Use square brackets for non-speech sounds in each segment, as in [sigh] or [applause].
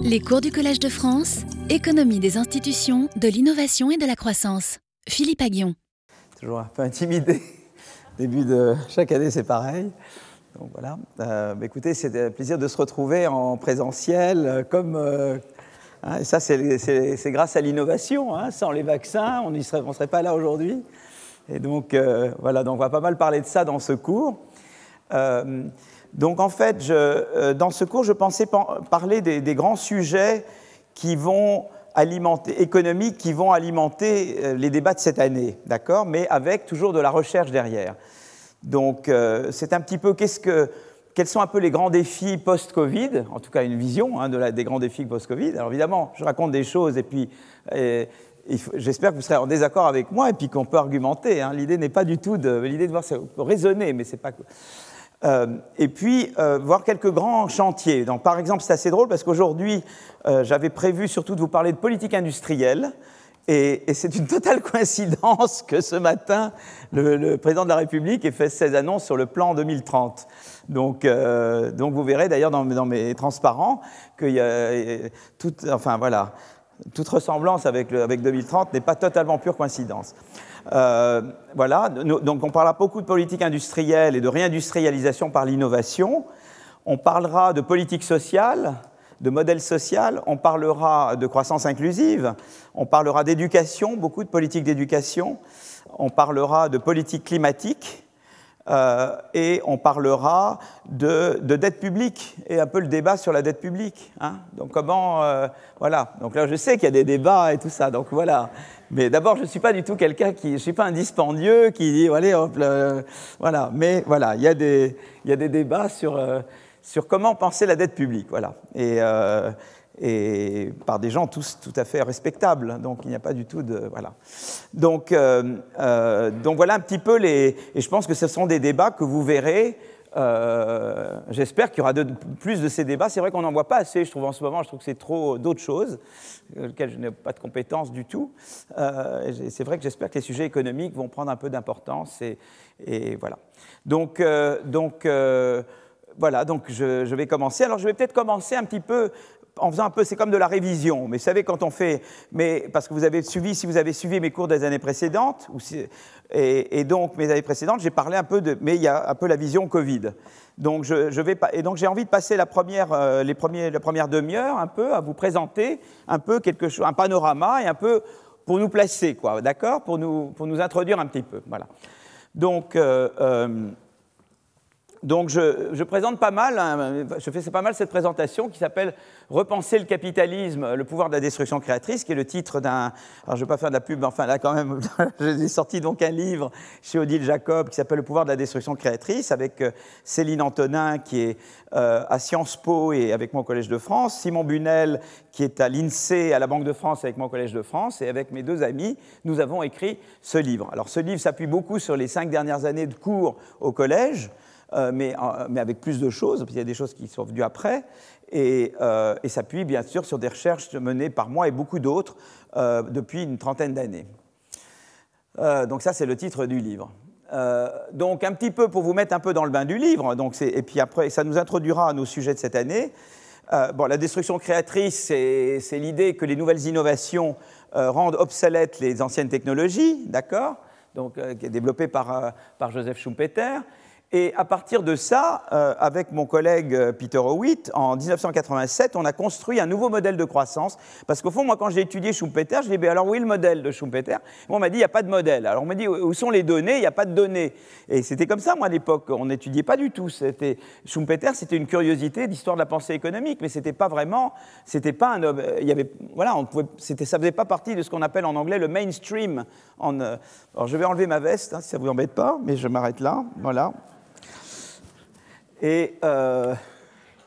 Les cours du Collège de France, économie des institutions, de l'innovation et de la croissance. Philippe Aguillon. Toujours un peu intimidé. [laughs] Début de chaque année, c'est pareil. Donc voilà. Euh, bah, écoutez, c'est un plaisir de se retrouver en présentiel, euh, comme. euh, hein, ça, c'est- grâce à l'innovation. hein. Sans les vaccins, on ne serait, pas là aujourd'hui. Et donc, voilà, donc on va pas mal parler de ça dans ce cours. Donc, en fait, euh, dans ce cours, je pensais parler des, grands sujets économiques, qui vont alimenter euh, les débats de cette année, d'accord Mais avec toujours de la recherche derrière. Donc, euh, c'est un petit peu quels sont un peu les grands défis post-Covid, en tout cas une vision hein, des grands défis post-Covid. Alors évidemment, je raconte des choses et puis j'espère que vous serez en désaccord avec moi et puis qu'on peut argumenter. hein. L'idée n'est pas du tout de de voir raisonner, mais c'est pas. Euh, et puis euh, voir quelques grands chantiers. Donc, par exemple, c'est assez drôle parce qu'aujourd'hui, euh, j'avais prévu surtout de vous parler de politique industrielle. Et, c'est une totale [laughs] coïncidence que ce matin, le, président de la République ait fait ses annonces sur le plan 2030. Donc, donc vous verrez d'ailleurs dans, mes transparents qu'il y a toute, enfin voilà, toute ressemblance avec, avec 2030 n'est pas totalement pure coïncidence. Euh, voilà, donc on parlera beaucoup de politique industrielle et de réindustrialisation par l'innovation. On parlera de politique sociale, de modèle social, on parlera de croissance inclusive, on parlera d'éducation, beaucoup de politique d'éducation, on parlera de politique climatique, euh, et on parlera de, de dette publique et un peu le débat sur la dette publique. hein. Donc comment, euh, voilà. Donc là, je sais qu'il y a des débats et tout ça. Donc voilà. Mais d'abord, je ne suis pas du tout quelqu'un qui, je suis pas un dispendieux qui dit, le- voilà. Mais voilà, il y a des, il y a des débats sur euh, sur comment penser la dette publique, voilà. Et et par des gens tous tout à fait respectables. Donc il n'y a pas du tout de voilà. Donc euh, euh, donc voilà un petit peu les et je pense que ce sont des débats que vous verrez. euh, J'espère qu'il y aura plus de ces débats. C'est vrai qu'on n'en voit pas assez, je trouve en ce moment. Je trouve que c'est trop d'autres choses, lesquelles je n'ai pas de compétences du tout. C'est vrai que j'espère que les sujets économiques vont prendre un peu d'importance et, et voilà. Donc donc voilà, donc je vais commencer. Alors je vais peut-être commencer un petit peu en faisant un peu, c'est comme de la révision, mais vous savez quand on fait, mais parce que vous avez suivi, si vous avez suivi mes cours des années précédentes, et, donc mes années précédentes, j'ai parlé un peu de, mais il y a un peu la vision Covid. Donc je, vais et donc j'ai envie de passer la première, euh, les premiers, la première demi-heure un peu à vous présenter un peu quelque chose, un panorama et un peu pour nous placer, quoi, d'accord, pour nous, pour nous introduire un petit peu, voilà. Donc euh, euh, donc je, présente pas mal, hein, je fais pas mal cette présentation qui s'appelle Repenser le capitalisme, le pouvoir de la destruction créatrice, qui est le titre d'un. Alors je vais pas faire de la pub, mais enfin là quand même, [laughs] j'ai sorti donc un livre chez Odile Jacob qui s'appelle Le pouvoir de la destruction créatrice, avec euh, Céline Antonin qui est euh, à Sciences Po et avec au Collège de France, Simon Bunel qui est à l'INSEE à la Banque de France avec au Collège de France, et avec mes deux amis, nous avons écrit ce livre. Alors ce livre s'appuie beaucoup sur les cinq dernières années de cours au collège. Euh, mais, euh, mais, avec plus de choses, puis il y a des choses qui sont venues après, et, euh, et s'appuie bien sûr sur des recherches menées par moi et beaucoup d'autres depuis une trentaine d'années. Donc ça, c'est le titre du livre. Donc un petit peu pour vous mettre un peu dans le bain du livre, donc et puis après, ça nous introduira à nos sujets de cette année. Bon, la destruction créatrice, c'est l'idée que les nouvelles innovations rendent obsolètes les anciennes technologies, d'accord? Donc, qui est développée par, par Joseph Schumpeter. Et à partir de ça, euh, avec mon collègue euh, Peter Howitt, en 1987, on a construit un nouveau modèle de croissance. Parce qu'au fond, moi, quand j'ai étudié Schumpeter, je ben alors, où est le modèle de Schumpeter? Moi, on m'a dit, il n'y a pas de modèle. Alors, on m'a dit, où sont les données? Il n'y a pas de données. Et c'était comme ça, moi, à l'époque. On n'étudiait pas du tout. Schumpeter, c'était une curiosité d'histoire de la pensée économique, mais c'était pas vraiment, c'était pas un, il y avait, voilà, c'était, ça faisait pas partie de ce qu'on appelle en anglais le mainstream. Euh, alors, je vais enlever ma veste, hein, si ça vous embête pas, mais je m'arrête là, voilà. Et, euh,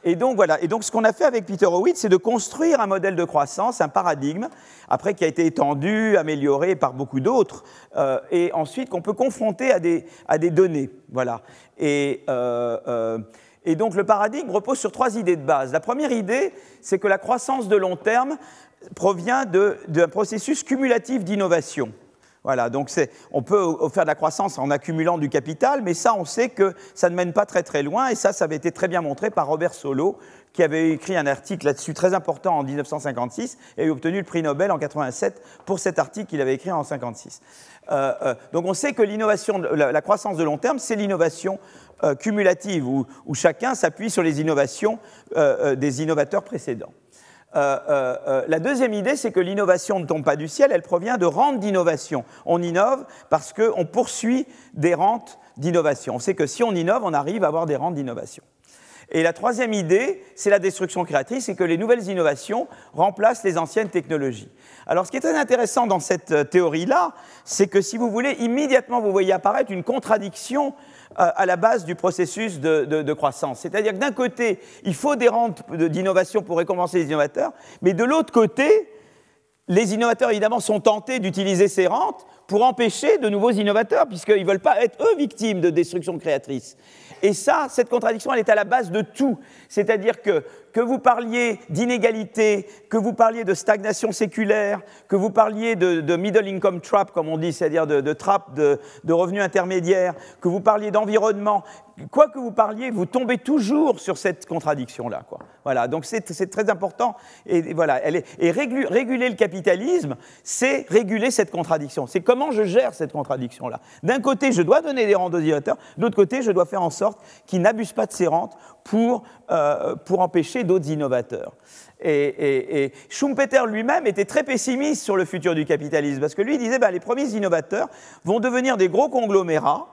et, donc voilà. Et donc ce qu'on a fait avec Peter Howitt, c'est de construire un modèle de croissance, un paradigme, après qui a été étendu, amélioré par beaucoup d'autres, euh, et ensuite qu'on peut confronter à des, à des données. Voilà. Et, euh, et donc le paradigme repose sur trois idées de base. La première idée, c'est que la croissance de long terme provient d'un processus cumulatif d'innovation. Voilà, donc on peut faire de la croissance en accumulant du capital, mais ça, on sait que ça ne mène pas très très loin, et ça, ça avait été très bien montré par Robert Solow, qui avait écrit un article là-dessus très important en 1956 et a obtenu le prix Nobel en 87 pour cet article qu'il avait écrit en 56. Euh, euh, donc on sait que la, croissance de long terme, c'est l'innovation euh, cumulative où, chacun s'appuie sur les innovations des innovateurs précédents. La deuxième idée, c'est que l'innovation ne tombe pas du ciel, elle provient de rentes d'innovation. On innove parce qu'on poursuit des rentes d'innovation. On sait que si on innove, on arrive à avoir des rentes d'innovation. Et la troisième idée, c'est la destruction créatrice, c'est que les nouvelles innovations remplacent les anciennes technologies. Alors ce qui est très intéressant dans cette euh, théorie-là, c'est que si vous voulez, immédiatement vous voyez apparaître une contradiction euh, à la base du processus de, croissance. C'est-à-dire que d'un côté, il faut des rentes d'innovation pour récompenser les innovateurs, mais de l'autre côté, les innovateurs, évidemment, sont tentés d'utiliser ces rentes pour empêcher de nouveaux innovateurs, puisqu'ils ne veulent pas être, eux, victimes de destruction créatrice. Et ça, cette contradiction, elle est à la base de tout. C'est-à-dire que que vous parliez d'inégalité, que vous parliez de stagnation séculaire, que vous parliez de, middle income trap, comme on dit, c'est-à-dire de, trappe de, revenus intermédiaires, que vous parliez d'environnement, quoi que vous parliez, vous tombez toujours sur cette contradiction-là. Voilà, donc c'est très important. Et, réguler le capitalisme, c'est réguler cette contradiction. C'est comment je gère cette contradiction-là. D'un côté, je dois donner des rentes aux directeurs, de l'autre côté, je dois faire en sorte qu'ils n'abusent pas de ces rentes pour, euh, pour empêcher d'autres innovateurs. Et, Schumpeter lui-même était très pessimiste sur le futur du capitalisme, parce que lui disait ben, les premiers innovateurs vont devenir des gros conglomérats,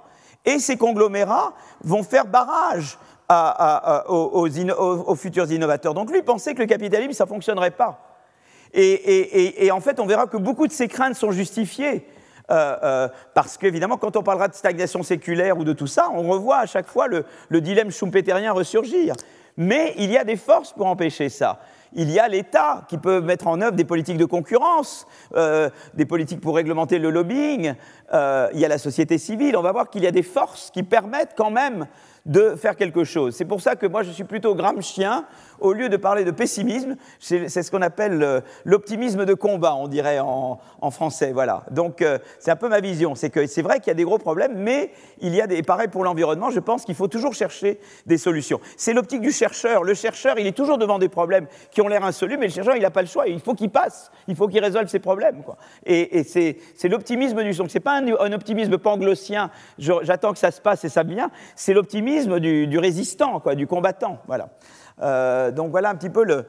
et ces conglomérats vont faire barrage aux, futurs innovateurs. Donc lui pensait que le capitalisme, ça ne fonctionnerait pas. Et, en fait, on verra que beaucoup de ces craintes sont justifiées. Euh, euh, parce qu'évidemment, quand on parlera de stagnation séculaire ou de tout ça, on revoit à chaque fois le, dilemme schumpeterien ressurgir. Mais il y a des forces pour empêcher ça. Il y a l'État qui peut mettre en œuvre des politiques de concurrence, euh, des politiques pour réglementer le lobbying. il y a la société civile. On va voir qu'il y a des forces qui permettent quand même de faire quelque chose. C'est pour ça que moi je suis plutôt gramscien au lieu de parler de pessimisme, c'est ce qu'on appelle l'optimisme de combat, on dirait en, français. Voilà. Donc euh, c'est un peu ma vision. C'est que c'est vrai qu'il y a des gros problèmes, mais il y a des. Pareil pour l'environnement, je pense qu'il faut toujours chercher des solutions. C'est l'optique du chercheur. Le chercheur, il est toujours devant des problèmes qui ont l'air insolubles, mais le chercheur, il n'a pas le choix. Il faut qu'il passe. Il faut qu'il résolve ses problèmes. Et, c'est l'optimisme du. Donc c'est pas un, optimisme panglossien. J'attends que ça se passe et ça vient. C'est l'optimisme du, du, résistant, quoi, du combattant. Voilà. Euh, donc voilà un petit peu le,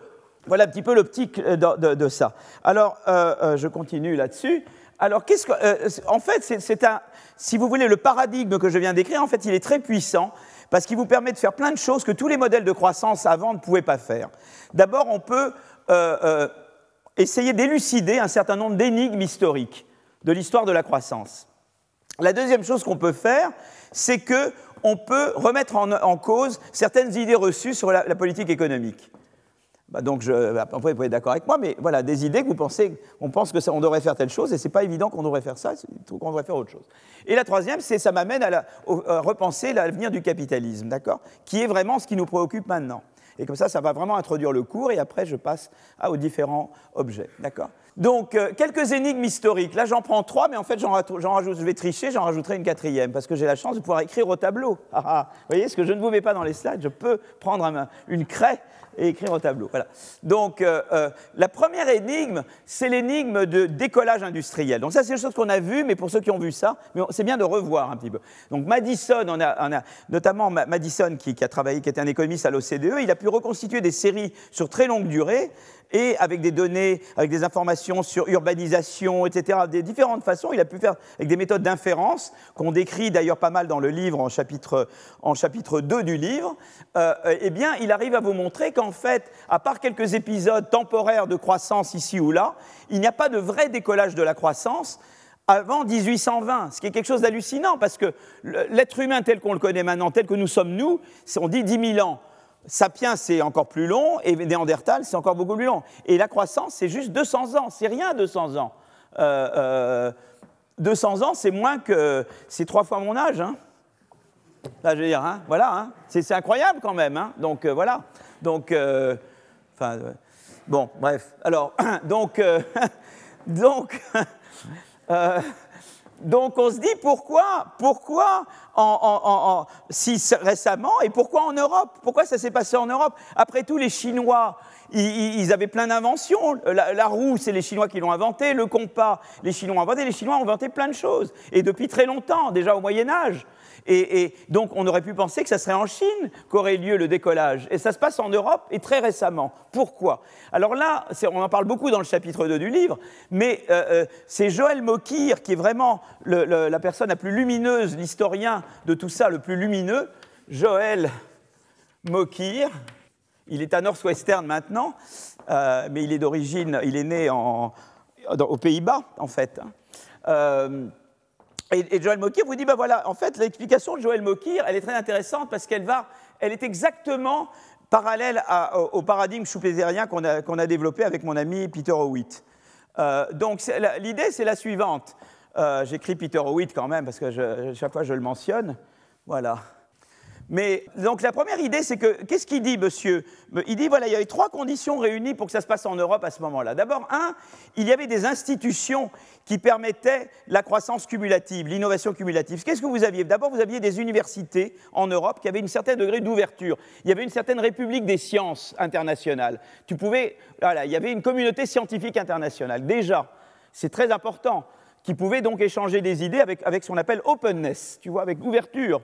voilà un petit peu l'optique de, ça. Alors, euh, euh, je continue là-dessus. Alors, qu'est-ce que, en fait, c'est un, si vous voulez, le paradigme que je viens d'écrire, en fait, il est très puissant parce qu'il vous permet de faire plein de choses que tous les modèles de croissance avant ne pouvaient pas faire. D'abord, on peut essayer d'élucider un certain nombre d'énigmes historiques de l'histoire de la croissance. La deuxième chose qu'on peut faire, c'est que on peut remettre en, cause certaines idées reçues sur la, politique économique. Bah, donc, je, bah, vous pouvez être d'accord avec moi, mais voilà, des idées que vous pensez, on pense que on devrait faire telle chose, et c'est pas évident qu'on devrait faire ça, qu'on devrait faire autre chose. Et la troisième, c'est ça m'amène à, repenser l'avenir du capitalisme, d'accord, qui est vraiment ce qui nous préoccupe maintenant. Et comme ça, ça va vraiment introduire le cours, et après, je passe aux différents objets, d'accord? Donc, euh, quelques énigmes historiques. Là, j'en prends trois, mais en fait, j'en rajoute, je vais tricher, j'en rajouterai une quatrième, parce que j'ai la chance de pouvoir écrire au tableau. [laughs] Ah, ah. vous voyez, ce que je ne vous mets pas dans les slides, je peux prendre une craie et écrire au tableau. Voilà. Donc, euh, euh, la première énigme, c'est l'énigme de décollage industriel. Donc, ça, c'est une chose qu'on a vue, mais pour ceux qui ont vu ça, c'est bien de revoir un petit peu. Donc, Madison, on a, notamment Madison qui, qui, a travaillé, qui était un économiste à l'OCDE, il a pu reconstituer des séries sur très longue durée et avec des données, avec des informations sur urbanisation, etc., des différentes façons. Il a pu faire avec des méthodes d'inférence, qu'on décrit d'ailleurs pas mal dans le livre, en chapitre, en chapitre 2 du livre. Euh, eh bien, il arrive à vous montrer qu'en fait, à part quelques épisodes temporaires de croissance ici ou là, il n'y a pas de vrai décollage de la croissance avant 1820, ce qui est quelque chose d'hallucinant, parce que l'être humain tel qu'on le connaît maintenant, tel que nous sommes nous, on dit 10 000 ans. Sapiens, c'est encore plus long, et Néandertal, c'est encore beaucoup plus long. Et la croissance, c'est juste 200 ans, c'est rien 200 ans. 200 euh, euh, ans, c'est moins que. C'est trois fois mon âge. Hein. Là, je veux dire, hein, voilà, hein. c'est incroyable quand même. Hein. Donc, euh, voilà. Donc, bon, bref. Alors, [coughs] donc, [laughs] donc [laughs] donc on se dit pourquoi, pourquoi si récemment et pourquoi en Europe? Pourquoi ça s'est passé en Europe? Après tout, les Chinois, ils, avaient plein d'inventions. La, roue, c'est les Chinois qui l'ont inventé. Le compas, les Chinois ont inventé. Les Chinois ont inventé plein de choses. Et depuis très longtemps, déjà au Moyen Âge. Et, donc on aurait pu penser que ça serait en Chine qu'aurait lieu le décollage. Et ça se passe en Europe et très récemment. Pourquoi? Alors là, on en parle beaucoup dans le chapitre 2 du livre, mais euh, euh, c'est Joël Mokir qui est vraiment la personne la plus lumineuse, l'historien de tout ça, le plus lumineux. Joël Mokir, il est à Northwestern maintenant, euh, mais il est d'origine, il est né aux Pays-Bas en fait. Hein. Et, Joël Mokir vous dit, ben voilà, en fait, l'explication de Joël Mokir, elle est très intéressante parce qu'elle va, elle est exactement parallèle au, paradigme schumpeterien qu'on a, a, développé avec mon ami Peter Howitt. Euh, donc l'idée, c'est la suivante. Euh, j'écris Peter Howitt quand même parce que chaque fois je le mentionne. Voilà. Mais donc la première idée, c'est que, qu'est-ce qu'il dit, monsieur? Il dit, voilà, il y avait trois conditions réunies pour que ça se passe en Europe à ce moment-là. D'abord, un, il y avait des institutions qui permettaient la croissance cumulative, l'innovation cumulative. Qu'est-ce que vous aviez? D'abord, vous aviez des universités en Europe qui avaient un certain degré d'ouverture. Il y avait une certaine république des sciences internationales. Tu pouvais, voilà, il y avait une communauté scientifique internationale. Déjà, c'est très important qui pouvait donc échanger des idées avec, avec ce qu'on appelle openness, tu vois, avec ouverture,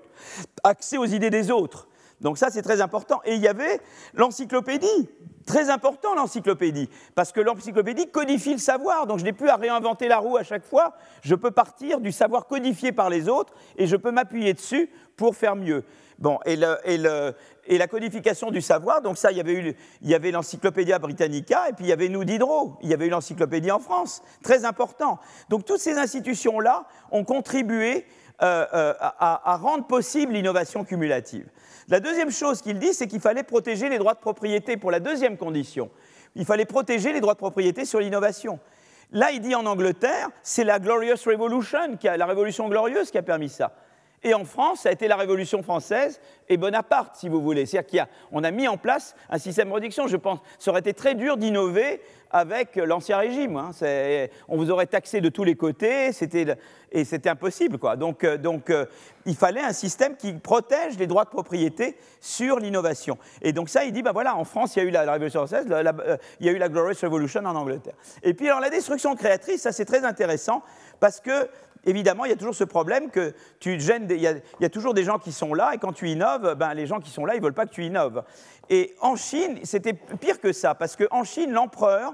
accès aux idées des autres. Donc ça, c'est très important. Et il y avait l'encyclopédie, très important l'encyclopédie, parce que l'encyclopédie codifie le savoir, donc je n'ai plus à réinventer la roue à chaque fois, je peux partir du savoir codifié par les autres et je peux m'appuyer dessus pour faire mieux. Bon, et, la codification du savoir, donc ça, il y avait, eu, l'Encyclopédia Britannica, et puis il y avait nous Diderot, il y avait eu l'Encyclopédie en France, très important. Donc toutes ces institutions-là ont contribué euh, euh, à, rendre possible l'innovation cumulative. La deuxième chose qu'il dit, c'est qu'il fallait protéger les droits de propriété pour la deuxième condition. Il fallait protéger les droits de propriété sur l'innovation. Là, il dit en Angleterre, c'est la Glorious Revolution, qui a, la révolution glorieuse qui a permis ça. Et en France, ça a été la Révolution française et Bonaparte, si vous voulez. C'est-à-dire qu'on a, mis en place un système de production. Je pense ça aurait été très dur d'innover avec l'Ancien Régime. Hein. On vous aurait taxé de tous les côtés et c'était impossible. Donc, euh, euh, il fallait un système qui protège les droits de propriété sur l'innovation. Et donc ça, il dit, ben voilà, en France, il y a eu la, Révolution française, euh, il y a eu la Glorious Revolution en Angleterre. Et puis alors la destruction créatrice, ça c'est très intéressant parce que évidemment, il y a toujours ce problème que tu gênes, il, y a, toujours des gens qui sont là, et quand tu innoves, ben, les gens qui sont là, ils ne veulent pas que tu innoves. Et en Chine, c'était pire que ça, parce qu'en Chine, l'empereur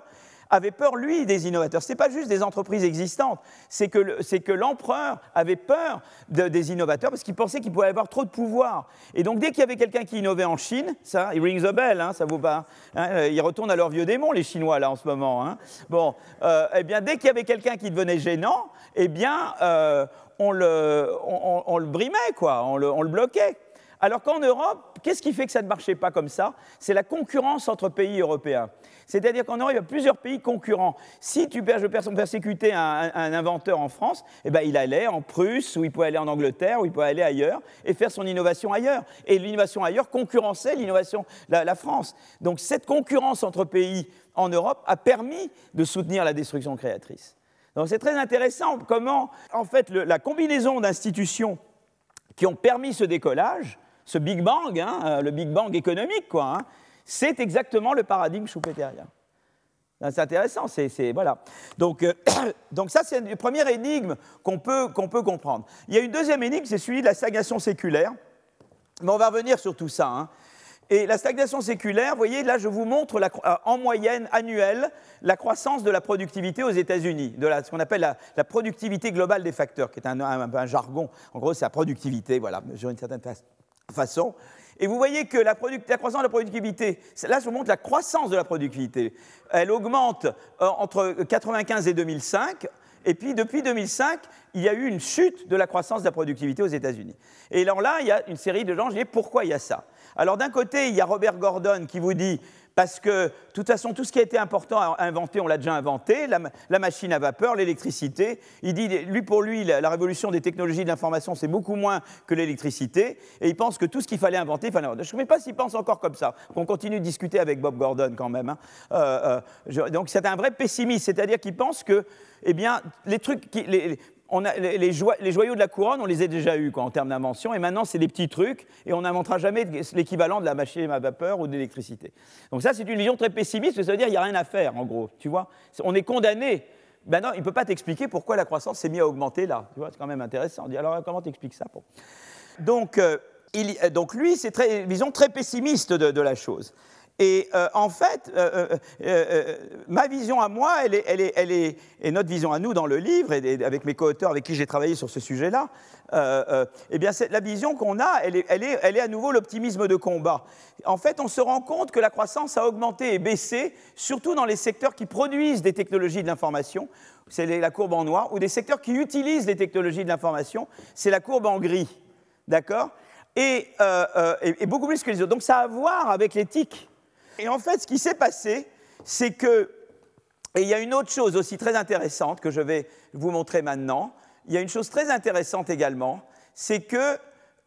avait peur, lui, des innovateurs. Ce n'est pas juste des entreprises existantes, c'est que, l'empereur avait peur des innovateurs parce qu'il pensait qu'il pouvait avoir trop de pouvoir. Et donc, dès qu'il y avait quelqu'un qui innovait en Chine, ça, il rings the bell, hein, ça vaut pas. Hein, ils retournent à leur vieux démon, les Chinois, là, en ce moment. Hein. Bon, euh, eh bien, dès qu'il y avait quelqu'un qui devenait gênant, eh bien, euh, on, le, brimait, quoi, on le, bloquait. Alors qu'en Europe, qu'est-ce qui fait que ça ne marchait pas comme ça? C'est la concurrence entre pays européens. C'est-à-dire qu'en Europe, il y a plusieurs pays concurrents. Si tu persécutais un, un, inventeur en France, eh ben, il allait en Prusse, ou il pouvait aller en Angleterre, ou il pouvait aller ailleurs, et faire son innovation ailleurs. Et l'innovation ailleurs concurrençait l'innovation, la France. Donc cette concurrence entre pays en Europe a permis de soutenir la destruction créatrice. Donc c'est très intéressant comment, en fait, la combinaison d'institutions qui ont permis ce décollage, ce Big Bang, hein, euh, le Big Bang économique, quoi, hein, c'est exactement le paradigme schumpeterien. C'est intéressant, c'est voilà. Donc, euh, [coughs] donc ça, c'est le premier énigme qu'on peut, qu'on peut comprendre. Il y a une deuxième énigme, c'est celui de la stagnation séculaire. Mais on va revenir sur tout ça. Hein. Et la stagnation séculaire, vous voyez, là, je vous montre euh, en moyenne annuelle la croissance de la productivité aux États-Unis, de ce qu'on appelle la, productivité globale des facteurs, qui est un, un, jargon. En gros, c'est la productivité, voilà, sur une certaine façon. Et vous voyez que la, croissance de la productivité, là je vous montre la croissance de la productivité, elle augmente euh, entre 1995 et 2005, et puis depuis 2005, il y a eu une chute de la croissance de la productivité aux États-Unis. Et alors là, il y a une série de gens, je dis pourquoi il y a ça? Alors d'un côté, il y a Robert Gordon qui vous dit Parce que, de toute façon, tout ce qui a été important à inventer, on l'a déjà inventé. La, machine à vapeur, l'électricité. Il dit, lui, pour lui, la, révolution des technologies de l'information, c'est beaucoup moins que l'électricité. Et il pense que tout ce qu'il fallait inventer, enfin, je ne sais pas s'il pense encore comme ça. On continue de discuter avec Bob Gordon quand même. Hein. Euh, euh, donc c'est un vrai pessimiste, c'est-à-dire qu'il pense que, eh bien, les trucs, les, joyaux de la couronne, on les a déjà eus en termes d'invention, et maintenant c'est des petits trucs, et on n'inventera jamais l'équivalent de la machine à vapeur ou de l'électricité. Donc ça, c'est une vision très pessimiste, ça veut dire qu'il n'y a rien à faire, en gros, tu vois. On est condamné. Ben non, il ne peut pas t'expliquer pourquoi la croissance s'est mise à augmenter là. C'est quand même intéressant. On dit alors comment t'expliques ça euh, donc lui, c'est une vision très pessimiste de la chose. Et euh, en fait, euh, euh, ma vision à moi, et notre vision à nous dans le livre, et, avec mes co-auteurs avec qui j'ai travaillé sur ce sujet-là, eh bien, la vision qu'on a, elle est, à nouveau l'optimisme de combat. En fait, on se rend compte que la croissance a augmenté et baissé, surtout dans les secteurs qui produisent des technologies de l'information, c'est la courbe en noir, ou des secteurs qui utilisent les technologies de l'information, c'est la courbe en gris. D'accord? Et, beaucoup plus que les autres. Donc ça a à voir avec l'éthique et en fait, ce qui s'est passé, c'est que, et il y a une autre chose aussi très intéressante que je vais vous montrer maintenant, il y a une chose très intéressante également, c'est que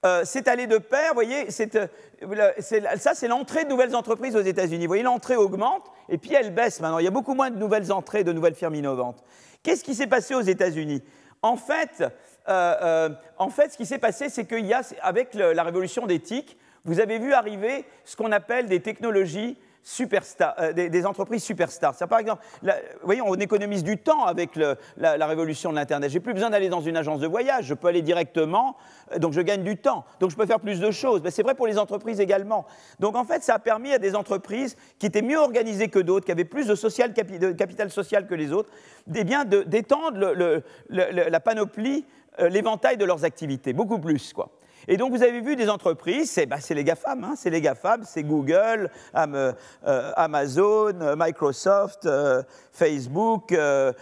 euh, c'est allé de pair, vous voyez, euh, ça c'est l'entrée de nouvelles entreprises aux États-Unis. Vous voyez, l'entrée augmente et puis elle baisse maintenant. Il y a beaucoup moins de nouvelles entrées de nouvelles firmes innovantes. Qu'est-ce qui s'est passé aux États-Unis? En fait, euh, en fait, ce qui s'est passé, c'est qu'il y a, avec la révolution d'éthique, vous avez vu arriver ce qu'on appelle des technologies superstars, euh, des, entreprises superstars. Par exemple, vous voyez, on économise du temps avec la, révolution de l'Internet. J'ai plus besoin d'aller dans une agence de voyage, je peux aller directement, euh, donc je gagne du temps, donc je peux faire plus de choses. Mais c'est vrai pour les entreprises également. Donc en fait, ça a permis à des entreprises qui étaient mieux organisées que d'autres, qui avaient plus de capital social que les autres, eh d'étendre la panoplie, euh, l'éventail de leurs activités, beaucoup plus, quoi. Et donc vous avez vu des entreprises, c'est bah, les GAFAM, hein, c'est les GAFAM, c'est Google, euh, Amazon, Microsoft, euh, Facebook, euh,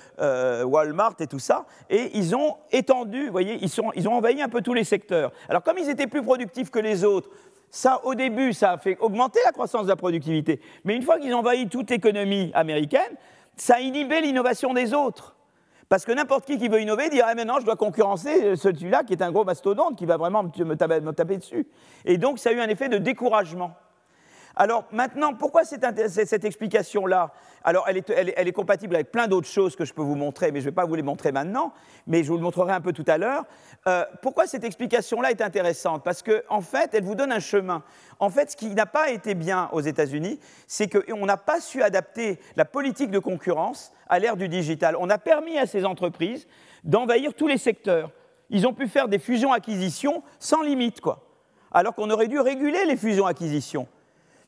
Walmart et tout ça. Et ils ont étendu, vous voyez, ils, ils ont envahi un peu tous les secteurs. Alors comme ils étaient plus productifs que les autres, ça, au début, ça a fait augmenter la croissance de la productivité. Mais une fois qu'ils ont envahi toute l'économie américaine, ça a inhibé l'innovation des autres. Parce que n'importe qui qui veut innover dirait ah, maintenant je dois concurrencer celui-là qui est un gros mastodonte qui va vraiment me taper, dessus. Et donc ça a eu un effet de découragement. Alors maintenant, pourquoi cette, explication-là? Alors elle est, elle, est, compatible avec plein d'autres choses que je peux vous montrer, mais je ne vais pas vous les montrer maintenant, mais je vous le montrerai un peu tout à l'heure. Euh, pourquoi cette explication-là est intéressante? Parce qu'en en fait, elle vous donne un chemin. En fait, ce qui n'a pas été bien aux États-Unis, c'est qu'on n'a pas su adapter la politique de concurrence à l'ère du digital. On a permis à ces entreprises d'envahir tous les secteurs. Ils ont pu faire des fusions-acquisitions sans limite, quoi. Alors qu'on aurait dû réguler les fusions-acquisitions.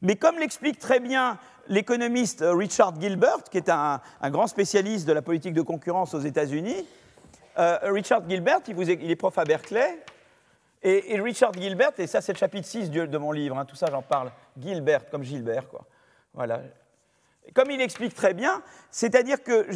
Mais comme l'explique très bien l'économiste Richard Gilbert, qui est un, grand spécialiste de la politique de concurrence aux États-Unis, euh, Richard Gilbert, il, est prof à Berkeley, et, Richard Gilbert, et ça c'est le chapitre 6 de, mon livre, hein, tout ça j'en parle, Gilbert, comme Gilbert, quoi. Voilà, comme il explique très bien, c'est-à-dire que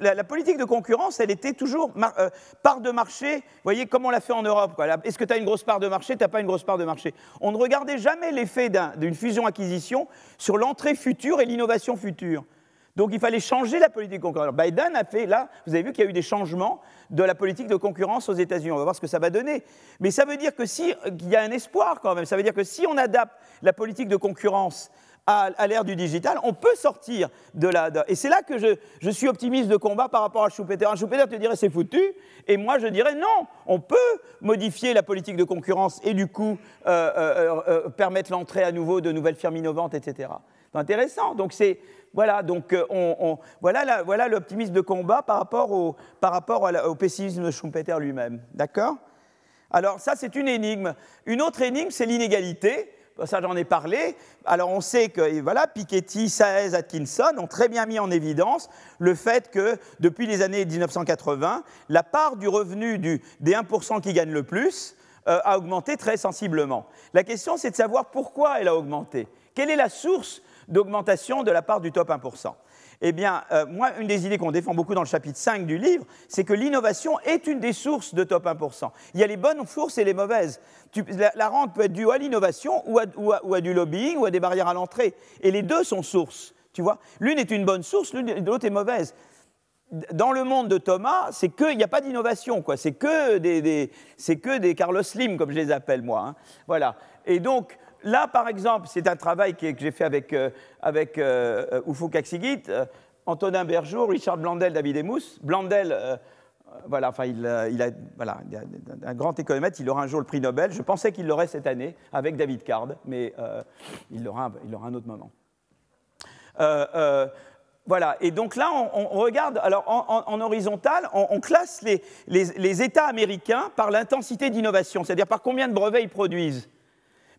la, politique de concurrence, elle était toujours euh, part de marché, vous voyez, comme on l'a fait en Europe. Est-ce que tu as une grosse part de marché Tu n'as pas une grosse part de marché. On ne regardait jamais l'effet d'une fusion-acquisition sur l'entrée future et l'innovation future. Donc il fallait changer la politique de concurrence. Biden a fait, là, vous avez vu qu'il y a eu des changements de la politique de concurrence aux États-Unis. On va voir ce que ça va donner. Mais ça veut dire si, qu'il y a un espoir quand même, ça veut dire que si on adapte la politique de concurrence à, l'ère du digital, on peut sortir de la. et c'est là que je, suis optimiste de combat par rapport à Schumpeter. Un Schumpeter te dirait c'est foutu, et moi je dirais non, on peut modifier la politique de concurrence et du coup euh, euh, euh, permettre l'entrée à nouveau de nouvelles firmes innovantes, etc. C'est intéressant. Donc c'est voilà, donc on, voilà, voilà l'optimisme de combat par rapport au, par rapport au pessimisme de Schumpeter lui-même. D'accord? Alors ça c'est une énigme. Une autre énigme c'est l'inégalité ça j'en ai parlé. Alors on sait que voilà, Piketty, Saez, Atkinson ont très bien mis en évidence le fait que depuis les années 1980, la part du revenu des 1% qui gagnent le plus euh, a augmenté très sensiblement. La question c'est de savoir pourquoi elle a augmenté. Quelle est la source d'augmentation de la part du top 1%. Eh bien, euh, moi, une des idées qu'on défend beaucoup dans le chapitre 5 du livre, c'est que l'innovation est une des sources de top 1%. Il y a les bonnes sources et les mauvaises. la, rente peut être due à l'innovation ou, à, du lobbying ou à des barrières à l'entrée. Et les deux sont sources. Tu vois L'une est une bonne source, l'autre est mauvaise dans le monde de Thomas, c'est qu'il n'y a pas d'innovation, quoi. C'est que des, c'est que des Carlos Slim, comme je les appelle moi. Hein. Voilà. Et donc là, par exemple, c'est un travail que, j'ai fait avec euh, euh, Kaksigit, euh, Antonin Bergeau, Richard Blandel, David Emous. Blandel, voilà, enfin, il, il, a, voilà, un grand économètre, il aura un jour le prix Nobel. Je pensais qu'il l'aurait cette année avec David Card, mais il l'aura, il aura un autre moment. Voilà, et donc là, on, regarde, alors en, horizontal, on, classe les, États américains par l'intensité d'innovation, c'est-à-dire par combien de brevets ils produisent.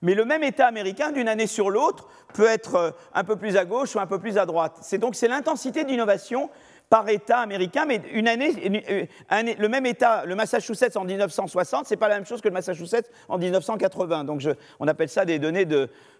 Mais le même État américain, d'une année sur l'autre, peut être euh, un peu plus à gauche ou un peu plus à droite. C'est donc l'intensité d'innovation par État américain, mais une année, le même État, le Massachusetts en 1960, c'est pas la même chose que le Massachusetts en 1980. Donc on appelle ça des données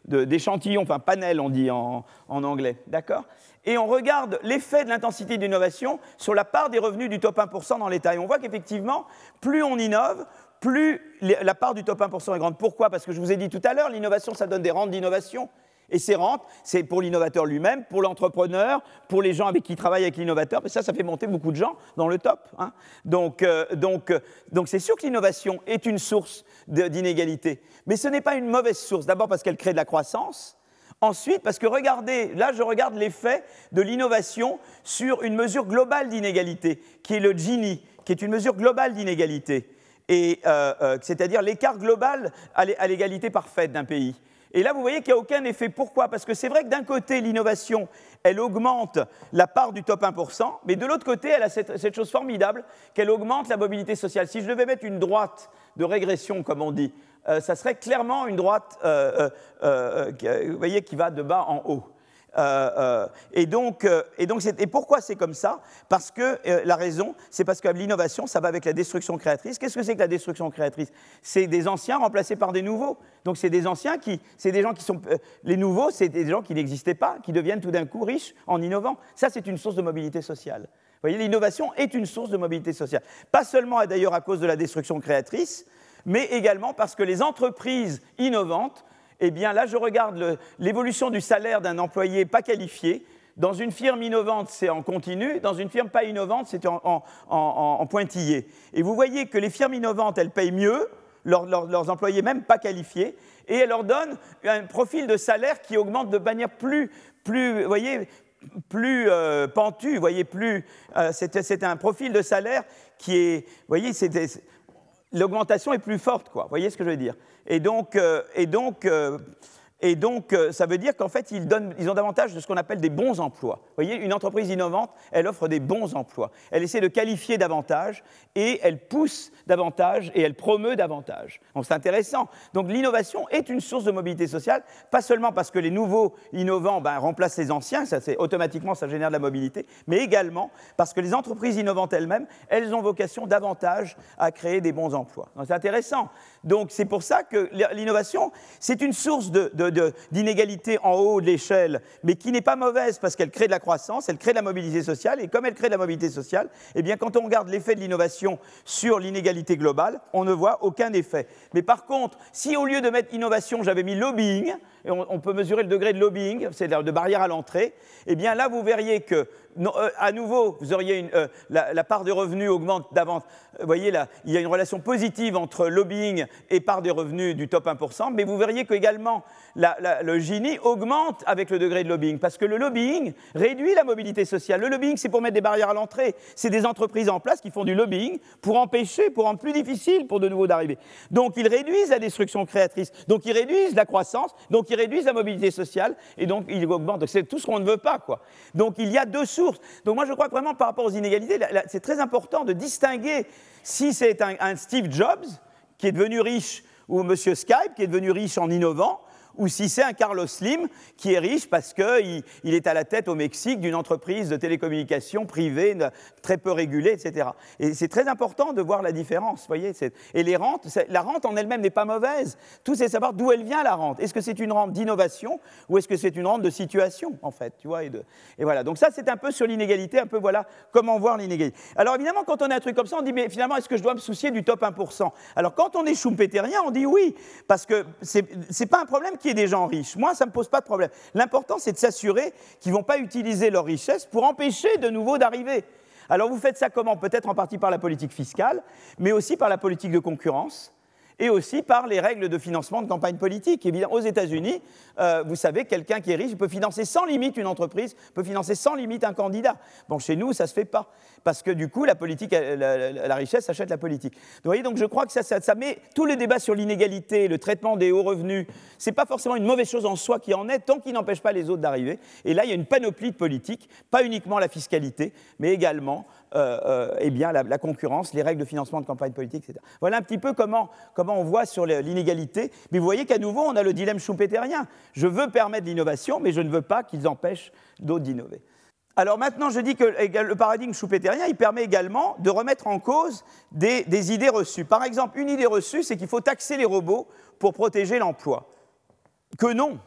d'échantillons, enfin panel on dit en, en anglais, d'accord? Et on regarde l'effet de l'intensité d'innovation sur la part des revenus du top 1% dans l'État. Et on voit qu'effectivement, plus on innove, plus la part du top 1% est grande. Pourquoi? Parce que je vous ai dit tout à l'heure, l'innovation, ça donne des rentes d'innovation. Et ces rentes, c'est pour l'innovateur lui-même, pour l'entrepreneur, pour les gens avec qui il travaille avec l'innovateur. Et ça, ça fait monter beaucoup de gens dans le top. Hein. Donc, euh, donc, euh, donc, c'est sûr que l'innovation est une source d'inégalité. Mais ce n'est pas une mauvaise source. D'abord parce qu'elle crée de la croissance. Ensuite, parce que regardez, là je regarde l'effet de l'innovation sur une mesure globale d'inégalité, qui est le Gini, qui est une mesure globale d'inégalité, euh, c'est-à-dire l'écart global à l'égalité parfaite d'un pays. Et là, vous voyez qu'il n'y a aucun effet. Pourquoi? Parce que c'est vrai que d'un côté, l'innovation, elle augmente la part du top 1%, mais de l'autre côté, elle a cette, chose formidable qu'elle augmente la mobilité sociale. Si je devais mettre une droite de régression, comme on dit, euh, ça serait clairement une droite, euh, euh, vous voyez, qui va de bas en haut. Euh, euh, et donc, euh, et donc et pourquoi c'est comme ça? Parce que la raison, c'est parce que l'innovation, ça va avec la destruction créatrice. Qu'est-ce que c'est que la destruction créatrice? C'est des anciens remplacés par des nouveaux. Donc c'est des anciens qui, c'est des gens qui sont, les nouveaux, c'est des gens qui n'existaient pas, qui deviennent tout d'un coup riches en innovant. Ça, c'est une source de mobilité sociale. Vous voyez, l'innovation est une source de mobilité sociale. Pas seulement d'ailleurs à cause de la destruction créatrice, mais également parce que les entreprises innovantes eh bien là, je regarde l'évolution du salaire d'un employé pas qualifié. Dans une firme innovante, c'est en continu. Dans une firme pas innovante, c'est en, pointillé. Et vous voyez que les firmes innovantes, elles payent mieux leurs, employés même pas qualifiés, et elles leur donnent un profil de salaire qui augmente de manière plus, plus voyez, plus euh, euh, c'est un profil de salaire qui est, voyez, l'augmentation est plus forte, quoi. Vous voyez ce que je veux dire? Et donc, euh, et donc euh, et donc, euh, ça veut dire qu'en fait, ils, ont davantage de ce qu'on appelle des bons emplois. Vous voyez, une entreprise innovante, elle offre des bons emplois. Elle essaie de qualifier davantage et elle pousse davantage et elle promeut davantage. Donc, c'est intéressant. Donc, l'innovation est une source de mobilité sociale, pas seulement parce que les nouveaux innovants ben, remplacent les anciens, ça, automatiquement, ça génère de la mobilité, mais également parce que les entreprises innovantes elles-mêmes, elles ont vocation davantage à créer des bons emplois. Donc, c'est intéressant. Donc, c'est pour ça que l'innovation, c'est une source d'inégalité en haut de l'échelle, mais qui n'est pas mauvaise parce qu'elle crée de la croissance, elle crée de la mobilité sociale, et comme elle crée de la mobilité sociale, eh bien, quand on regarde l'effet de l'innovation sur l'inégalité globale, on ne voit aucun effet. Mais par contre, si au lieu de mettre innovation, j'avais mis lobbying, et on, peut mesurer le degré de lobbying, c'est-à-dire de barrière à l'entrée, eh bien là, vous verriez que, euh, à nouveau, vous auriez une, euh, la, part des revenus augmente davantage. Vous voyez là, il y a une relation positive entre lobbying et part des revenus du top 1%, mais vous verriez qu'également le Gini augmente avec le degré de lobbying, parce que le lobbying réduit la mobilité sociale. Le lobbying, c'est pour mettre des barrières à l'entrée. C'est des entreprises en place qui font du lobbying pour empêcher, pour rendre plus difficile pour de nouveaux d'arriver. Donc ils réduisent la destruction créatrice, donc ils réduisent la croissance, donc réduisent la mobilité sociale, et donc ils augmentent. C'est tout ce qu'on ne veut pas, quoi. Donc il y a deux sources. Donc moi je crois que vraiment par rapport aux inégalités, c'est très important de distinguer si c'est un, un Steve Jobs qui est devenu riche ou M. Skype qui est devenu riche en innovant, ou si c'est un Carlos Slim qui est riche parce qu'il il est à la tête au Mexique d'une entreprise de télécommunications privée très peu régulée, etc. Et c'est très important de voir la différence, voyez. Et les rentes, la rente en elle-même n'est pas mauvaise. Tout c'est savoir d'où elle vient la rente. Est-ce que c'est une rente d'innovation ou est-ce que c'est une rente de situation, en fait, tu vois. Et, voilà. Donc ça, c'est un peu sur l'inégalité, un peu voilà comment voir l'inégalité. Alors évidemment, quand on a un truc comme ça, on dit mais finalement, est-ce que je dois me soucier du top 1% Alors quand on est schumpeterien, on dit oui, parce que c'est pas un problème y des gens riches. Moi, ça ne me pose pas de problème. L'important, c'est de s'assurer qu'ils ne vont pas utiliser leur richesse pour empêcher de nouveau d'arriver. Alors vous faites ça comment? Peut-être en partie par la politique fiscale, mais aussi par la politique de concurrence et aussi par les règles de financement de campagne politique. Évidemment, aux États-Unis, euh, vous savez, quelqu'un qui est riche peut financer sans limite une entreprise, peut financer sans limite un candidat. Bon, chez nous, ça ne se fait pas, parce que du coup, la, politique, la, richesse achète la politique. vous voyez, donc je crois que ça, ça, met tout le débat sur l'inégalité, le traitement des hauts revenus, ce n'est pas forcément une mauvaise chose en soi qui en est, tant qu'il n'empêche pas les autres d'arriver. Et là, il y a une panoplie de politiques, pas uniquement la fiscalité, mais également euh, euh, eh bien, la, concurrence, les règles de financement de campagne politique, etc. Voilà un petit peu comment, comment on voit sur l'inégalité. Mais vous voyez qu'à nouveau, on a le dilemme schumpeterien. Je veux permettre l'innovation, mais je ne veux pas qu'ils empêchent d'autres d'innover. Alors maintenant, je dis que le paradigme schumpeterien, il permet également de remettre en cause des, idées reçues. Par exemple, une idée reçue, c'est qu'il faut taxer les robots pour protéger l'emploi. Que non.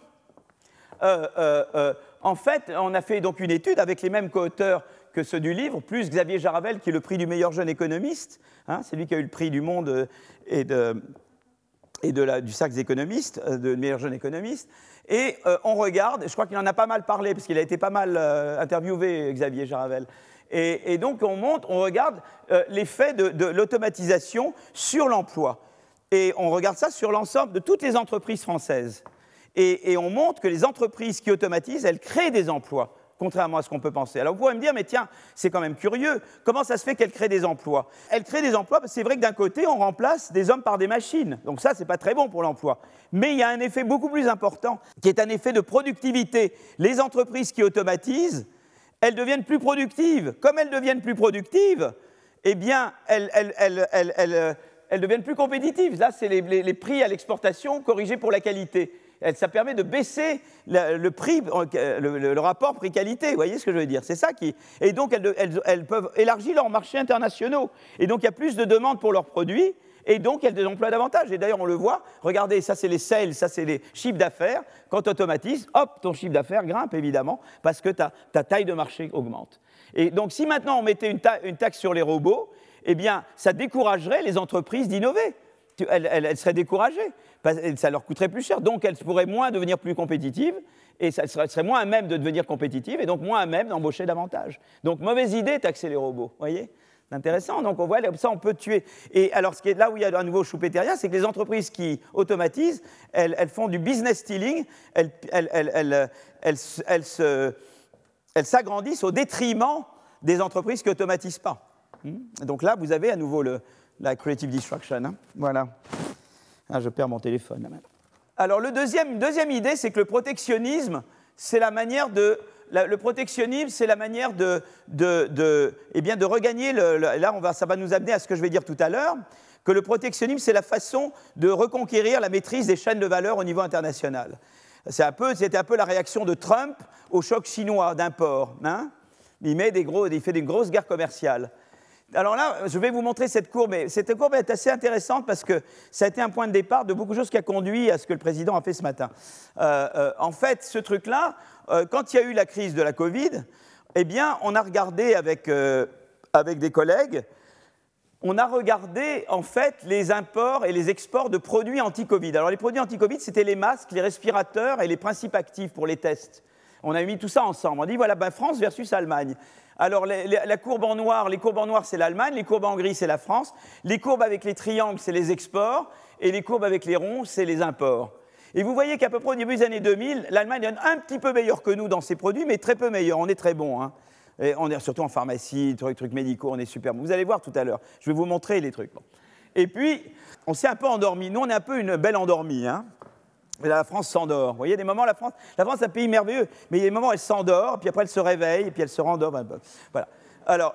Euh, en fait, on a fait donc une étude avec les mêmes co-auteurs que ceux du livre, plus Xavier Jaravel, qui est le prix du meilleur jeune économiste. Hein, c'est lui qui a eu le prix du monde euh, et, de, et de la, du cercle des économistes, euh, de meilleur jeune économiste. Et euh, on regarde, je crois qu'il en a pas mal parlé, parce qu'il a été pas mal interviewé, Xavier Jaravel. Et, donc on monte, on regarde l'effet de, l'automatisation sur l'emploi. Et on regarde ça sur l'ensemble de toutes les entreprises françaises. Et, on montre que les entreprises qui automatisent, elles créent des emplois contrairement à ce qu'on peut penser. Alors vous pourrez me dire, mais tiens, c'est quand même curieux, comment ça se fait qu'elle crée des emplois? Elle crée des emplois, parce que c'est vrai que d'un côté, on remplace des hommes par des machines, donc ça, c'est pas très bon pour l'emploi. Mais il y a un effet beaucoup plus important, qui est un effet de productivité. Les entreprises qui automatisent, elles deviennent plus productives. Comme elles deviennent plus productives, eh bien, elles, deviennent plus compétitives. Là, c'est les prix à l'exportation corrigés pour la qualité ça permet de baisser le, prix, le, rapport prix-qualité. Vous voyez ce que je veux dire C'est ça qui. Et donc, elles, peuvent élargir leurs marchés internationaux. Et donc, il y a plus de demandes pour leurs produits. Et donc, elles emploient davantage. Et d'ailleurs, on le voit. Regardez, ça, c'est les sales, ça, c'est les chiffres d'affaires. Quand tu automatises, hop, ton chiffre d'affaires grimpe, évidemment, parce que ta, taille de marché augmente. Et donc, si maintenant on mettait une, une taxe sur les robots, eh bien, ça découragerait les entreprises d'innover elles, seraient découragées. Ça leur coûterait plus cher. Donc, elles pourraient moins devenir plus compétitives et ça serait moins à même de devenir compétitives et donc moins à même d'embaucher davantage. Donc, mauvaise idée, taxer les robots. Voyez? C'est intéressant. Donc, on voit, ça, on peut tuer. Et alors, là où il y a un nouveau choupétérien, c'est que les entreprises qui automatisent, elles, font du business stealing, elles, elles s'agrandissent au détriment des entreprises qui n'automatisent pas. Hmm? Donc là, vous avez à nouveau le, la creative destruction. Hein. voilà. Ah, je perds mon téléphone. Alors, le deuxième, deuxième idée, c'est que le protectionnisme, c'est la manière de. le protectionnisme, c'est la manière de, de, de, eh bien, de regagner. Le, là, on va, ça va nous amener à ce que je vais dire tout à l'heure que le protectionnisme, c'est la façon de reconquérir la maîtrise des chaînes de valeur au niveau international. C'est un c'était un peu la réaction de Trump au choc chinois d'import. Hein il, met des gros, il fait des grosses guerres commerciales. Alors là, je vais vous montrer cette courbe. cette courbe est assez intéressante parce que ça a été un point de départ de beaucoup de choses qui a conduit à ce que le président a fait ce matin. Euh, euh, en fait, ce truc-là, euh, quand il y a eu la crise de la Covid, eh bien, on a regardé avec, avec des collègues, on a regardé en fait les imports et les exports de produits anti-Covid. Alors les produits anti-Covid, c'était les masques, les respirateurs et les principes actifs pour les tests. On a mis tout ça ensemble. On dit voilà, ben, France versus Allemagne. Alors, la courbe en noir, les courbes en noir, c'est l'Allemagne, les courbes en gris, c'est la France, les courbes avec les triangles, c'est les exports, et les courbes avec les ronds, c'est les imports. Et vous voyez qu'à peu près au début des années 2000, l'Allemagne est un petit peu meilleure que nous dans ses produits, mais très peu meilleure. On est très bon. Hein. On est surtout en pharmacie, trucs, trucs médicaux, on est super bon. Vous allez voir tout à l'heure. Je vais vous montrer les trucs. Et puis, on s'est un peu endormi. Nous, on est un peu une belle endormie. Hein la France s'endort. Vous voyez, des moments, la France, la France, c'est un pays merveilleux, mais il y a des moments, elle s'endort, puis après, elle se réveille, puis elle se rendort. Voilà. Alors,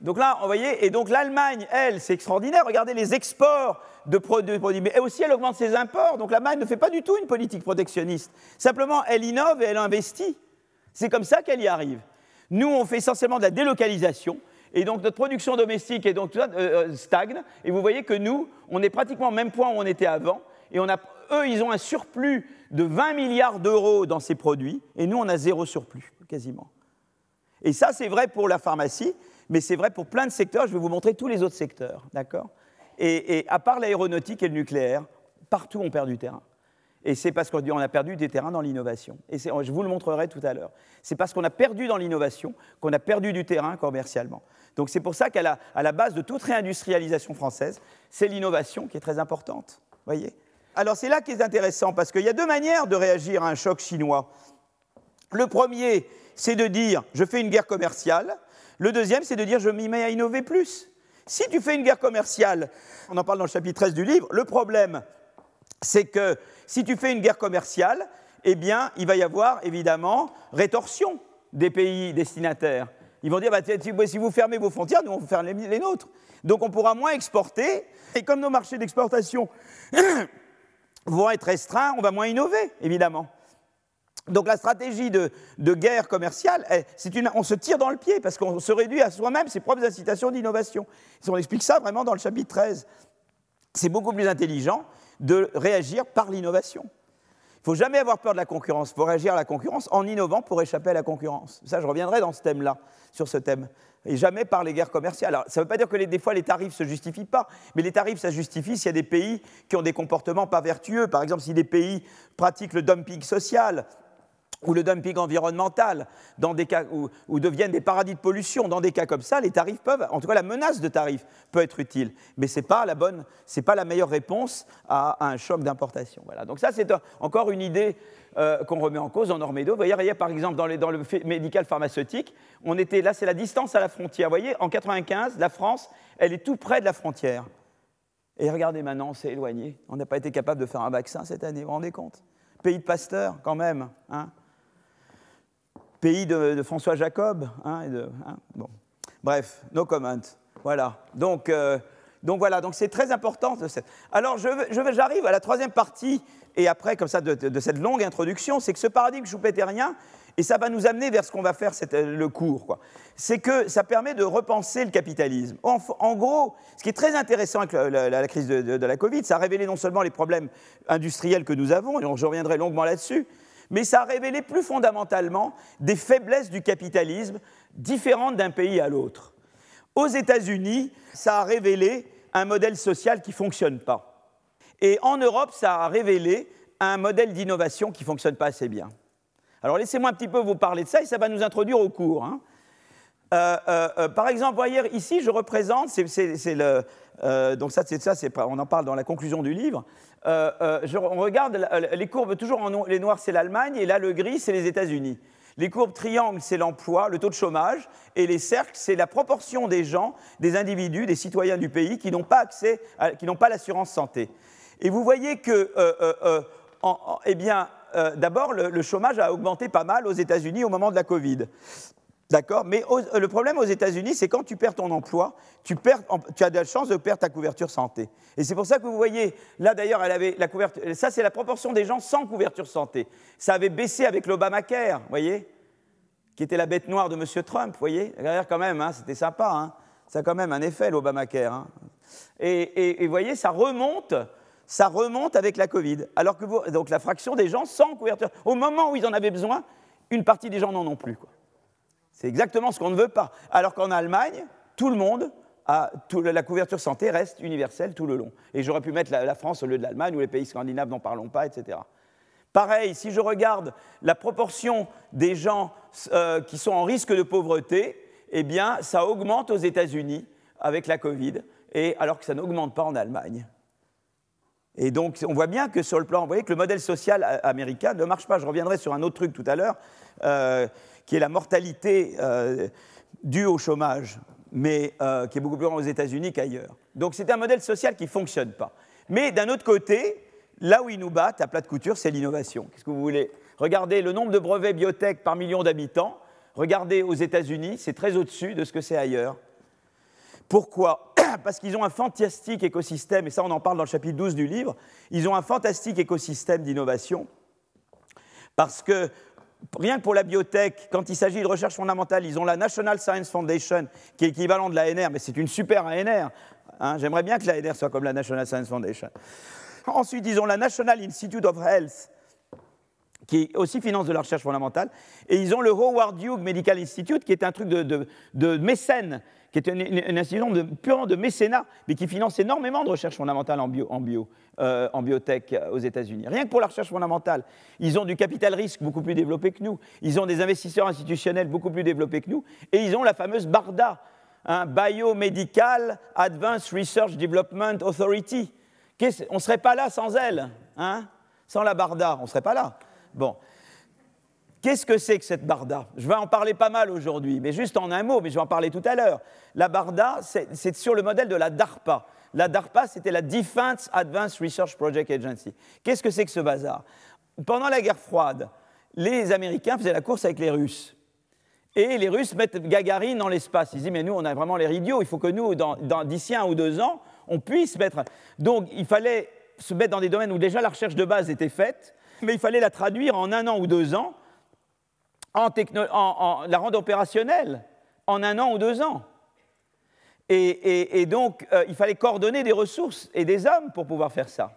Donc là, vous voyez, et donc l'Allemagne, elle, c'est extraordinaire. Regardez les exports de produits, mais aussi, elle augmente ses imports. Donc l'Allemagne ne fait pas du tout une politique protectionniste. Simplement, elle innove et elle investit. C'est comme ça qu'elle y arrive. Nous, on fait essentiellement de la délocalisation. Et donc notre production domestique est donc, euh, euh, stagne. Et vous voyez que nous, on est pratiquement au même point où on était avant. Et on a, eux, ils ont un surplus de 20 milliards d'euros dans ces produits. Et nous, on a zéro surplus, quasiment. Et ça, c'est vrai pour la pharmacie, mais c'est vrai pour plein de secteurs. Je vais vous montrer tous les autres secteurs, d'accord? Et, à part l'aéronautique et le nucléaire, partout on perd du terrain. Et c'est parce qu'on a perdu des terrains dans l'innovation. Et je vous le montrerai tout à l'heure. C'est parce qu'on a perdu dans l'innovation qu'on a perdu du terrain commercialement. Donc c'est pour ça qu'à la, la, base de toute réindustrialisation française, c'est l'innovation qui est très importante. Voyez? Alors c'est là qui est intéressant, parce qu'il y a deux manières de réagir à un choc chinois. Le premier, c'est de dire je fais une guerre commerciale. Le deuxième, c'est de dire je m'y mets à innover plus. Si tu fais une guerre commerciale, on en parle dans le chapitre 13 du livre, le problème, c'est que si tu fais une guerre commerciale, eh bien, il va y avoir évidemment rétorsion des pays destinataires. Ils vont dire, bah, si vous fermez vos frontières, nous, on faire les nôtres. Donc on pourra moins exporter, et comme nos marchés d'exportation [clears throat] vont être restreints, on va moins innover, évidemment. Donc la stratégie de, guerre commerciale, on se tire dans le pied parce qu'on se réduit à soi-même ses propres incitations d'innovation. On explique ça vraiment dans le chapitre 13. C'est beaucoup plus intelligent de réagir par l'innovation. Il ne faut jamais avoir peur de la concurrence, il faut réagir à la concurrence en innovant pour échapper à la concurrence. Ça, je reviendrai dans ce thème-là, sur ce thème. Et jamais par les guerres commerciales. Alors, ça ne veut pas dire que des fois les tarifs ne se justifient pas, mais les tarifs, ça justifie s'il y a des pays qui ont des comportements pas vertueux. Par exemple, si des pays pratiquent le dumping social, ou le dumping environnemental, dans des cas où, deviennent des paradis de pollution, dans des cas comme ça, les tarifs peuvent, en tout cas la menace de tarifs peut être utile, mais ce n'est pas la pas la meilleure réponse à, un choc d'importation. Voilà. Donc ça, c'est encore une idée euh, qu'on remet en cause en Ormedo. Vous voyez, par exemple, dans, dans le médical pharmaceutique, on était là, c'est la distance à la frontière. Vous voyez, en 95, la France, elle est tout près de la frontière. Et regardez maintenant, on s'est éloigné. On n'a pas été capable de faire un vaccin cette année, vous vous rendez compte? Pays de Pasteur, quand même. Hein pays de, François Jacob. Hein, hein, bon. Bref, no comment. Voilà. Donc, euh, donc voilà, donc c'est très important. Alors j'arrive à la troisième partie, et après, comme ça, de, cette longue introduction, c'est que ce paradigme schumpeterien, et ça va nous amener vers ce qu'on va faire le cours, c'est que ça permet de repenser le capitalisme. En, gros, ce qui est très intéressant avec la crise de, la Covid, ça a révélé non seulement les problèmes industriels que nous avons, et je reviendrai longuement là-dessus, mais ça a révélé plus fondamentalement des faiblesses du capitalisme différentes d'un pays à l'autre. Aux États-Unis, ça a révélé un modèle social qui ne fonctionne pas. Et en Europe, ça a révélé un modèle d'innovation qui ne fonctionne pas assez bien. Alors laissez-moi un petit peu vous parler de ça et ça va nous introduire au cours. Hein. Euh, euh, euh, par exemple, voyez, ici, je représente, c'est le, donc ça, c'est ça, on en parle dans la conclusion du livre. on regarde les courbes toujours en les noirs, c'est l'Allemagne, et là le gris, c'est les États-Unis. Les courbes triangles, c'est l'emploi, le taux de chômage, et les cercles, c'est la proportion des gens, des individus, des citoyens du pays qui n'ont pas accès, qui n'ont pas l'assurance santé. Et vous voyez que, eh bien, d'abord, le, chômage a augmenté pas mal aux États-Unis au moment de la Covid. D'accord? Mais le problème aux États-Unis, c'est quand tu perds ton emploi, tu, as de la chance de perdre ta couverture santé. Et c'est pour ça que vous voyez, là d'ailleurs, elle avait la couverture. Ça, c'est la proportion des gens sans couverture santé. Ça avait baissé avec l'Obamacare, vous voyez? Qui était la bête noire de M. Trump, vous voyez? Derrière, quand même, hein, c'était sympa. Hein ça a quand même un effet, l'Obamacare. Hein et, vous voyez, ça remonte ça remonte avec la Covid. Alors que vous, donc la fraction des gens sans couverture, au moment où ils en avaient besoin, une partie des gens n'en ont plus. C'est exactement ce qu'on ne veut pas. Alors qu'en Allemagne, tout le monde la couverture santé reste universelle tout le long. Et j'aurais pu mettre la, France au lieu de l'Allemagne ou les pays scandinaves, n'en parlons pas, etc. Pareil, si je regarde la proportion des gens euh, qui sont en risque de pauvreté, eh bien, ça augmente aux États-Unis avec la Covid, et alors que ça n'augmente pas en Allemagne. Et donc, on voit bien que sur le plan, vous voyez que le modèle social américain ne marche pas. Je reviendrai sur un autre truc tout à l'heure. Euh, qui est la mortalité euh, due au chômage, mais euh, qui est beaucoup plus grand aux États-Unis qu'ailleurs. Donc c'est un modèle social qui ne fonctionne pas. Mais d'un autre côté, là où ils nous battent à plat de couture, c'est l'innovation. Qu'est-ce que vous voulez? Regardez le nombre de brevets biotech par million d'habitants. Regardez aux États-Unis, c'est très au-dessus de ce que c'est ailleurs. Pourquoi? [clears throat] Parce qu'ils ont un fantastique écosystème, et ça on en parle dans le chapitre 12 du livre, ils ont un fantastique écosystème d'innovation, parce que rien que pour la biotech, quand il s'agit de recherche fondamentale, ils ont la National Science Foundation, qui est l'équivalent de l'ANR, mais c'est une super ANR. Hein. J'aimerais bien que l'ANR soit comme la National Science Foundation. Ensuite, ils ont la National Institute of Health, qui aussi finance de la recherche fondamentale. Et ils ont le Howard Hughes Medical Institute, qui est un truc de, de, mécène, qui est une, institution de, purement de mécénat, mais qui finance énormément de recherche fondamentale en, bio, en, euh, biotech euh, aux États-Unis. Rien que pour la recherche fondamentale. Ils ont du capital risque beaucoup plus développé que nous. Ils ont des investisseurs institutionnels beaucoup plus développés que nous. Et ils ont la fameuse BARDA, un Biomedical Advanced Research Development Authority. On ne serait pas là sans elle, hein? Sans la BARDA, on ne serait pas là. Bon. Qu'est-ce que c'est que cette Barda? Je vais en parler pas mal aujourd'hui, mais juste en un mot, mais je vais en parler tout à l'heure. La Barda, c'est sur le modèle de la DARPA. La DARPA, c'était la Defense Advanced Research Project Agency. Qu'est-ce que c'est que ce bazar? Pendant la guerre froide, les Américains faisaient la course avec les Russes. Et les Russes mettent Gagarine dans l'espace. Ils disent, mais nous, on a vraiment l'air idiots, il faut que nous, d'ici un ou deux ans, on puisse mettre... Donc, il fallait se mettre dans des domaines où déjà la recherche de base était faite, mais il fallait la traduire en un an ou deux ans, en, la rendre opérationnelle en un an ou deux ans. Et, donc, euh, il fallait coordonner des ressources et des hommes pour pouvoir faire ça.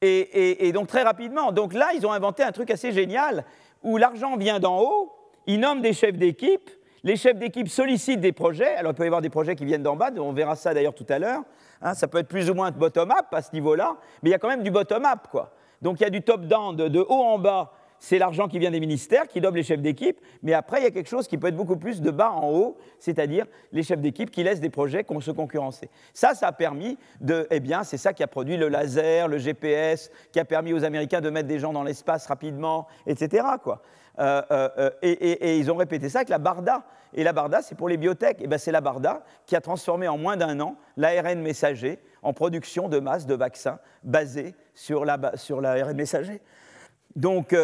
Et, donc, très rapidement. Donc là, ils ont inventé un truc assez génial où l'argent vient d'en haut, ils nomment des chefs d'équipe, les chefs d'équipe sollicitent des projets. Alors, il peut y avoir des projets qui viennent d'en bas, on verra ça d'ailleurs tout à l'heure. Hein, ça peut être plus ou moins bottom-up à ce niveau-là, mais il y a quand même du bottom-up, quoi. Donc il y a du top-down, de, haut en bas, c'est l'argent qui vient des ministères, qui donne les chefs d'équipe, mais après il y a quelque chose qui peut être beaucoup plus de bas en haut, c'est-à-dire les chefs d'équipe qui laissent des projets qu'on se concurrencer. Ça, ça a permis de, eh bien, c'est ça qui a produit le laser, le GPS, qui a permis aux Américains de mettre des gens dans l'espace rapidement, etc. Quoi. Euh, euh, euh, et, ils ont répété ça avec la Barda. Et la Barda, c'est pour les biotech. Et ben, c'est la Barda qui a transformé en moins d'un an l'ARN messager en production de masse de vaccins basés sur l'ARN sur messager. Donc,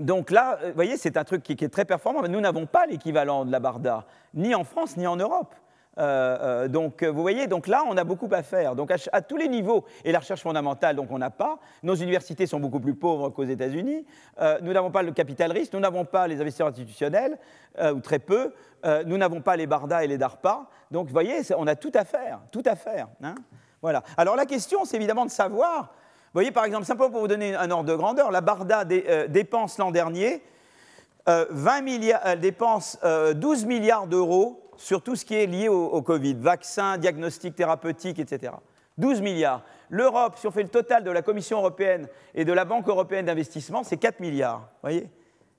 donc là, vous voyez, c'est un truc qui, est très performant, mais nous n'avons pas l'équivalent de la Barda, ni en France, ni en Europe. Euh, euh, donc, vous voyez, donc là, on a beaucoup à faire. Donc, à, tous les niveaux, et la recherche fondamentale, donc on n'a pas. Nos universités sont beaucoup plus pauvres qu'aux États-Unis. Euh, nous n'avons pas le capital risque, nous n'avons pas les investisseurs institutionnels, ou très peu. nous n'avons pas les BARDA et les DARPA. Donc, vous voyez, on a tout à faire, tout à faire. Hein. voilà. Alors, la question, c'est évidemment de savoir. Voyez, par exemple, simplement pour vous donner un ordre de grandeur, la BARDA dépense l'an dernier 20 milliards, elle dépense 12 milliards d'euros sur tout ce qui est lié au, Covid, vaccins, diagnostics thérapeutiques, etc. 12 milliards. L'Europe, si on fait le total de la Commission européenne et de la Banque européenne d'investissement, c'est 4 milliards. Vous voyez?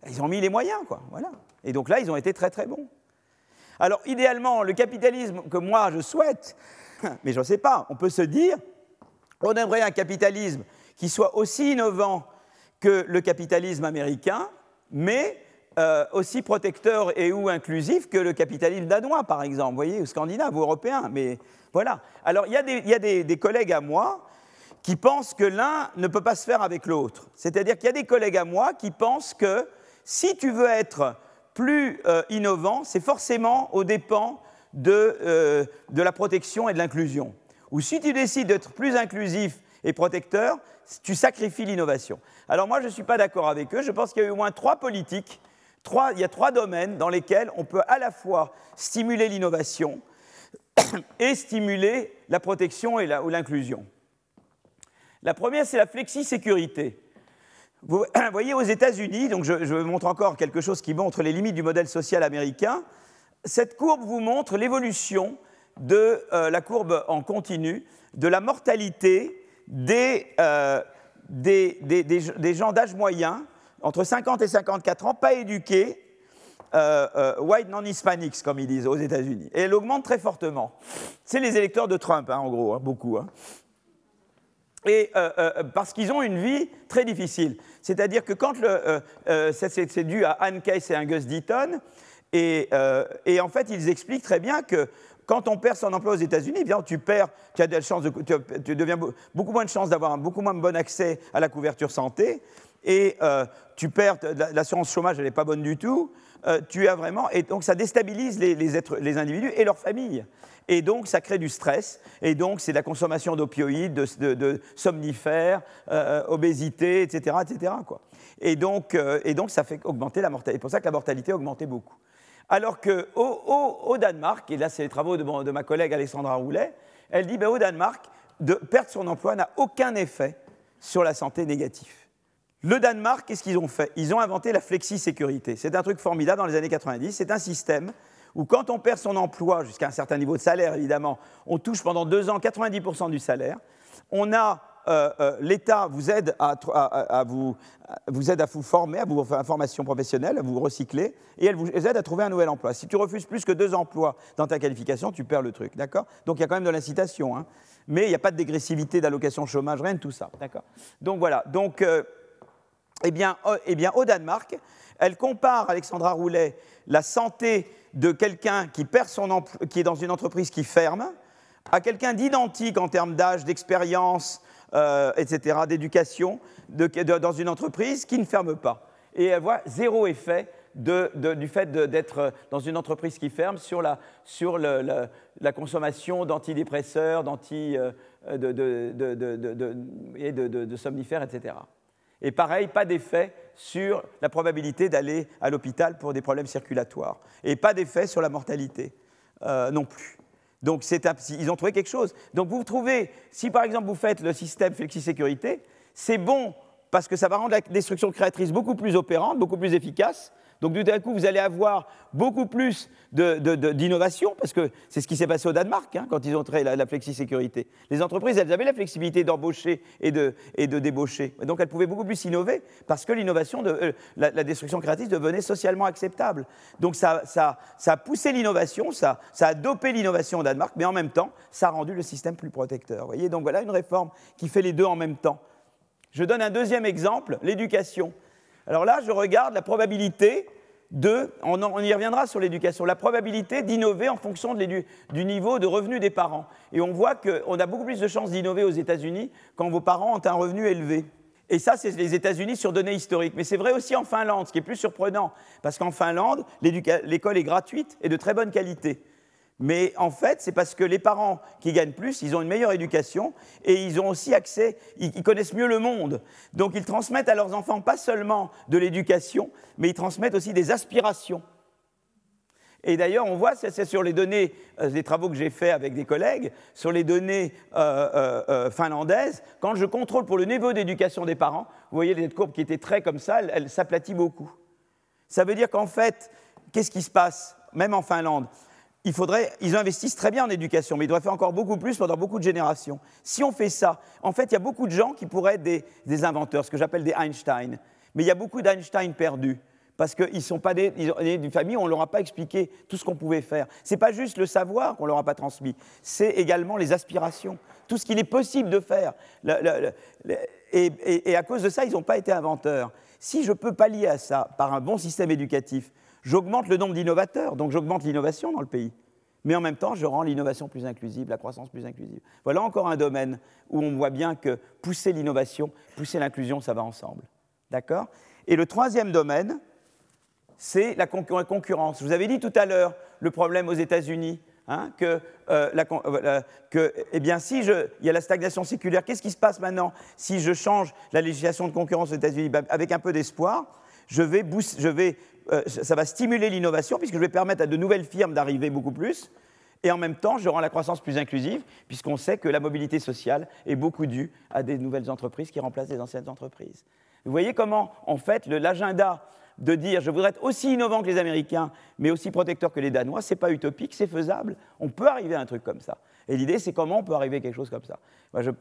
Ils ont mis les moyens, quoi. Voilà. Et donc là, ils ont été très très bons. Alors, idéalement, le capitalisme que moi je souhaite, [laughs] mais je ne sais pas, on peut se dire, on aimerait un capitalisme qui soit aussi innovant que le capitalisme américain, mais euh, aussi protecteur et ou inclusif que le capitalisme danois, par exemple, voyez, ou scandinave ou européen. Mais voilà. Alors, il y a, des, collègues à moi qui pensent que l'un ne peut pas se faire avec l'autre. C'est-à-dire qu'il y a des collègues à moi qui pensent que si tu veux être plus euh, innovant, c'est forcément aux dépens euh, de la protection et de l'inclusion. Ou si tu décides d'être plus inclusif et protecteur, tu sacrifies l'innovation. Alors moi, je ne suis pas d'accord avec eux. Je pense qu'il y a au moins trois politiques il y a trois domaines dans lesquels on peut à la fois stimuler l'innovation [coughs] et stimuler la protection ou l'inclusion. La première, c'est la flexi-sécurité. Vous [coughs] voyez, aux États-Unis, donc je, je, montre encore quelque chose qui montre les limites du modèle social américain. Cette courbe vous montre l'évolution de euh, la courbe en continu de la mortalité des, euh, des, des, des gens d'âge moyen entre 50 et 54 ans, pas éduqués, euh, white non-hispanics, comme ils disent aux États-Unis. Et elle augmente très fortement. C'est les électeurs de Trump, hein, en gros, hein, beaucoup. Hein. Et parce qu'ils ont une vie très difficile. C'est-à-dire que quand c'est dû à Anne Case et Angus Deaton, et, et, en fait, ils expliquent très bien que quand on perd son emploi aux États-Unis, bien tu perds, tu as de chances tu, deviens beaucoup moins de chances d'avoir beaucoup moins bon accès à la couverture santé et euh, tu perds, l'assurance chômage, elle n'est pas bonne du tout, euh, tu as vraiment. Et donc ça déstabilise les, les individus et leurs familles. Et donc, ça crée du stress. Et donc, c'est la consommation d'opioïdes, de, somnifères, euh, obésité, etc. etc. Quoi. Et, donc, et donc, ça fait augmenter la mortalité. C'est pour ça que la mortalité a augmenté beaucoup. Alors qu'au au, Danemark, et là, c'est les travaux de, ma collègue Alexandra Roulet, elle dit ben, au Danemark, perdre son emploi n'a aucun effet sur la santé négative. Le Danemark, qu'est-ce qu'ils ont fait? Ils ont inventé la flexi-sécurité. C'est un truc formidable dans les années 90. C'est un système où quand on perd son emploi jusqu'à un certain niveau de salaire, évidemment, on touche pendant deux ans 90% du salaire. On a euh, euh, l'État vous aide à, vous, aide à vous former, à vous faire une formation professionnelle, à vous recycler, et elle vous aide à trouver un nouvel emploi. Si tu refuses plus que deux emplois dans ta qualification, tu perds le truc, d'accord? Donc il y a quand même de l'incitation, hein. mais il n'y a pas de dégressivité d'allocation chômage, rien de tout ça, d'accord? Donc voilà, donc, euh, eh, bien, eh bien, au Danemark, elle compare, Alexandra Roulet, la santé de quelqu'un qui perd son qui est dans une entreprise qui ferme, à quelqu'un d'identique en termes d'âge, d'expérience, euh, etc., d'éducation, dans une entreprise qui ne ferme pas. Et elle voit zéro effet du fait d'être dans une entreprise qui ferme sur la, sur la consommation d'antidépresseurs, d'anti, euh, de, somnifères, etc. Et pareil, pas d'effet sur la probabilité d'aller à l'hôpital pour des problèmes circulatoires. Et pas d'effet sur la mortalité euh, non plus. Donc ils ont trouvé quelque chose. Donc vous trouvez, si par exemple vous faites le système flexi-sécurité, c'est bon parce que ça va rendre la destruction créatrice beaucoup plus opérante, beaucoup plus efficace, donc tout d'un coup, vous allez avoir beaucoup plus d'innovation, parce que c'est ce qui s'est passé au Danemark hein, quand ils ont créé la, flexi-sécurité. Les entreprises, elles avaient la flexibilité d'embaucher et de, débaucher. donc elles pouvaient beaucoup plus innover, parce que l'innovation, euh, la, destruction créatrice devenait socialement acceptable. Donc ça, a poussé l'innovation, ça, a dopé l'innovation au Danemark, mais en même temps, ça a rendu le système plus protecteur. voyez donc voilà une réforme qui fait les deux en même temps. Je donne un deuxième exemple, l'éducation. Alors là, je regarde la probabilité de, on, y reviendra sur l'éducation, la probabilité d'innover en fonction du niveau de revenu des parents. Et on voit qu'on a beaucoup plus de chances d'innover aux États-Unis quand vos parents ont un revenu élevé. Et ça, c'est les États-Unis sur données historiques. Mais c'est vrai aussi en Finlande, ce qui est plus surprenant, parce qu'en Finlande, l'école est gratuite et de très bonne qualité. Mais en fait, c'est parce que les parents qui gagnent plus, ils ont une meilleure éducation et ils ont aussi accès, ils, connaissent mieux le monde. Donc ils transmettent à leurs enfants pas seulement de l'éducation, mais ils transmettent aussi des aspirations. Et d'ailleurs, on voit, c'est sur les données, euh, des travaux que j'ai faits avec des collègues, sur les données euh, euh, finlandaises, quand je contrôle pour le niveau d'éducation des parents, vous voyez les courbes qui étaient très comme ça, elle s'aplatit beaucoup. Ça veut dire qu'en fait, qu'est-ce qui se passe, même en Finlande? Il faudrait, ils investissent très bien en éducation, mais ils devraient faire encore beaucoup plus pendant beaucoup de générations. Si on fait ça, en fait, il y a beaucoup de gens qui pourraient être des, inventeurs, ce que j'appelle des Einstein. Mais il y a beaucoup d'Einstein perdus parce qu'ils sont pas des, d'une famille où on ne leur a pas expliqué tout ce qu'on pouvait faire. Ce n'est pas juste le savoir qu'on ne leur a pas transmis, c'est également les aspirations, tout ce qu'il est possible de faire. et, et, à cause de ça, ils n'ont pas été inventeurs. Si je peux pallier à ça par un bon système éducatif, j'augmente le nombre d'innovateurs, donc j'augmente l'innovation dans le pays. Mais en même temps, je rends l'innovation plus inclusive, la croissance plus inclusive. Voilà encore un domaine où on voit bien que pousser l'innovation, pousser l'inclusion, ça va ensemble. D'accord? Et le troisième domaine, c'est la concurrence. Je vous avais dit tout à l'heure le problème aux États-Unis, hein, que, euh, euh, que, eh bien, si il y a la stagnation séculaire, qu'est-ce qui se passe maintenant? Si je change la législation de concurrence aux États-Unis ben, Avec un peu d'espoir, je vais, je vais euh, ça va stimuler l'innovation puisque je vais permettre à de nouvelles firmes d'arriver beaucoup plus. Et en même temps, je rends la croissance plus inclusive, puisqu'on sait que la mobilité sociale est beaucoup due à des nouvelles entreprises qui remplacent des anciennes entreprises. Vous voyez comment, en fait, l'agenda de dire je voudrais être aussi innovant que les Américains, mais aussi protecteur que les Danois, c'est pas utopique, c'est faisable. On peut arriver à un truc comme ça. Et l'idée, c'est comment on peut arriver à quelque chose comme ça.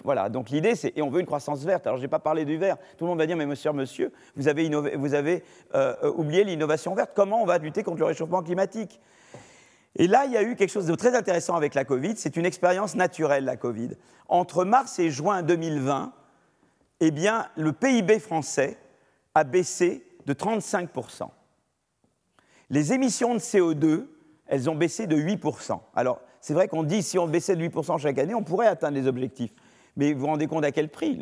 voilà, donc l'idée, c'est, et on veut une croissance verte. Alors, je n'ai pas parlé du vert. Tout le monde va dire, mais monsieur, monsieur, vous avez, avez euh, oublié l'innovation verte. Comment on va lutter contre le réchauffement climatique? Et là, il y a eu quelque chose de très intéressant avec la Covid. C'est une expérience naturelle, la Covid. Entre mars et juin 2020, eh bien, le PIB français a baissé de 35%. Les émissions de CO2, elles ont baissé de 8%. Alors, c'est vrai qu'on dit si on baissait de 8% chaque année, on pourrait atteindre les objectifs. Mais vous vous rendez compte à quel prix?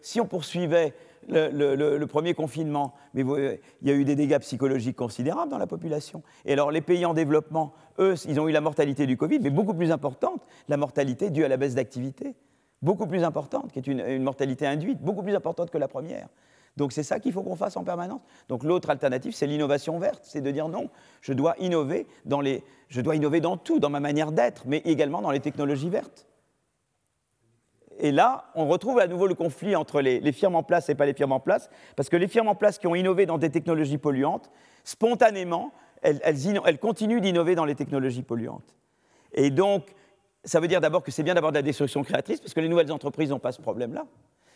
Si on poursuivait le, premier confinement, il y a eu des dégâts psychologiques considérables dans la population. Et alors les pays en développement, eux, ils ont eu la mortalité du Covid, mais beaucoup plus importante, la mortalité due à la baisse d'activité, beaucoup plus importante, qui est une, mortalité induite, beaucoup plus importante que la première. Donc c'est ça qu'il faut qu'on fasse en permanence. Donc l'autre alternative, c'est l'innovation verte, c'est de dire non, je dois innover dans tout, dans ma manière d'être, mais également dans les technologies vertes. Et là, on retrouve à nouveau le conflit entre les, firmes en place et pas les firmes en place, parce que les firmes en place qui ont innové dans des technologies polluantes, spontanément, elles, continuent d'innover dans les technologies polluantes. Et donc, ça veut dire d'abord que c'est bien d'avoir de la destruction créatrice, parce que les nouvelles entreprises n'ont pas ce problème-là.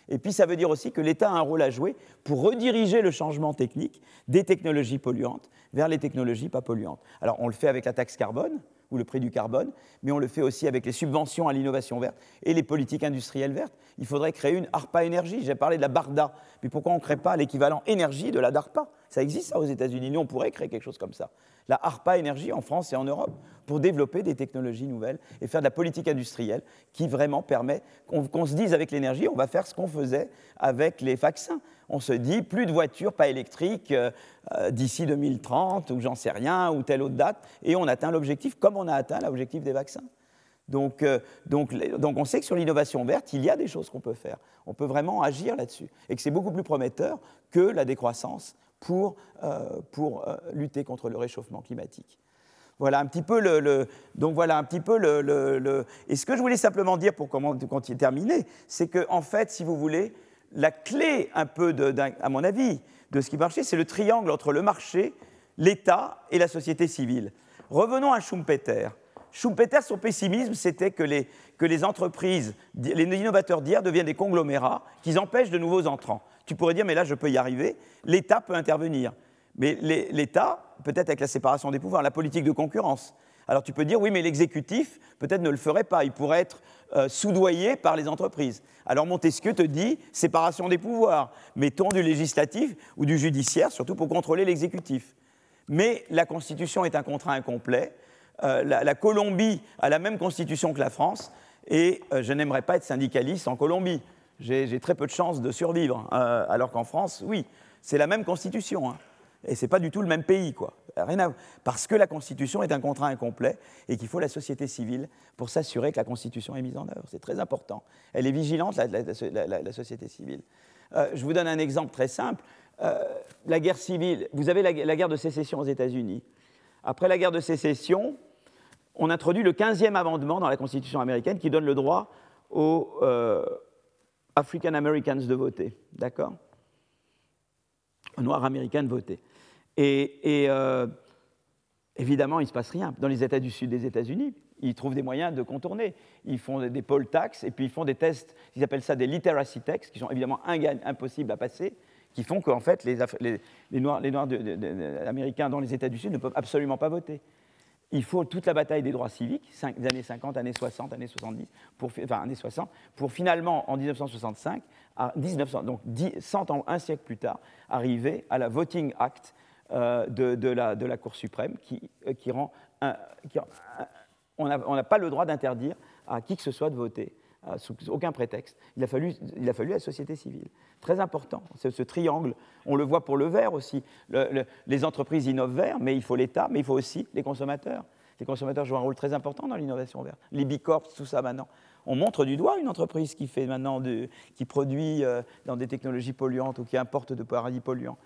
Et puis, ça veut dire aussi que l'État a un rôle à jouer pour rediriger le changement technique des technologies polluantes vers les technologies pas polluantes. Alors, on le fait avec la taxe carbone, ou le prix du carbone, mais on le fait aussi avec les subventions à l'innovation verte et les politiques industrielles vertes. Il faudrait créer une ARPA énergie. J'ai parlé de la BARDA, mais pourquoi on ne crée pas l'équivalent énergie de la DARPA? Ça existe ça aux États-Unis. Nous, on pourrait créer quelque chose comme ça. La ARPA énergie en France et en Europe pour développer des technologies nouvelles et faire de la politique industrielle qui vraiment permet qu'on se dise avec l'énergie, on va faire ce qu'on faisait avec les vaccins on se dit plus de voitures pas électriques euh, euh, d'ici 2030 ou j'en sais rien ou telle autre date et on atteint l'objectif comme on a atteint l'objectif des vaccins. Donc, euh, donc, donc, on sait que sur l'innovation verte, il y a des choses qu'on peut faire. On peut vraiment agir là-dessus et que c'est beaucoup plus prometteur que la décroissance pour, pour lutter contre le réchauffement climatique. Voilà un petit peu le, donc voilà un petit peu le, et ce que je voulais simplement dire pour comment, terminer, c'est que en fait, si vous voulez, la clé un peu, à mon avis, de ce qui marchait, c'est le triangle entre le marché, l'État et la société civile. Revenons à Schumpeter. Schumpeter, son pessimisme, c'était que les, que les entreprises, les innovateurs d'hier deviennent des conglomérats qui empêchent de nouveaux entrants. Tu pourrais dire, mais là, je peux y arriver. L'État peut intervenir. Mais l'État, peut-être avec la séparation des pouvoirs, la politique de concurrence. Alors tu peux dire, oui, mais l'exécutif, peut-être ne le ferait pas. Il pourrait être euh, soudoyé par les entreprises. Alors Montesquieu te dit séparation des pouvoirs, mettons du législatif ou du judiciaire, surtout pour contrôler l'exécutif. Mais la Constitution est un contrat incomplet. Euh, la, Colombie a la même Constitution que la France, et euh, je n'aimerais pas être syndicaliste en Colombie. J'ai très peu de chances de survivre, alors qu'en France, oui, c'est la même Constitution. Hein. Et ce n'est pas du tout le même pays, quoi. Rien Parce que la Constitution est un contrat incomplet et qu'il faut la société civile pour s'assurer que la Constitution est mise en œuvre. C'est très important. Elle est vigilante, la, société civile. Euh, je vous donne un exemple très simple. Euh, la guerre civile, vous avez la, guerre de sécession aux États-Unis. Après la guerre de sécession, on introduit le 15e amendement dans la Constitution américaine qui donne le droit aux euh, African Americans de voter. D'accord? Noirs américains de voter. Et, euh, évidemment, il ne se passe rien. Dans les États du Sud des États-Unis, ils trouvent des moyens de contourner. Ils font des poll tax et puis ils font des tests, ils appellent ça des literacy tests, qui sont évidemment impossibles à passer, qui font qu'en fait, les, Noirs, américains dans les États du Sud ne peuvent absolument pas voter. Il faut toute la bataille des droits civiques, des années 50, années 60, années 70, pour, années 60, pour finalement, en 1965, à 1900, donc 100 ans, un siècle plus tard, arriver à la Voting Act, euh, de, la, Cour suprême qui, euh, rend. on n'a pas le droit d'interdire à qui que ce soit de voter. Euh, sous aucun prétexte. Il a, fallu, il a fallu la société civile. Très important, ce, ce triangle. On le voit pour le verre aussi. les entreprises innovent vert, mais il faut l'État, mais il faut aussi les consommateurs. Les consommateurs jouent un rôle très important dans l'innovation verte. Les Bicorps, tout ça maintenant. On montre du doigt une entreprise qui fait maintenant qui produit dans des technologies polluantes ou qui importe de paradis polluants.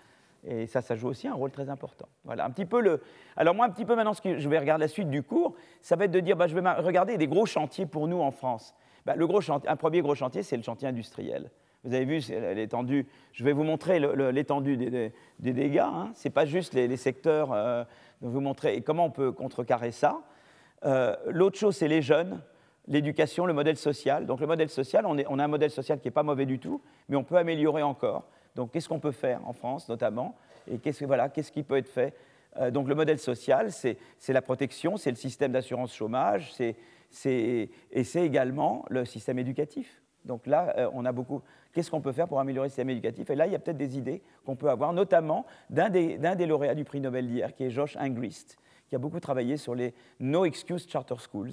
Et ça, ça joue aussi un rôle très important. Voilà, un petit peu le. Alors moi, un petit peu maintenant, ce que je vais regarder la suite du cours, ça va être de dire, bah, je vais regarder des gros chantiers pour nous en France. Bah, le gros un premier gros chantier, c'est le chantier industriel. Vous avez vu l'étendue. Je vais vous montrer l'étendue des, dégâts. Hein. Ce n'est pas juste les, secteurs. Euh, vous montrer comment on peut contrecarrer ça. Euh, l'autre chose, c'est les jeunes, l'éducation, le modèle social. Donc le modèle social, on, a un modèle social qui n'est pas mauvais du tout, mais on peut améliorer encore. Donc qu'est-ce qu'on peut faire en France notamment? Et qu'est-ce, voilà, qu'est-ce qui peut être fait? Euh, Donc le modèle social, c'est, la protection, c'est le système d'assurance chômage, c'est, et c'est également le système éducatif. Donc là, euh, on a beaucoup. Qu'est-ce qu'on peut faire pour améliorer le système éducatif? Et là, il y a peut-être des idées qu'on peut avoir, notamment d'un des, des lauréats du prix Nobel d'hier, qui est Josh Angrist, qui a beaucoup travaillé sur les No Excuse Charter Schools.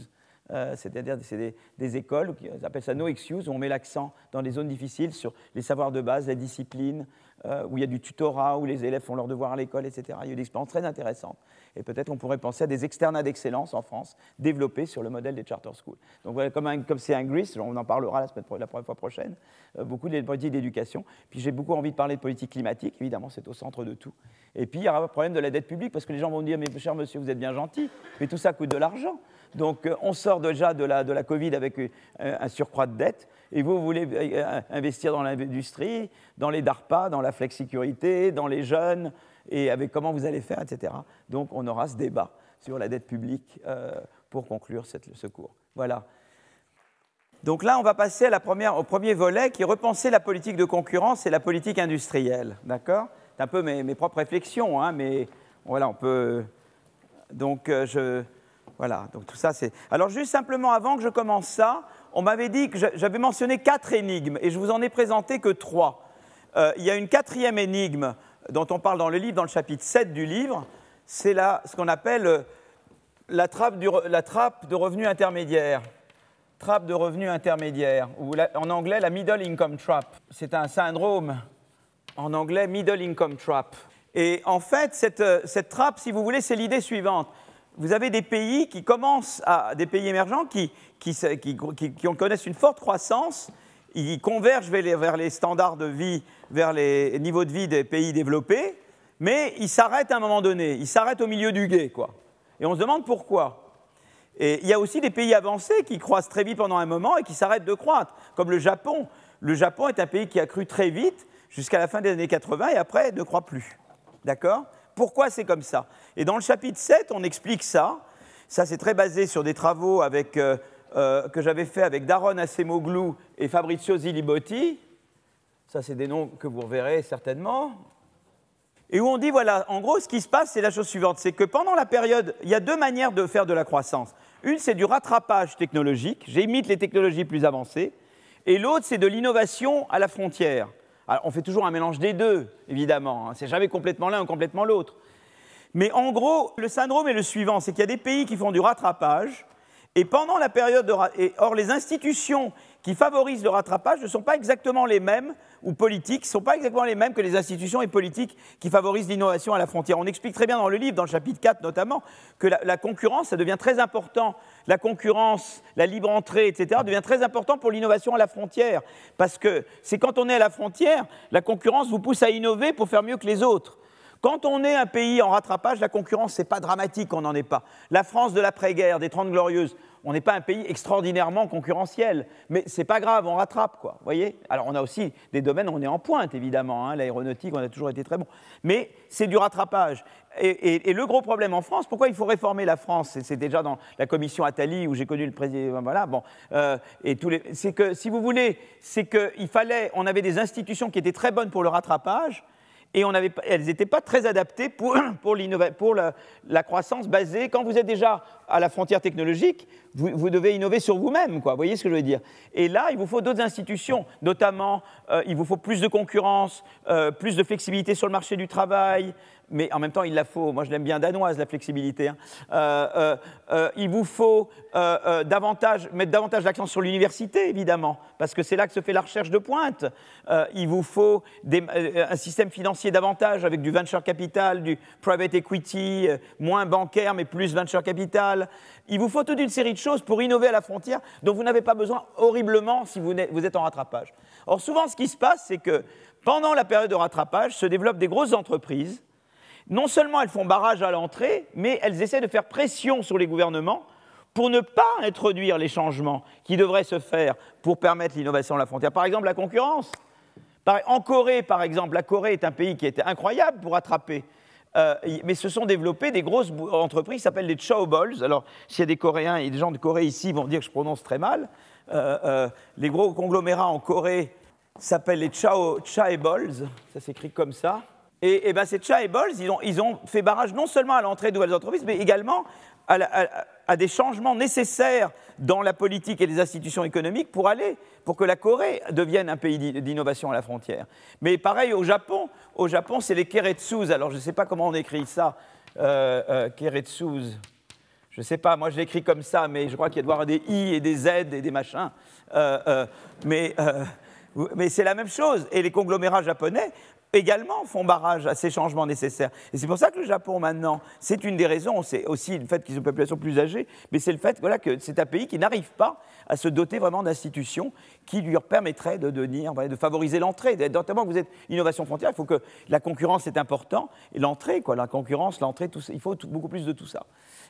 euh, c'est-à-dire c'est des, écoles, ils appellent ça no excuse, où on met l'accent dans les zones difficiles sur les savoirs de base, la discipline, euh, où il y a du tutorat, où les élèves font leurs devoirs à l'école, etc. Il y a eu des expériences très intéressantes. Et peut-être on pourrait penser à des externats d'excellence en France, développés sur le modèle des charter schools. Donc voilà, comme c'est un, GRIS, on en parlera la, semaine, la fois prochaine, euh, beaucoup de politiques d'éducation. Puis j'ai beaucoup envie de parler de politique climatique, évidemment, c'est au centre de tout. Et puis il y aura le problème de la dette publique, parce que les gens vont dire, mais cher monsieur, vous êtes bien gentil, mais tout ça coûte de l'argent. Donc euh, on sort déjà de la, de la Covid avec un surcroît de dette et vous voulez euh, investir dans l'industrie, dans les DARPA, dans la flexicurité, dans les jeunes, et avec comment vous allez faire, etc. Donc on aura ce débat sur la dette publique euh, pour conclure ce cours. Voilà. Donc là, on va passer au premier volet qui est repenser la politique de concurrence et la politique industrielle. D'accord? C'est un peu mes, propres réflexions, hein, mais voilà, on peut. Donc, euh, je. Voilà, donc tout ça, c'est. Alors, juste simplement avant que je commence ça, on m'avait dit que j'avais mentionné quatre énigmes et je vous en ai présenté que trois. Euh, il y a une quatrième énigme dont on parle dans le livre, dans le chapitre 7 du livre, c'est ce qu'on appelle euh, la trappe, de revenus intermédiaires. Trappe de revenus intermédiaires, ou en anglais la middle income trap. C'est un syndrome en anglais middle income trap. Et en fait, cette, euh, cette trappe, si vous voulez, c'est l'idée suivante vous avez des pays qui commencent à, des pays émergents qui, qui, connaissent une forte croissance, ils convergent vers les, standards de vie, vers les niveaux de vie des pays développés, mais ils s'arrêtent à un moment donné, ils s'arrêtent au milieu du guet, quoi. Et on se demande pourquoi. Et il y a aussi des pays avancés qui croissent très vite pendant un moment et qui s'arrêtent de croître, comme le Japon. Le Japon est un pays qui a cru très vite jusqu'à la fin des années 80 et après ne croît plus. D'accord? Pourquoi c'est comme ça? Et dans le chapitre 7, on explique ça. Ça, c'est très basé sur des travaux avec, euh, euh, que j'avais fait avec Daron Acemoglu et Fabrizio Zilibotti. Ça, c'est des noms que vous reverrez certainement. Et où on dit, voilà, en gros, ce qui se passe, c'est la chose suivante, c'est que pendant la période, il y a deux manières de faire de la croissance. Une, c'est du rattrapage technologique, j'imite les technologies plus avancées, et l'autre, c'est de l'innovation à la frontière. Alors, on fait toujours un mélange des deux, évidemment. Hein. C'est jamais complètement l'un ou complètement l'autre. Mais en gros, le syndrome est le suivant c'est qu'il y a des pays qui font du rattrapage, et pendant la période de. Or, les institutions qui favorisent le rattrapage ne sont pas exactement les mêmes, ou politiques, ne sont pas exactement les mêmes que les institutions et politiques qui favorisent l'innovation à la frontière. On explique très bien dans le livre, dans le chapitre 4 notamment, que la, concurrence, ça devient très important. La concurrence, la libre entrée, etc., devient très important pour l'innovation à la frontière. Parce que c'est quand on est à la frontière, la concurrence vous pousse à innover pour faire mieux que les autres. Quand on est un pays en rattrapage, la concurrence, n'est pas dramatique, on n'en est pas. La France de l'après-guerre, des Trente Glorieuses, on n'est pas un pays extraordinairement concurrentiel, mais c'est pas grave, on rattrape, quoi. Voyez? Alors on a aussi des domaines où on est en pointe, évidemment. Hein. L'aéronautique, on a toujours été très bon, mais c'est du rattrapage. Et, le gros problème en France, pourquoi il faut réformer la France? C'est déjà dans la commission Attali où j'ai connu le président. Voilà, bon, euh. C'est que, si vous voulez, c'est qu'il fallait, on avait des institutions qui étaient très bonnes pour le rattrapage et elles n'étaient pas très adaptées pour, [coughs] pour, la, croissance basée. Quand vous êtes déjà à la frontière technologique, vous, devez innover sur vous-même. Vous voyez ce que je veux dire? Et là, il vous faut d'autres institutions, notamment, euh, il vous faut plus de concurrence, euh, plus de flexibilité sur le marché du travail, mais en même temps, il la faut. Moi, je l'aime bien danoise, la flexibilité. Hein. Euh, euh, euh, il vous faut davantage, mettre davantage l'accent sur l'université, évidemment, parce que c'est là que se fait la recherche de pointe. il vous faut un système financier davantage avec du venture capital, du private equity, moins bancaire, mais plus venture capital. Il vous faut toute une série de choses pour innover à la frontière dont vous n'avez pas besoin horriblement si vous êtes en rattrapage. Or, souvent, ce qui se passe, c'est que pendant la période de rattrapage se développent des grosses entreprises non seulement elles font barrage à l'entrée, mais elles essaient de faire pression sur les gouvernements pour ne pas introduire les changements qui devraient se faire pour permettre l'innovation à la frontière. Par exemple, la concurrence. En Corée, par exemple, la Corée est un pays qui était incroyable pour attraper. Euh, mais se sont développées des grosses entreprises qui s'appellent les chaobols. Alors, s'il y a des Coréens et des gens de Corée ici, vont dire que je prononce très mal. Euh, euh, les gros conglomérats en Corée s'appellent les chaebols. Ça s'écrit comme ça. Et, ben ces ils ont, ils ont fait barrage non seulement à l'entrée de nouvelles entreprises, mais également à, des changements nécessaires dans la politique et les institutions économiques pour aller, pour que la Corée devienne un pays d'innovation à la frontière. Mais pareil au Japon, au Japon, c'est les keretsus. Alors je ne sais pas comment on écrit ça, euh, euh Je ne sais pas, moi je l'écris comme ça, mais je crois qu'il y a de voir des I et des Z et des machins. mais mais c'est la même chose. Et les conglomérats japonais également font barrage à ces changements nécessaires. Et c'est pour ça que le Japon, maintenant, c'est une des raisons, c'est aussi le fait qu'ils ont une population plus âgée, mais c'est le fait voilà, que c'est un pays qui n'arrive pas à se doter vraiment d'institutions qui lui permettraient de, de favoriser l'entrée. Notamment, vous êtes innovation frontière, il faut que la concurrence est important, et l'entrée, quoi, la concurrence, l'entrée, il faut beaucoup plus de tout ça.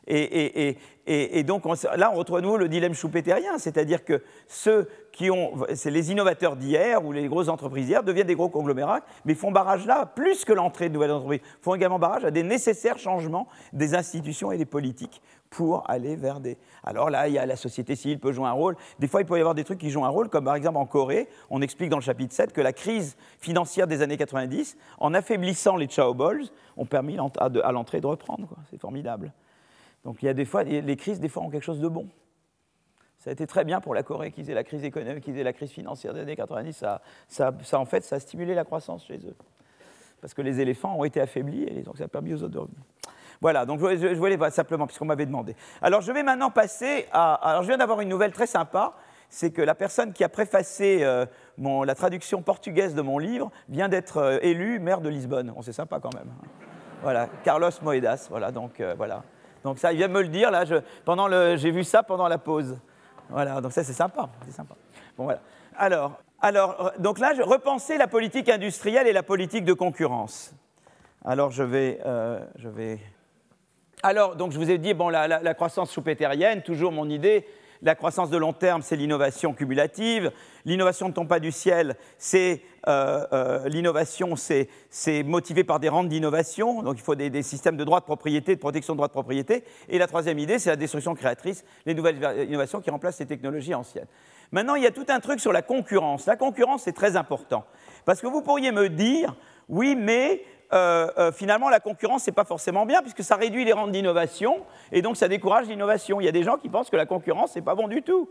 Et, donc là, on retrouve à nouveau le dilemme choupétérien, c'est-à-dire que ceux qui ont, c'est les innovateurs d'hier ou les grosses entreprises d'hier deviennent des gros conglomérats, mais font barrage là, plus que l'entrée de nouvelles entreprises, font également barrage à des nécessaires changements des institutions et des politiques pour aller vers des. Alors là, il y a la société civile peut jouer un rôle. Des fois, il peut y avoir des trucs qui jouent un rôle, comme par exemple en Corée, on explique dans le chapitre 7 que la crise financière des années 90, en affaiblissant les chaobols, ont permis à l'entrée de reprendre. C'est formidable. Donc il y a des fois, les crises, des fois, ont quelque chose de bon. Ça a été très bien pour la Corée qu'ils aient la crise économique, qu'ils aient la crise financière des années 90. Ça, ça, en fait, ça a stimulé la croissance chez eux. Parce que les éléphants ont été affaiblis et donc ça a permis aux autres de. Voilà, donc je, je voulais simplement, puisqu'on m'avait demandé. Alors je vais maintenant passer à. Alors je viens d'avoir une nouvelle très sympa c'est que la personne qui a préfacé euh, la traduction portugaise de mon livre vient d'être euh, élue maire de Lisbonne. On c'est sympa quand même. Hein. Voilà, Carlos Moedas. Voilà, donc euh, voilà. Donc ça, il vient me le dire, là, j'ai vu ça pendant la pause. Voilà, donc ça c'est sympa, c'est sympa. Bon voilà. Alors, alors, donc là, repenser la politique industrielle et la politique de concurrence. Alors je vais, euh, je vais. Alors, donc je vous ai dit, bon, la, la, la croissance toujours mon idée, la croissance de long terme, c'est l'innovation cumulative. L'innovation ne tombe pas du ciel, c'est euh, euh, l'innovation, c'est motivé par des rentes d'innovation. Donc il faut des, systèmes de droits de propriété, de protection de droits de propriété. Et la troisième idée, c'est la destruction créatrice, les nouvelles innovations qui remplacent les technologies anciennes. Maintenant, il y a tout un truc sur la concurrence. La concurrence, c'est très important. Parce que vous pourriez me dire, oui, mais euh, euh, finalement, la concurrence, n'est pas forcément bien, puisque ça réduit les rentes d'innovation, et donc ça décourage l'innovation. Il y a des gens qui pensent que la concurrence, n'est pas bon du tout.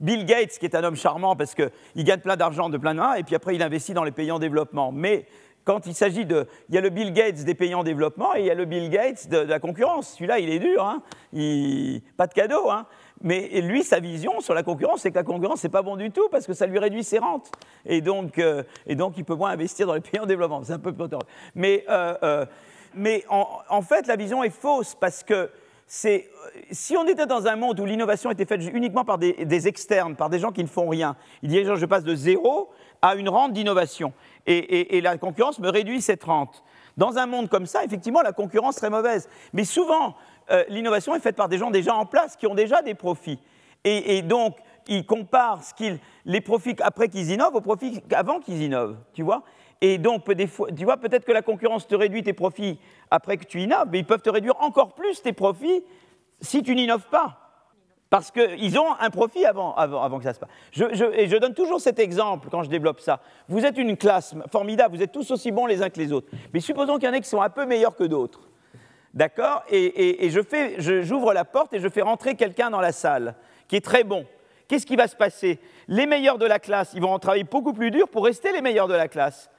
Bill Gates, qui est un homme charmant, parce qu'il gagne plein d'argent de plein de mains, et puis après, il investit dans les pays en développement. Mais quand il s'agit de... Il y a le Bill Gates des pays en développement, et il y a le Bill Gates de, la concurrence. Celui-là, il est dur, hein. pas de cadeau. Hein. Mais lui, sa vision sur la concurrence, c'est que la concurrence, c'est pas bon du tout parce que ça lui réduit ses rentes. Et donc, euh, et donc il peut moins investir dans les pays en développement. C'est un peu Mais, euh, euh, mais en, fait, la vision est fausse parce que c'est, si on était dans un monde où l'innovation était faite uniquement par des, externes, par des gens qui ne font rien, il dit je passe de zéro à une rente d'innovation. Et, et la concurrence me réduit cette rente. Dans un monde comme ça, effectivement, la concurrence serait mauvaise. Mais souvent, euh, l'innovation est faite par des gens déjà en place, qui ont déjà des profits. Et, donc, ils comparent les profits après qu'ils innovent aux profits avant qu'ils innovent, tu vois et donc, des fois, tu vois, peut-être que la concurrence te réduit tes profits après que tu innoves, mais ils peuvent te réduire encore plus tes profits si tu n'innoves pas. Parce qu'ils ont un profit avant, avant, que ça se passe. et je donne toujours cet exemple quand je développe ça. Vous êtes une classe formidable, vous êtes tous aussi bons les uns que les autres. Mais supposons qu'il y en ait qui sont un peu meilleurs que d'autres. D'accord Et, j'ouvre la porte et je fais rentrer quelqu'un dans la salle qui est très bon. Qu'est-ce qui va se passer? Les meilleurs de la classe, ils vont travailler beaucoup plus dur pour rester les meilleurs de la classe.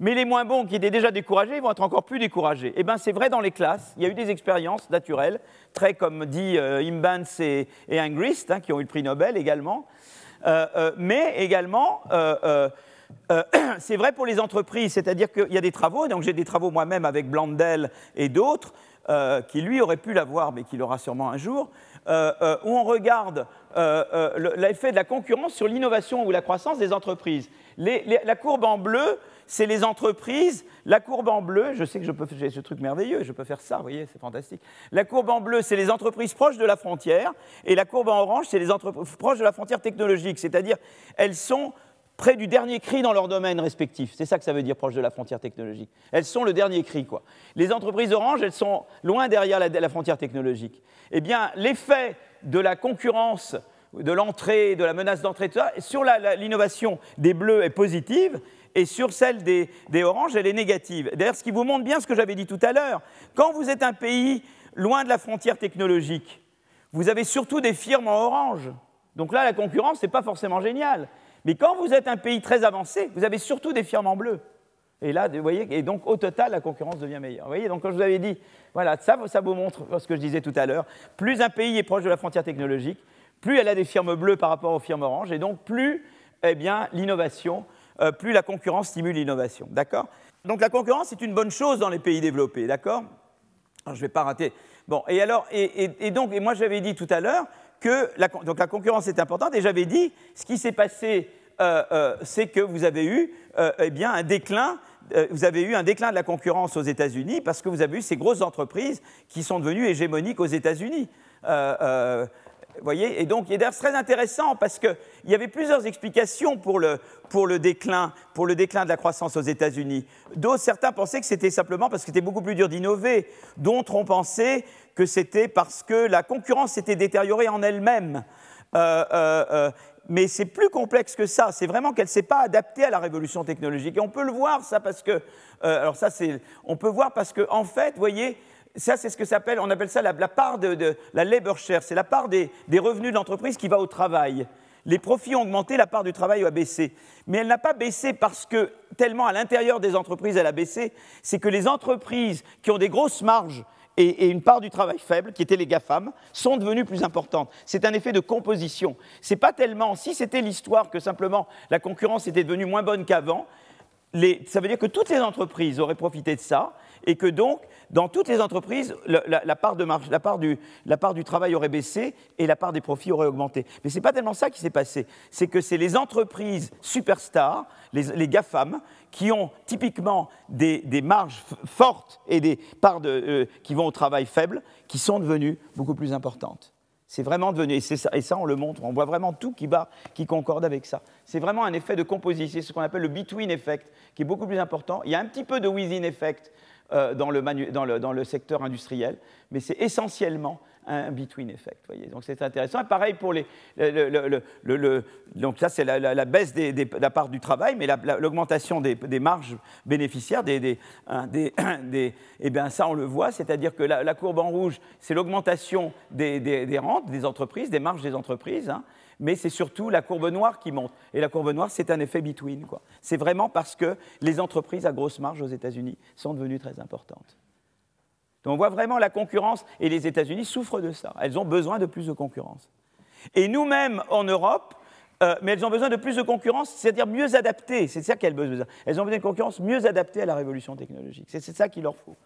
Mais les moins bons, qui étaient déjà découragés, ils vont être encore plus découragés. Eh bien, c'est vrai dans les classes. Il y a eu des expériences naturelles, très comme dit euh, Imbans et, et Angrist, hein, qui ont eu le prix Nobel également. Euh, euh, mais également, [clears throat] c'est vrai pour les entreprises, c'est-à-dire qu'il y a des travaux, donc j'ai des travaux moi-même avec Blandel et d'autres, euh, qui lui aurait pu l'avoir, mais qui l'aura sûrement un jour, euh, euh, où on regarde l'effet de la concurrence sur l'innovation ou la croissance des entreprises. la courbe en bleu, c'est les entreprises. La courbe en bleu, je sais que je peux faire ce truc merveilleux, je peux faire ça, vous voyez, c'est fantastique. La courbe en bleu, c'est les entreprises proches de la frontière, et la courbe en orange, c'est les entreprises proches de la frontière technologique, c'est-à-dire elles sont près du dernier cri dans leur domaine respectif. C'est ça que ça veut dire proche de la frontière technologique. Elles sont le dernier cri, quoi. Les entreprises orange, elles sont loin derrière la, frontière technologique. Eh bien, l'effet de la concurrence, de l'entrée, de la menace d'entrée, sur l'innovation des bleus est positive, et sur celle des, oranges, elle est négative. D'ailleurs, ce qui vous montre bien ce que j'avais dit tout à l'heure, quand vous êtes un pays loin de la frontière technologique, vous avez surtout des firmes en orange. Donc là, la concurrence, n'est pas forcément géniale. Mais quand vous êtes un pays très avancé, vous avez surtout des firmes en bleu. Et là, vous voyez, et donc au total, la concurrence devient meilleure. Vous voyez, donc quand je vous avais dit, voilà, ça, ça vous montre ce que je disais tout à l'heure. Plus un pays est proche de la frontière technologique, plus elle a des firmes bleues par rapport aux firmes oranges, et donc plus, eh bien, l'innovation, euh, plus la concurrence stimule l'innovation. D'accord? Donc la concurrence est une bonne chose dans les pays développés. D'accord? Je ne vais pas rater. Bon, et alors, et, donc, et moi j'avais dit tout à l'heure donc la concurrence est importante, et j'avais dit ce qui s'est passé, euh, euh, c'est que vous avez eu eh bien un déclin euh, vous avez eu un déclin de la concurrence aux États-Unis parce que vous avez eu ces grosses entreprises qui sont devenues hégémoniques aux États-Unis. Euh, euh, voyez Et donc, c'est très intéressant parce qu'il y avait plusieurs explications pour le, pour, le déclin, pour le déclin de la croissance aux États-Unis. D'autres, certains pensaient que c'était simplement parce que c'était beaucoup plus dur d'innover. D'autres ont pensé que c'était parce que la concurrence s'était détériorée en elle-même. Euh, mais c'est plus complexe que ça. C'est vraiment qu'elle ne s'est pas adaptée à la révolution technologique. Et on peut le voir, ça, parce que. Euh, alors, ça, c'est. On peut voir parce qu'en en fait, vous voyez, ça, c'est ce que s'appelle. On appelle ça la, part de, la labor share. C'est la part des, revenus de l'entreprise qui va au travail. Les profits ont augmenté, la part du travail a baissé. Mais elle n'a pas baissé parce que, tellement à l'intérieur des entreprises, elle a baissé, c'est que les entreprises qui ont des grosses marges et, une part du travail faible, qui étaient les GAFAM, sont devenues plus importantes. C'est un effet de composition. C'est pas tellement, si c'était l'histoire que simplement la concurrence était devenue moins bonne qu'avant, ça veut dire que toutes les entreprises auraient profité de ça et que donc, dans toutes les entreprises, la, part, de la, part, du, travail aurait baissé et la part des profits aurait augmenté. Mais ce n'est pas tellement ça qui s'est passé. C'est que c'est les entreprises superstars, les, les GAFAM, qui ont typiquement des, marges fortes et des parts euh, qui vont au travail faible, qui sont devenues beaucoup plus importantes. C'est vraiment devenu, et, ça, et ça, on le montre, on voit vraiment tout qui, bat, qui concorde avec ça. C'est vraiment un effet de composition, c'est ce qu'on appelle le between effect, qui est beaucoup plus important. Il y a un petit peu de within effect euh, dans, le secteur industriel, mais c'est essentiellement un between effect. Voyez. Donc c'est intéressant. pareil pour les. Le, donc ça, c'est la, baisse de la part du travail, mais l'augmentation des, marges bénéficiaires, des, hein, [coughs] eh bien ça, on le voit, c'est-à-dire que la, courbe en rouge, c'est l'augmentation des, rentes des entreprises, des marges des entreprises. Hein, mais c'est surtout la courbe noire qui monte. Et la courbe noire, c'est un effet between. C'est vraiment parce que les entreprises à grosse marge aux États-Unis sont devenues très importantes. Donc on voit vraiment la concurrence, et les États-Unis souffrent de ça. Elles ont besoin de plus de concurrence. Et nous-mêmes, en Europe, euh, mais elles ont besoin de plus de concurrence, c'est-à-dire mieux adaptées. C'est ça qu'elles ont besoin. Elles ont besoin de concurrence mieux adaptée à la révolution technologique. C'est ça qu'il leur faut.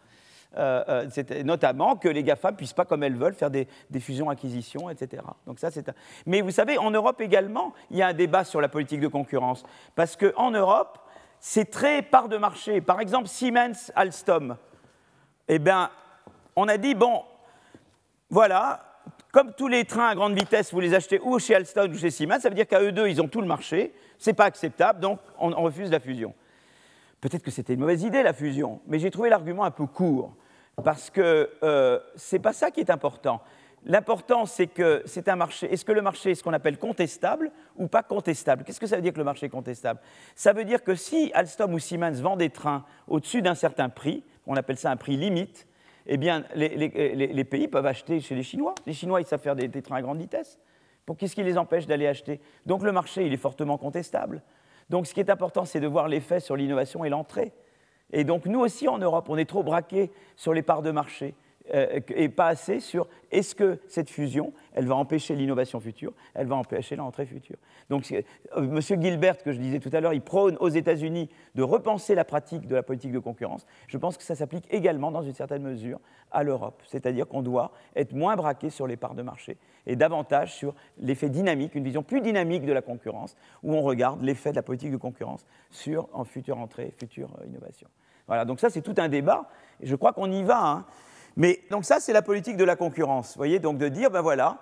Euh, euh notamment que les GAFA ne puissent pas, comme elles veulent, faire des, fusions-acquisitions, etc. Donc ça, c'est Mais vous savez, en Europe également, il y a un débat sur la politique de concurrence. Parce qu'en Europe, c'est très part de marché. Par exemple, Siemens, Alstom. Eh bien, on a dit, bon, voilà, comme tous les trains à grande vitesse, vous les achetez ou chez Alstom ou chez Siemens, ça veut dire qu'à eux deux, ils ont tout le marché, c'est pas acceptable, donc on, refuse la fusion. Peut-être que c'était une mauvaise idée, la fusion, mais j'ai trouvé l'argument un peu court, parce que euh, c'est pas ça qui est important. L'important, c'est que c'est un marché. Est-ce que le marché est ce qu'on appelle contestable ou pas contestable? Qu'est-ce que ça veut dire que le marché est contestable? Ça veut dire que si Alstom ou Siemens vend des trains au-dessus d'un certain prix, on appelle ça un prix limite, eh bien, les, pays peuvent acheter chez les Chinois. Les Chinois, ils savent faire des, trains à grande vitesse. Qu'est-ce qui les empêche d'aller acheter? Donc le marché, il est fortement contestable. Donc ce qui est important, c'est de voir l'effet sur l'innovation et l'entrée. Et donc nous aussi en Europe, on est trop braqués sur les parts de marché. Euh, et pas assez sur est-ce que cette fusion, elle va empêcher l'innovation future, elle va empêcher l'entrée future. Donc, euh, M. Gilbert, que je disais tout à l'heure, il prône aux États-Unis de repenser la pratique de la politique de concurrence. Je pense que ça s'applique également, dans une certaine mesure, à l'Europe. C'est-à-dire qu'on doit être moins braqué sur les parts de marché et davantage sur l'effet dynamique, une vision plus dynamique de la concurrence, où on regarde l'effet de la politique de concurrence sur en future entrée, future euh, innovation. Voilà, donc ça c'est tout un débat, et je crois qu'on y va. Hein. Mais donc ça, c'est la politique de la concurrence. Vous voyez, donc de dire, ben voilà,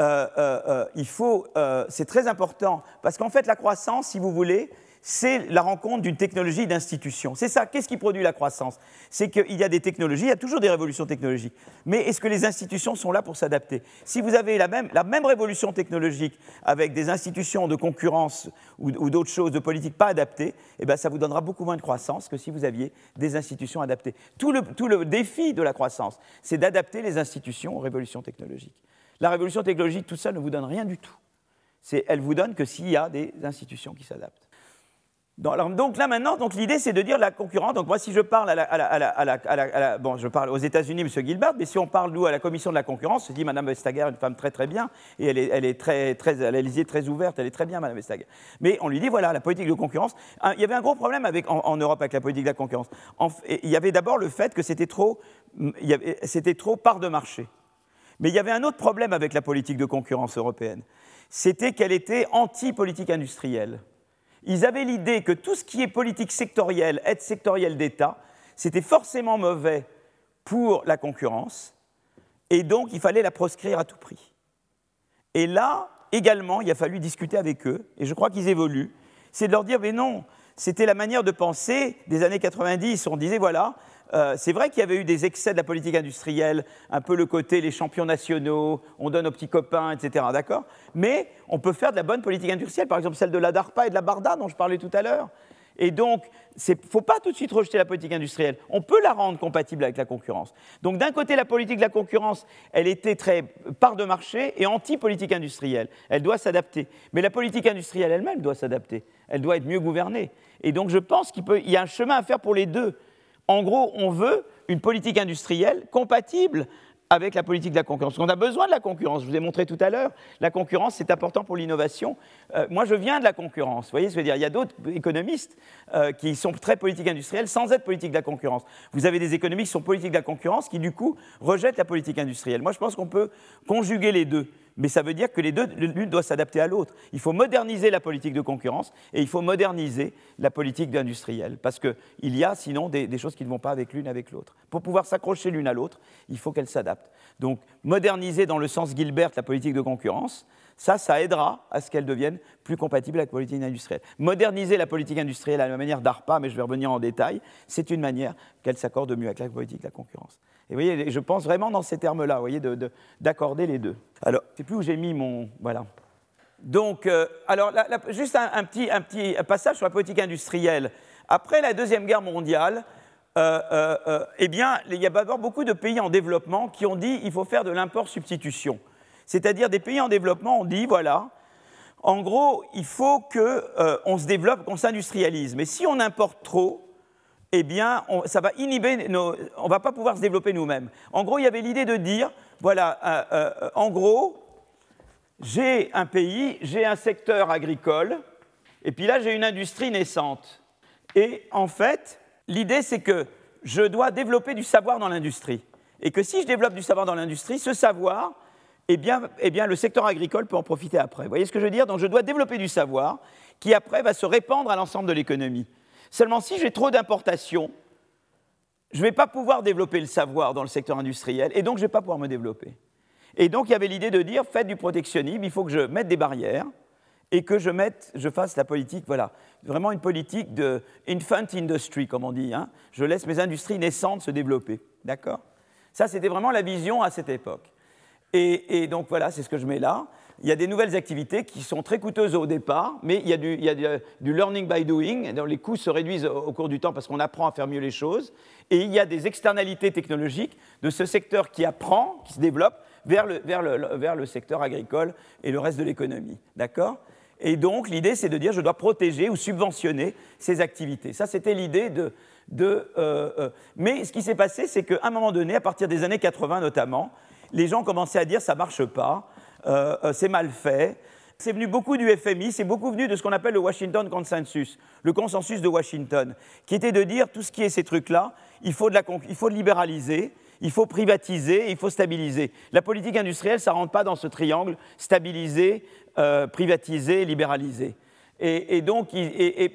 euh, euh, euh, il faut, c'est très important, parce qu'en fait, la croissance, si vous voulez, c'est la rencontre d'une technologie d'institution. C'est ça. Qu'est-ce qui produit la croissance? C'est qu'il y a des technologies, il y a toujours des révolutions technologiques. Mais est-ce que les institutions sont là pour s'adapter? Si vous avez la même, révolution technologique avec des institutions de concurrence ou, d'autres choses de politique pas adaptées, eh bien, ça vous donnera beaucoup moins de croissance que si vous aviez des institutions adaptées. Tout le, tout le défi de la croissance, c'est d'adapter les institutions aux révolutions technologiques. La révolution technologique, tout ça ne vous donne rien du tout. Elle vous donne que s'il y a des institutions qui s'adaptent. Donc là maintenant, donc l'idée c'est de dire la concurrence. Donc moi, si je parle à aux États-Unis, M. Gilbert, mais si on parle nous à la Commission de la concurrence, je dis Madame Vestager, une femme très très bien, et elle est, très, très, les yeux très ouvertes, elle est très bien, Madame Vestager. Mais on lui dit voilà, la politique de concurrence. Il y avait un gros problème en, Europe avec la politique de la concurrence. il y avait d'abord le fait que trop, c'était trop part de marché. Mais il y avait un autre problème avec la politique de concurrence européenne, c'était qu'elle était anti-politique industrielle ils avaient l'idée que tout ce qui est politique sectorielle, aide sectorielle d'État, c'était forcément mauvais pour la concurrence, et donc il fallait la proscrire à tout prix. Et là, également, il a fallu discuter avec eux, et je crois qu'ils évoluent, c'est de leur dire, mais non, c'était la manière de penser des années 90, on disait, voilà, euh, c'est vrai qu'il y avait eu des excès de la politique industrielle, un peu le côté les champions nationaux, on donne aux petits copains, etc. D'accord? Mais on peut faire de la bonne politique industrielle, par exemple celle de la DARPA et de la BARDA dont je parlais tout à l'heure. Et donc, il ne faut pas tout de suite rejeter la politique industrielle. On peut la rendre compatible avec la concurrence. Donc, d'un côté, la politique de la concurrence, elle était très part de marché et anti-politique industrielle. Elle doit s'adapter. Mais la politique industrielle elle-même doit s'adapter. Elle doit être mieux gouvernée. Et donc, je pense qu'il y a un chemin à faire pour les deux. En gros, on veut une politique industrielle compatible avec la politique de la concurrence. On a besoin de la concurrence. Je vous ai montré tout à l'heure, la concurrence, c'est important pour l'innovation. Euh, moi, je viens de la concurrence. Vous voyez ce que je veux dire? Il y a d'autres économistes euh, qui sont très politiques industriels sans être politique de la concurrence. Vous avez des économistes qui sont politiques de la concurrence qui, du coup, rejettent la politique industrielle. Moi, je pense qu'on peut conjuguer les deux mais ça veut dire que les deux, l'une doit s'adapter à l'autre. Il faut moderniser la politique de concurrence et il faut moderniser la politique industrielle, parce qu'il y a sinon des, choses qui ne vont pas avec l'une avec l'autre. Pour pouvoir s'accrocher l'une à l'autre, il faut qu'elles s'adaptent. Donc moderniser dans le sens Gilbert la politique de concurrence, ça, ça aidera à ce qu'elle devienne plus compatible avec la politique industrielle. Moderniser la politique industrielle à la manière d'ARPA, mais je vais revenir en détail, c'est une manière qu'elle s'accorde mieux avec la politique de la concurrence. Et vous voyez, je pense vraiment dans ces termes-là, vous voyez, d'accorder les deux. Alors, je ne sais plus où j'ai mis mon... Voilà. Donc, euh, alors, juste un, petit, un, petit, passage sur la politique industrielle. Après la Deuxième Guerre mondiale, euh, euh, eh bien, il y a d'abord beaucoup de pays en développement qui ont dit qu'il faut faire de l'import-substitution. C'est-à-dire des pays en développement ont dit, voilà, en gros, il faut qu'on se développe, qu'on s'industrialise. Mais si on importe trop, eh bien, on, ça va inhiber nos, on va pas pouvoir se développer nous-mêmes. En gros, il y avait l'idée de dire, voilà, euh, euh, en gros, j'ai un pays, j'ai un secteur agricole, et puis là, j'ai une industrie naissante. Et en fait, l'idée, c'est que je dois développer du savoir dans l'industrie. Et que si je développe du savoir dans l'industrie, ce savoir, eh bien, eh bien, le secteur agricole peut en profiter après. Vous voyez ce que je veux dire? Donc je dois développer du savoir qui après va se répandre à l'ensemble de l'économie. Seulement si j'ai trop d'importations, je ne vais pas pouvoir développer le savoir dans le secteur industriel et donc je ne vais pas pouvoir me développer. Et donc il y avait l'idée de dire faites du protectionnisme, il faut que je mette des barrières et que je, mette, je fasse la politique, voilà, vraiment une politique de infant industry, comme on dit. Hein. Je laisse mes industries naissantes se développer. D'accord? Ça, c'était vraiment la vision à cette époque. Et, donc voilà, c'est ce que je mets là. Il y a des nouvelles activités qui sont très coûteuses au départ, mais il y a du, learning by doing. les coûts se réduisent au, cours du temps parce qu'on apprend à faire mieux les choses. Et il y a des externalités technologiques de ce secteur qui apprend, qui se développe, vers le, vers le, vers le secteur agricole et le reste de l'économie. D'accord? Et donc l'idée, c'est de dire je dois protéger ou subventionner ces activités. Ça, c'était l'idée de. de euh, euh, Mais ce qui s'est passé, c'est qu'à un moment donné, à partir des années 80 notamment, les gens commençaient à dire ça marche pas, euh, euh, c'est mal fait. C'est venu beaucoup du FMI, c'est beaucoup venu de ce qu'on appelle le Washington Consensus, le consensus de Washington, qui était de dire tout ce qui est ces trucs-là, il faut, de la, il faut libéraliser, il faut privatiser, il faut stabiliser. La politique industrielle, ça ne rentre pas dans ce triangle stabiliser, euh, privatiser, libéraliser. Et, donc, et,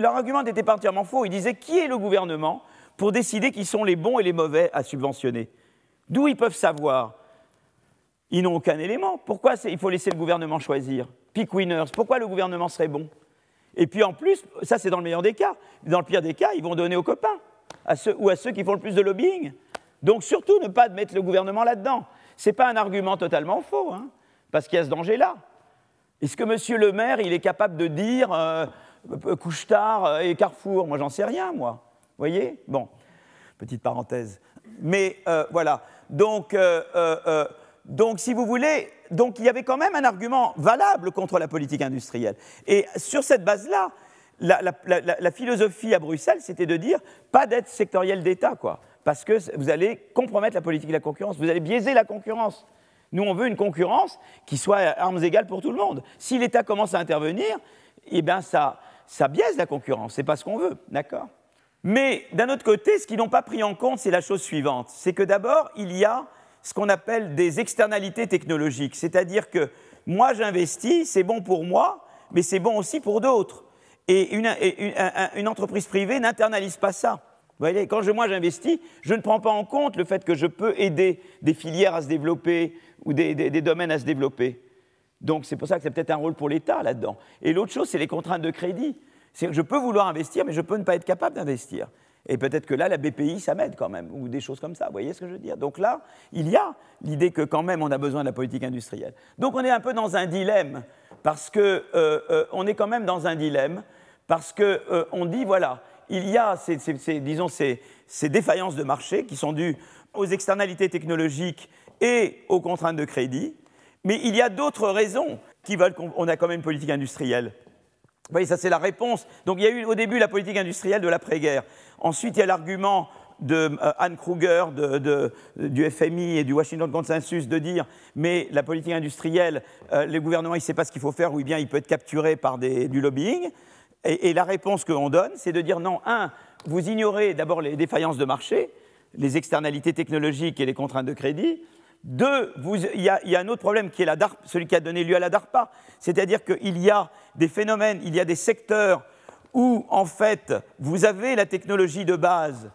leur argument était particulièrement faux. Ils disaient qui est le gouvernement pour décider qui sont les bons et les mauvais à subventionner? D'où ils peuvent savoir? Ils n'ont aucun élément. Pourquoi il faut laisser le gouvernement choisir? Pick winners. Pourquoi le gouvernement serait bon? Et puis en plus, ça c'est dans le meilleur des cas. Dans le pire des cas, ils vont donner aux copains à ceux, ou à ceux qui font le plus de lobbying. Donc surtout ne pas mettre le gouvernement là-dedans. Ce n'est pas un argument totalement faux, hein, parce qu'il y a ce danger-là. Est-ce que Monsieur le maire, il est capable de dire euh, Couche-Tard euh, et Carrefour? Moi, j'en sais rien, moi. Vous voyez? Bon, petite parenthèse. Mais euh, voilà. Donc, euh, donc, si vous voulez, donc il y avait quand même un argument valable contre la politique industrielle. Et sur cette base-là, la, philosophie à Bruxelles, c'était de dire pas d'être sectoriel d'État, quoi. Parce que vous allez compromettre la politique de la concurrence, vous allez biaiser la concurrence. Nous, on veut une concurrence qui soit à armes égales pour tout le monde. Si l'État commence à intervenir, eh bien, ça, ça biaise la concurrence. C'est pas ce qu'on veut, d'accord? Mais d'un autre côté, ce qu'ils n'ont pas pris en compte, c'est la chose suivante c'est que d'abord, il y a ce qu'on appelle des externalités technologiques. C'est-à-dire que moi, j'investis, c'est bon pour moi, mais c'est bon aussi pour d'autres. Et une, entreprise privée n'internalise pas ça. Vous voyez, quand je, moi j'investis, je ne prends pas en compte le fait que je peux aider des filières à se développer ou des, domaines à se développer. Donc c'est pour ça que c'est peut-être un rôle pour l'État là-dedans. Et l'autre chose, c'est les contraintes de crédit. Je peux vouloir investir, mais je peux ne pas être capable d'investir. Et peut-être que là, la BPI, ça m'aide quand même, ou des choses comme ça. Vous voyez ce que je veux dire Donc là, il y a l'idée que quand même on a besoin de la politique industrielle. Donc on est un peu dans un dilemme, parce qu'on euh, euh, est quand même dans un dilemme, parce qu'on euh, dit, voilà, il y a ces, disons, ces, défaillances de marché qui sont dues aux externalités technologiques et aux contraintes de crédit, mais il y a d'autres raisons qui veulent qu'on ait quand même une politique industrielle. Vous voyez, ça c'est la réponse. Donc il y a eu au début la politique industrielle de l'après-guerre. Ensuite, il y a l'argument de euh, Anne Kruger du FMI et du Washington Consensus de dire mais la politique industrielle, euh, le gouvernement il ne sait pas ce qu'il faut faire ou bien il peut être capturé par du lobbying. Et, la réponse qu'on donne, c'est de dire non, un, vous ignorez d'abord les défaillances de marché, les externalités technologiques et les contraintes de crédit. Deux, il y, a un autre problème qui est celui qui a donné lieu à la DARPA, c'est-à-dire qu'il y a des phénomènes, il y a des secteurs où, en fait, vous avez la technologie de base.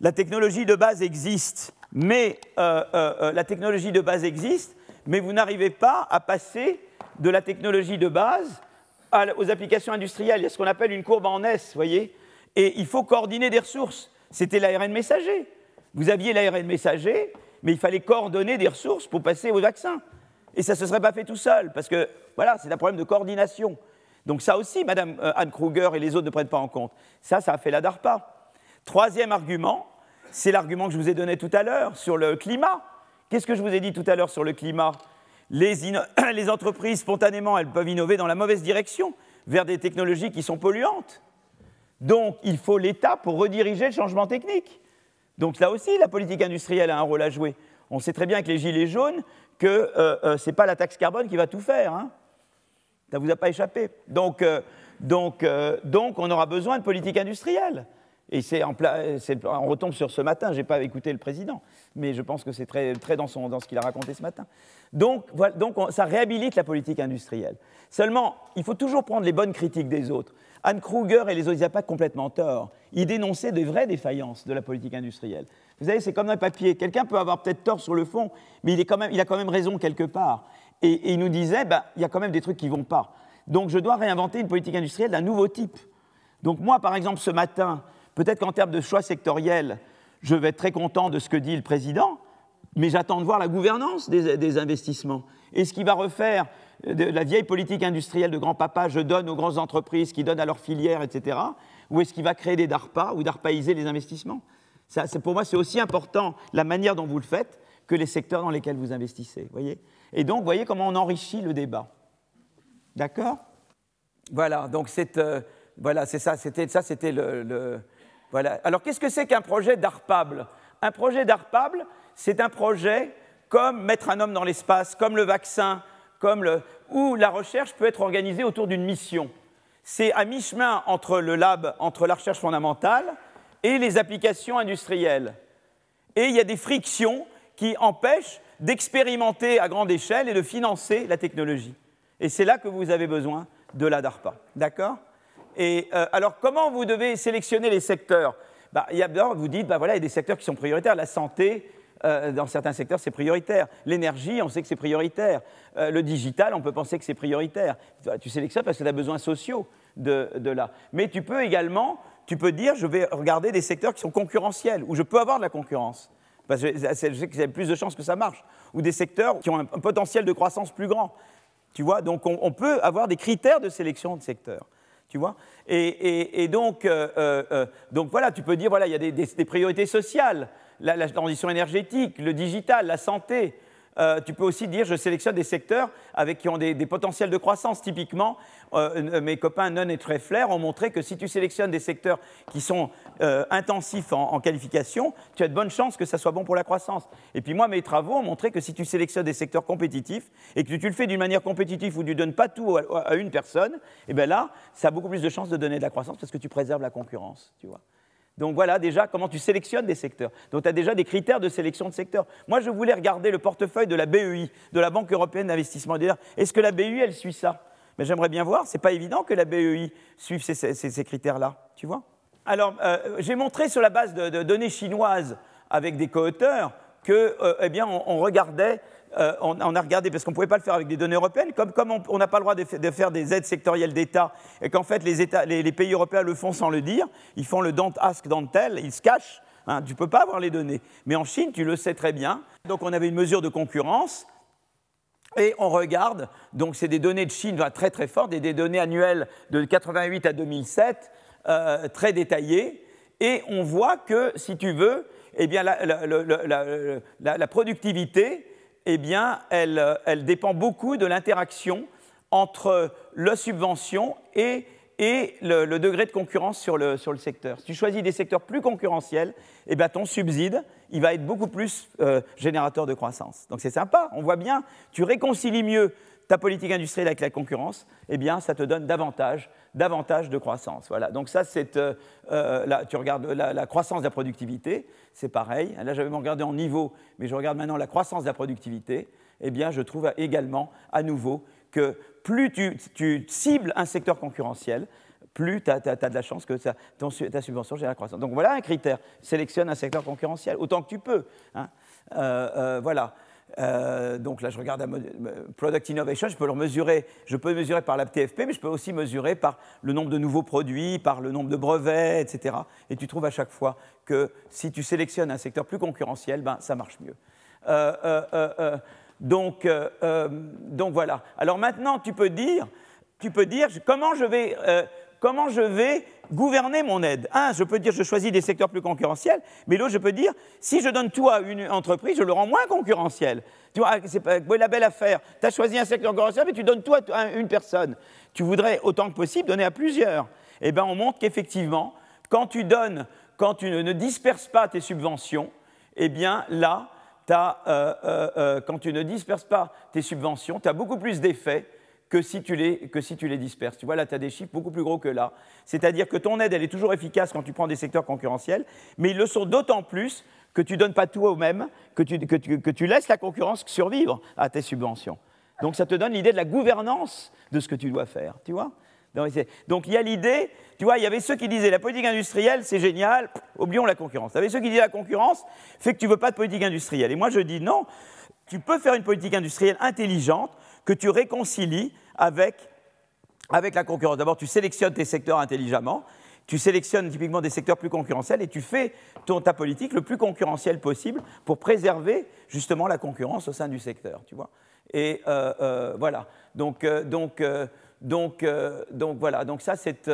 La technologie de base existe, mais euh, euh, euh, la technologie de base existe, mais vous n'arrivez pas à passer de la technologie de base aux applications industrielles. Il y a ce qu'on appelle une courbe en S, voyez Et il faut coordonner des ressources. C'était l'ARN messager. Vous aviez l'ARN messager, mais il fallait coordonner des ressources pour passer aux vaccins. Et ça ne se serait pas fait tout seul, parce que, voilà, c'est un problème de coordination. Donc ça aussi, Madame euh, Anne Kruger et les autres ne prennent pas en compte. Ça, ça a fait la DARPA. Troisième argument, c'est l'argument que je vous ai donné tout à l'heure sur le climat. Qu'est-ce que je vous ai dit tout à l'heure sur le climat? Les, [coughs] les, entreprises, spontanément, elles peuvent innover dans la mauvaise direction, vers des technologies qui sont polluantes. Donc, il faut l'État pour rediriger le changement technique. Donc là aussi, la politique industrielle a un rôle à jouer. On sait très bien avec les gilets jaunes que euh, euh, ce n'est pas la taxe carbone qui va tout faire. Hein. Ça ne vous a pas échappé. Donc, euh, donc, donc, on aura besoin de politique industrielle. Et c'est en on retombe sur ce matin, je n'ai pas écouté le président, mais je pense que c'est très, très dans, son, ce qu'il a raconté ce matin. Donc, donc ça réhabilite la politique industrielle. Seulement, il faut toujours prendre les bonnes critiques des autres. Anne Kruger et les autres, n'ont pas complètement tort. Ils dénonçaient de vraies défaillances de la politique industrielle. Vous savez, c'est comme un papier. Quelqu'un peut avoir peut-être tort sur le fond, mais il, est quand même, il, a quand même raison quelque part. Et, il nous disait, ben, il y a quand même des trucs qui ne vont pas. Donc je dois réinventer une politique industrielle d'un nouveau type. Donc moi, par exemple, ce matin, peut-être qu'en termes de choix sectoriels, je vais être très content de ce que dit le président, mais j'attends de voir la gouvernance des, investissements. Est-ce qu'il va refaire de la vieille politique industrielle de grand-papa, je donne aux grandes entreprises qui donnent à leurs filières, etc. Ou est-ce qu'il va créer des DARPA ou DARPAiser les investissements? Ça, Pour moi, c'est aussi important la manière dont vous le faites que les secteurs dans lesquels vous investissez. Voyez? Et donc, voyez comment on enrichit le débat. D'accord? Voilà, donc c'est euh, voilà, ça, c'était ça, c'était le, voilà. Alors, qu'est-ce que c'est qu'un projet d'ARPABLE? Un projet d'ARPABLE, c'est un projet comme mettre un homme dans l'espace, comme le vaccin, comme le, où la recherche peut être organisée autour d'une mission. C'est à mi-chemin entre le lab, entre la recherche fondamentale et les applications industrielles. Et il y a des frictions qui empêchent d'expérimenter à grande échelle et de financer la technologie. Et c'est là que vous avez besoin de la DARPA. D'accord? Et euh, alors, comment vous devez sélectionner les secteurs? Bah, il y a, Vous dites, bah, voilà, il y a des secteurs qui sont prioritaires. La santé, euh, dans certains secteurs, c'est prioritaire. L'énergie, on sait que c'est prioritaire. Euh, le digital, on peut penser que c'est prioritaire. Tu sélectionnes parce que tu as besoins sociaux de, là. Mais tu peux également, tu peux dire, je vais regarder des secteurs qui sont concurrentiels, où je peux avoir de la concurrence. Parce que je y a plus de chances que ça marche. Ou des secteurs qui ont un, potentiel de croissance plus grand. Tu vois, donc on, peut avoir des critères de sélection de secteurs. Tu vois? Et, donc, euh, donc, voilà, tu peux dire, voilà, il y a des priorités sociales la, transition énergétique, le digital, la santé, Euh, tu peux aussi dire je sélectionne des secteurs avec, qui ont des, potentiels de croissance. Typiquement, euh, mes copains Nunn et Treffler ont montré que si tu sélectionnes des secteurs qui sont euh, intensifs en, qualification, tu as de bonnes chances que ça soit bon pour la croissance. Et puis moi, mes travaux ont montré que si tu sélectionnes des secteurs compétitifs et que tu le fais d'une manière compétitive ou tu ne donnes pas tout à, une personne, et eh bien là, ça a beaucoup plus de chances de donner de la croissance parce que tu préserves la concurrence. Tu vois. Donc voilà déjà comment tu sélectionnes des secteurs. Donc tu as déjà des critères de sélection de secteurs. Moi, je voulais regarder le portefeuille de la BEI, de la Banque européenne d'investissement. Est-ce que la BEI, elle suit ça? Mais j'aimerais bien voir. C'est pas évident que la BEI suive ces, critères-là. Tu vois? Alors, euh, j'ai montré sur la base de, données chinoises avec des co-auteurs que, euh, eh bien, on regardait euh, on, a regardé, parce qu'on ne pouvait pas le faire avec des données européennes, comme, on n'a pas le droit de, faire des aides sectorielles d'État, et qu'en fait les, pays européens le font sans le dire, ils font le don't ask, don't tell, ils se cachent, hein, tu ne peux pas avoir les données. Mais en Chine, tu le sais très bien, donc on avait une mesure de concurrence, et on regarde, donc c'est des données de Chine très très fortes, et des données annuelles de 88 à 2007, euh, très détaillées, et on voit que, si tu veux, eh bien, la productivité eh bien, euh, elle, dépend beaucoup de l'interaction entre la subvention et, le, degré de concurrence sur le, secteur. Si tu choisis des secteurs plus concurrentiels, eh bien, ton subside, il va être beaucoup plus euh, générateur de croissance. Donc c'est sympa, on voit bien, tu réconcilies mieux ta politique industrielle avec la concurrence, eh bien, ça te donne davantage, davantage de croissance. Voilà. Donc ça, c'est, euh, euh, tu regardes la, croissance de la productivité, c'est pareil. Là, j'avais regardé en niveau, mais je regarde maintenant la croissance de la productivité. Eh bien, je trouve également, à nouveau, que plus tu, cibles un secteur concurrentiel, plus tu as, de la chance que ta subvention gère la croissance. Donc voilà un critère. Sélectionne un secteur concurrentiel autant que tu peux. Hein. Euh, voilà. Euh, donc là, je regarde Product Innovation, je peux le mesurer, je peux mesurer par la TFP, mais je peux aussi mesurer par le nombre de nouveaux produits, par le nombre de brevets, etc. Et tu trouves à chaque fois que si tu sélectionnes un secteur plus concurrentiel, ben, ça marche mieux. Euh, euh, donc, donc, voilà. Alors maintenant, tu peux dire, tu peux dire comment je vais comment je vais gouverner mon aide Un, je peux dire je choisis des secteurs plus concurrentiels, mais l'autre, je peux dire si je donne tout à une entreprise, je le rends moins concurrentiel. Tu vois, c'est la belle affaire. Tu as choisi un secteur concurrentiel, mais tu donnes tout à une personne. Tu voudrais autant que possible donner à plusieurs. Eh bien, on montre qu'effectivement, quand tu donnes, quand tu ne, disperses pas tes subventions, eh bien là, as, euh, euh, euh, quand tu ne disperses pas tes subventions, tu as beaucoup plus d'effets que si, tu les, que si tu les disperses. Tu vois, là, tu as des chiffres beaucoup plus gros que là. C'est-à-dire que ton aide, elle est toujours efficace quand tu prends des secteurs concurrentiels, mais ils le sont d'autant plus que tu ne donnes pas tout au même, que tu, que, tu, que tu laisses la concurrence survivre à tes subventions. Donc ça te donne l'idée de la gouvernance de ce que tu dois faire, tu vois donc il y a l'idée, tu vois, il y avait ceux qui disaient la politique industrielle, c'est génial, oublions la concurrence. Il y avait ceux qui disaient la concurrence fait que tu veux pas de politique industrielle. Et moi je dis non, tu peux faire une politique industrielle intelligente que tu réconcilies avec, avec la concurrence. D'abord, tu sélectionnes tes secteurs intelligemment, tu sélectionnes typiquement des secteurs plus concurrentiels et tu fais ton, ta politique le plus concurrentielle possible pour préserver justement la concurrence au sein du secteur, tu vois. Et euh, euh, voilà. Donc, euh, donc, donc, donc voilà. Donc ça, c'est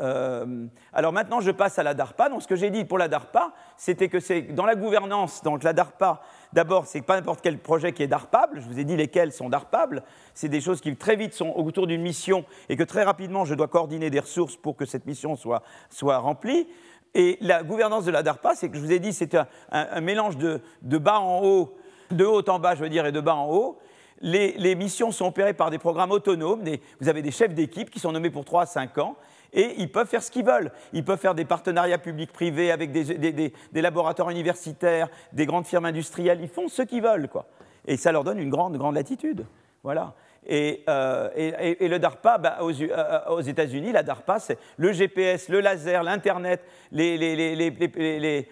euh, alors maintenant, je passe à la DARPA. Donc, ce que j'ai dit pour la DARPA, c'était que c'est dans la gouvernance, donc la DARPA, d'abord, c'est pas n'importe quel projet qui est DARPable. Je vous ai dit lesquels sont DARPables. C'est des choses qui très vite sont autour d'une mission et que très rapidement, je dois coordonner des ressources pour que cette mission soit, soit remplie. Et la gouvernance de la DARPA, c'est que je vous ai dit, c'est un, mélange de, bas en haut, de haut en bas, je veux dire, et de bas en haut. Les, les missions sont opérées par des programmes autonomes. vous avez des chefs d'équipe qui sont nommés pour 3 à 5 ans et ils peuvent faire ce qu'ils veulent. Ils peuvent faire des partenariats publics-privés avec des, laboratoires universitaires, des grandes firmes industrielles. Ils font ce qu'ils veulent, quoi. Et ça leur donne une grande, grande latitude. Voilà. Et, le DARPA, bah, aux, euh, États-Unis, la DARPA, c'est le GPS, le laser, l'Internet, les,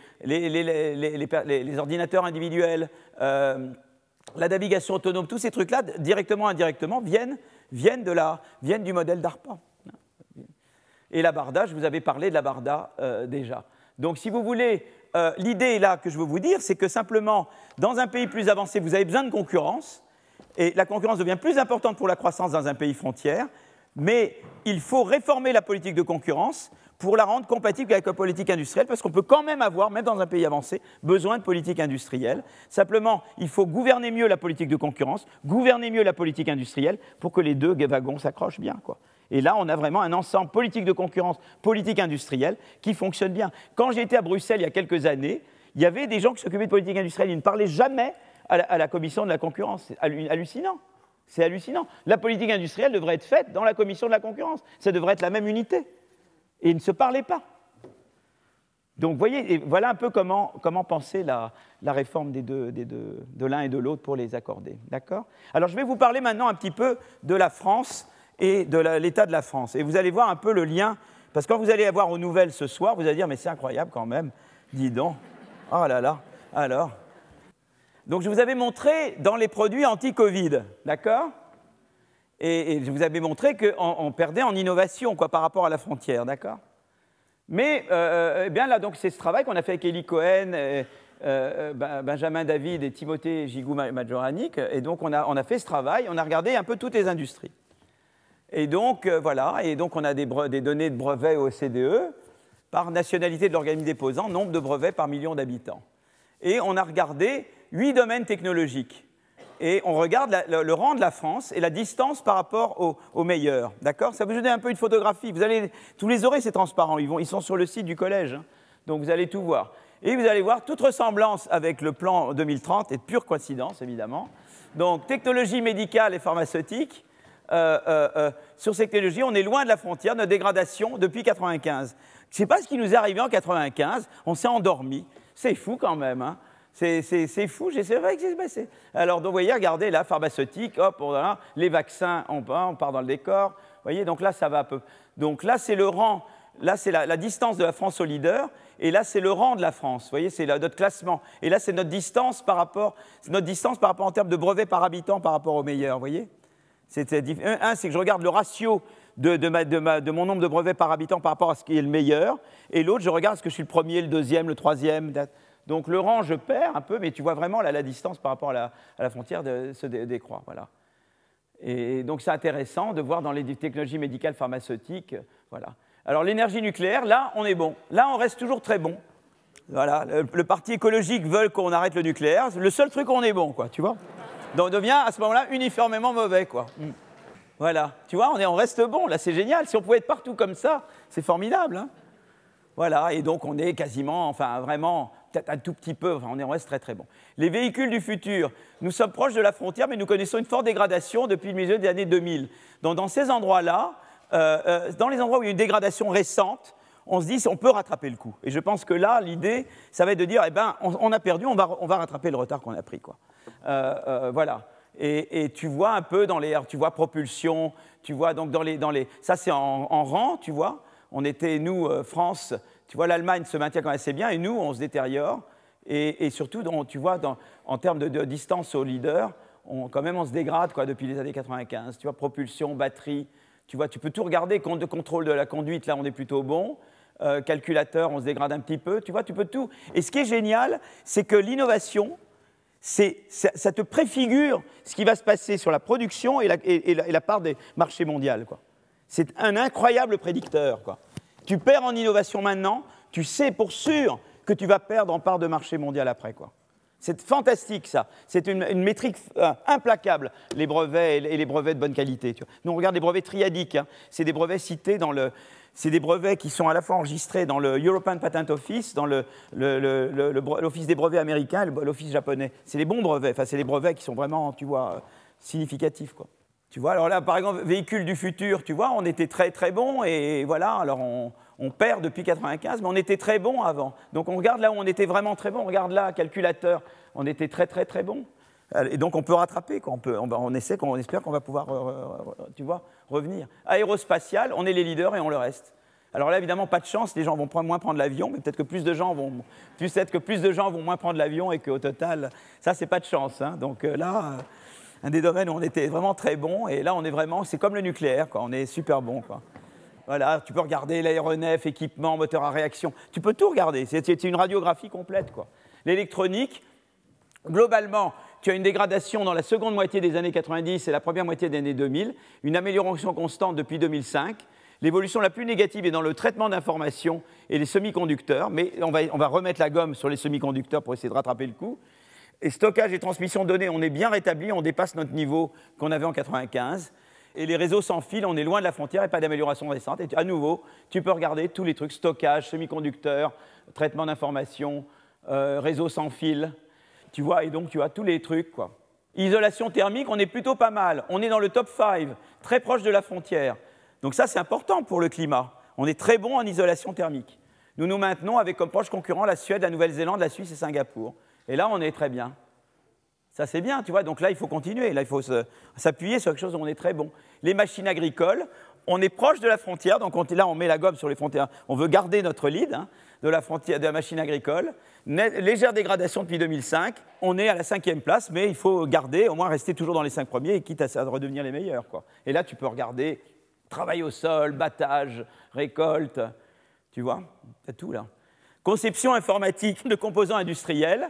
ordinateurs individuels, euh, la navigation autonome, tous ces trucs-là, directement, indirectement, viennent, viennent, de la, viennent du modèle DARPA. Et la Barda, je vous avais parlé de la Barda euh, déjà. Donc si vous voulez, euh, l'idée là que je veux vous dire, c'est que simplement, dans un pays plus avancé, vous avez besoin de concurrence, et la concurrence devient plus importante pour la croissance dans un pays frontière, Mais il faut réformer la politique de concurrence pour la rendre compatible avec la politique industrielle, parce qu'on peut quand même avoir, même dans un pays avancé, besoin de politique industrielle. Simplement, il faut gouverner mieux la politique de concurrence, gouverner mieux la politique industrielle, pour que les deux wagons s'accrochent bien. Quoi. Et là, on a vraiment un ensemble politique de concurrence, politique industrielle, qui fonctionne bien. Quand j'ai été à Bruxelles il y a quelques années, il y avait des gens qui s'occupaient de politique industrielle, ils ne parlaient jamais à la, commission de la concurrence. C'est hallucinant. C'est hallucinant. La politique industrielle devrait être faite dans la commission de la concurrence. Ça devrait être la même unité et ils ne se parlaient pas. Donc, voyez, voilà un peu comment, penser la, réforme de l'un et de l'autre pour les accorder. D'accord? Alors, je vais vous parler maintenant un petit peu de la France et de l'état de la France. Et vous allez voir un peu le lien, parce que quand vous allez avoir aux nouvelles ce soir, vous allez dire, mais c'est incroyable quand même, dis donc. Oh là là, alors. Donc, je vous avais montré dans les produits anti-Covid, d'accord? Et, je vous avais montré qu'on perdait en innovation quoi, par rapport à la frontière, d'accord? Mais euh, eh bien là, donc c'est ce travail qu'on a fait avec Eli Cohen, euh, euh, Benjamin David et Timothée Gigou Majoranic, et donc on a, fait ce travail, on a regardé un peu toutes les industries. Et donc voilà, et donc on a des, données de brevets au CDE par nationalité de l'organisme déposant, nombre de brevets par million d'habitants. Et on a regardé huit domaines technologiques et on regarde le, rang de la France et la distance par rapport aux au meilleurs. D'accord? Ça vous donne un peu une photographie. Vous allez, tous les aurez, c'est transparent. Ils, vont, sont sur le site du collège. Hein. donc vous allez tout voir. Et vous allez voir toute ressemblance avec le plan 2030 est de pure coïncidence, évidemment. Donc technologie médicale et pharmaceutique. Euh, euh, euh, sur ces technologies, on est loin de la frontière de dégradation depuis 95. Je ne sais pas ce qui nous est arrivé en 95. On s'est endormi. C'est fou quand même. Hein c'est fou, c'est vrai que c'est passé. Alors, vous voyez, regardez, là, pharmaceutique, hop, les vaccins, on part, on part dans le décor. Vous voyez, donc là, ça va un peu. Donc là, c'est le rang, là, c'est la, distance de la France au leader, et là, c'est le rang de la France. Vous voyez, c'est notre classement. Et là, c'est notre distance par rapport, notre distance par rapport en termes de brevets par habitant par rapport au meilleur. Vous voyez un, c'est que je regarde le ratio de, mon nombre de brevets par habitant par rapport à ce qui est le meilleur, et l'autre, je regarde ce que je suis le premier, le deuxième, le troisième. Donc le rang, je perds un peu, mais tu vois vraiment la distance par rapport à la, frontière se décroît. Voilà. Et donc c'est intéressant de voir dans les technologies médicales pharmaceutiques. Voilà. Alors l'énergie nucléaire, là, on est bon. Là, on reste toujours très bon. Voilà. Le, parti écologique veut qu'on arrête le nucléaire. Le seul truc, on est bon, quoi, tu vois. Donc on devient à ce moment-là uniformément mauvais, quoi. Mm. Voilà. Tu vois, on, est, on reste bon. Là, c'est génial. Si on pouvait être partout comme ça, c'est formidable. Hein. voilà. Et donc on est quasiment, enfin vraiment peut-être un tout petit peu, enfin, on, reste très très bon. Les véhicules du futur, nous sommes proches de la frontière, mais nous connaissons une forte dégradation depuis le milieu des années 2000. Donc dans ces endroits-là, euh, euh, dans les endroits où il y a une dégradation récente, on se dit on peut rattraper le coup. Et je pense que là, l'idée, ça va être de dire, eh ben, on, a perdu, on va, on va, rattraper le retard qu'on a pris. Quoi. Euh, voilà. Et, tu vois un peu dans les, tu vois propulsion, tu vois donc dans les, dans les ça c'est en, rang, tu vois. On était nous France tu vois, l'Allemagne se maintient quand même assez bien et nous, on se détériore. Et, surtout, tu vois, en termes de, distance au leader, on, quand même, on se dégrade quoi, depuis les années 95. Tu vois, propulsion, batterie, tu vois, tu peux tout regarder. Compte de contrôle de la conduite, là, on est plutôt bon. Euh, calculateur, on se dégrade un petit peu. Tu vois, tu peux tout. Et ce qui est génial, c'est que l'innovation, ça, ça, te préfigure ce qui va se passer sur la production et la, part des marchés mondiaux. C'est un incroyable prédicteur. Quoi. Tu perds en innovation maintenant, tu sais pour sûr que tu vas perdre en part de marché mondial après. quoi. C'est fantastique ça. C'est une, métrique euh, implacable, les brevets et les brevets de bonne qualité. Nous, on regarde les brevets triadiques. Hein. C'est des brevets cités dans le. C'est des brevets qui sont à la fois enregistrés dans le European Patent Office, dans l'Office des brevets américains et l'Office japonais. C'est les bons brevets. Enfin, c'est les brevets qui sont vraiment, tu vois, significatifs. Quoi. Tu vois, alors là, par exemple, véhicule du futur, tu vois, on était très très bon et voilà, alors on, perd depuis 95, mais on était très bon avant. Donc on regarde là où on était vraiment très bon, on regarde là, calculateur, on était très très très bon. Et donc on peut rattraper, On, peut, on, essaie, on espère qu'on va pouvoir, euh, euh, tu vois, revenir. Aérospatial, on est les leaders et on le reste. Alors là, évidemment, pas de chance, les gens vont moins prendre l'avion, mais peut-être que plus de gens vont, peut-être que plus de gens vont moins prendre l'avion et qu'au total, ça, c'est pas de chance. Hein. Donc euh, là, un des domaines où on était vraiment très bon. Et là, on est vraiment, c'est comme le nucléaire, quoi. On est super bon, quoi. Voilà, tu peux regarder l'aéronef, équipement, moteur à réaction. Tu peux tout regarder. C'est une radiographie complète. L'électronique, Globalement, tu as une dégradation dans la seconde moitié des années 90 et la première moitié des années 2000, une amélioration constante depuis 2005. L'évolution la plus négative est dans le traitement d'informations et les semi-conducteurs, mais on va, remettre la gomme sur les semi-conducteurs pour essayer de rattraper le coup. Et stockage et transmission de données, on est bien rétabli, on dépasse notre niveau qu'on avait en 95. Et les réseaux sans fil, on est loin de la frontière et pas d'amélioration récente. Et à nouveau, tu peux regarder tous les trucs stockage, semi-conducteurs, traitement d'informations, euh, réseau sans fil. Tu vois, et donc tu as tous les trucs, quoi. Isolation thermique, on est plutôt pas mal. On est dans le top 5, très proche de la frontière. Donc ça, c'est important pour le climat. On est très bon en isolation thermique. Nous nous maintenons avec comme proche concurrent la Suède, la Nouvelle-Zélande, la Suisse et Singapour. Et là, on est très bien. Ça, c'est bien, tu vois. Donc là, il faut continuer. Là, il faut s'appuyer sur quelque chose où on est très bon. Les machines agricoles, on est proche de la frontière. Donc là, on met la gomme sur les frontières. On veut garder notre lead hein, de, la frontière, de la machine agricole. Légère dégradation depuis 2005. On est à la cinquième place, mais il faut garder, au moins rester toujours dans les cinq premiers, quitte à, redevenir les meilleurs. Quoi. Et là, tu peux regarder travail au sol, battage, récolte. Tu vois, c'est tout là. Conception informatique de composants industriels.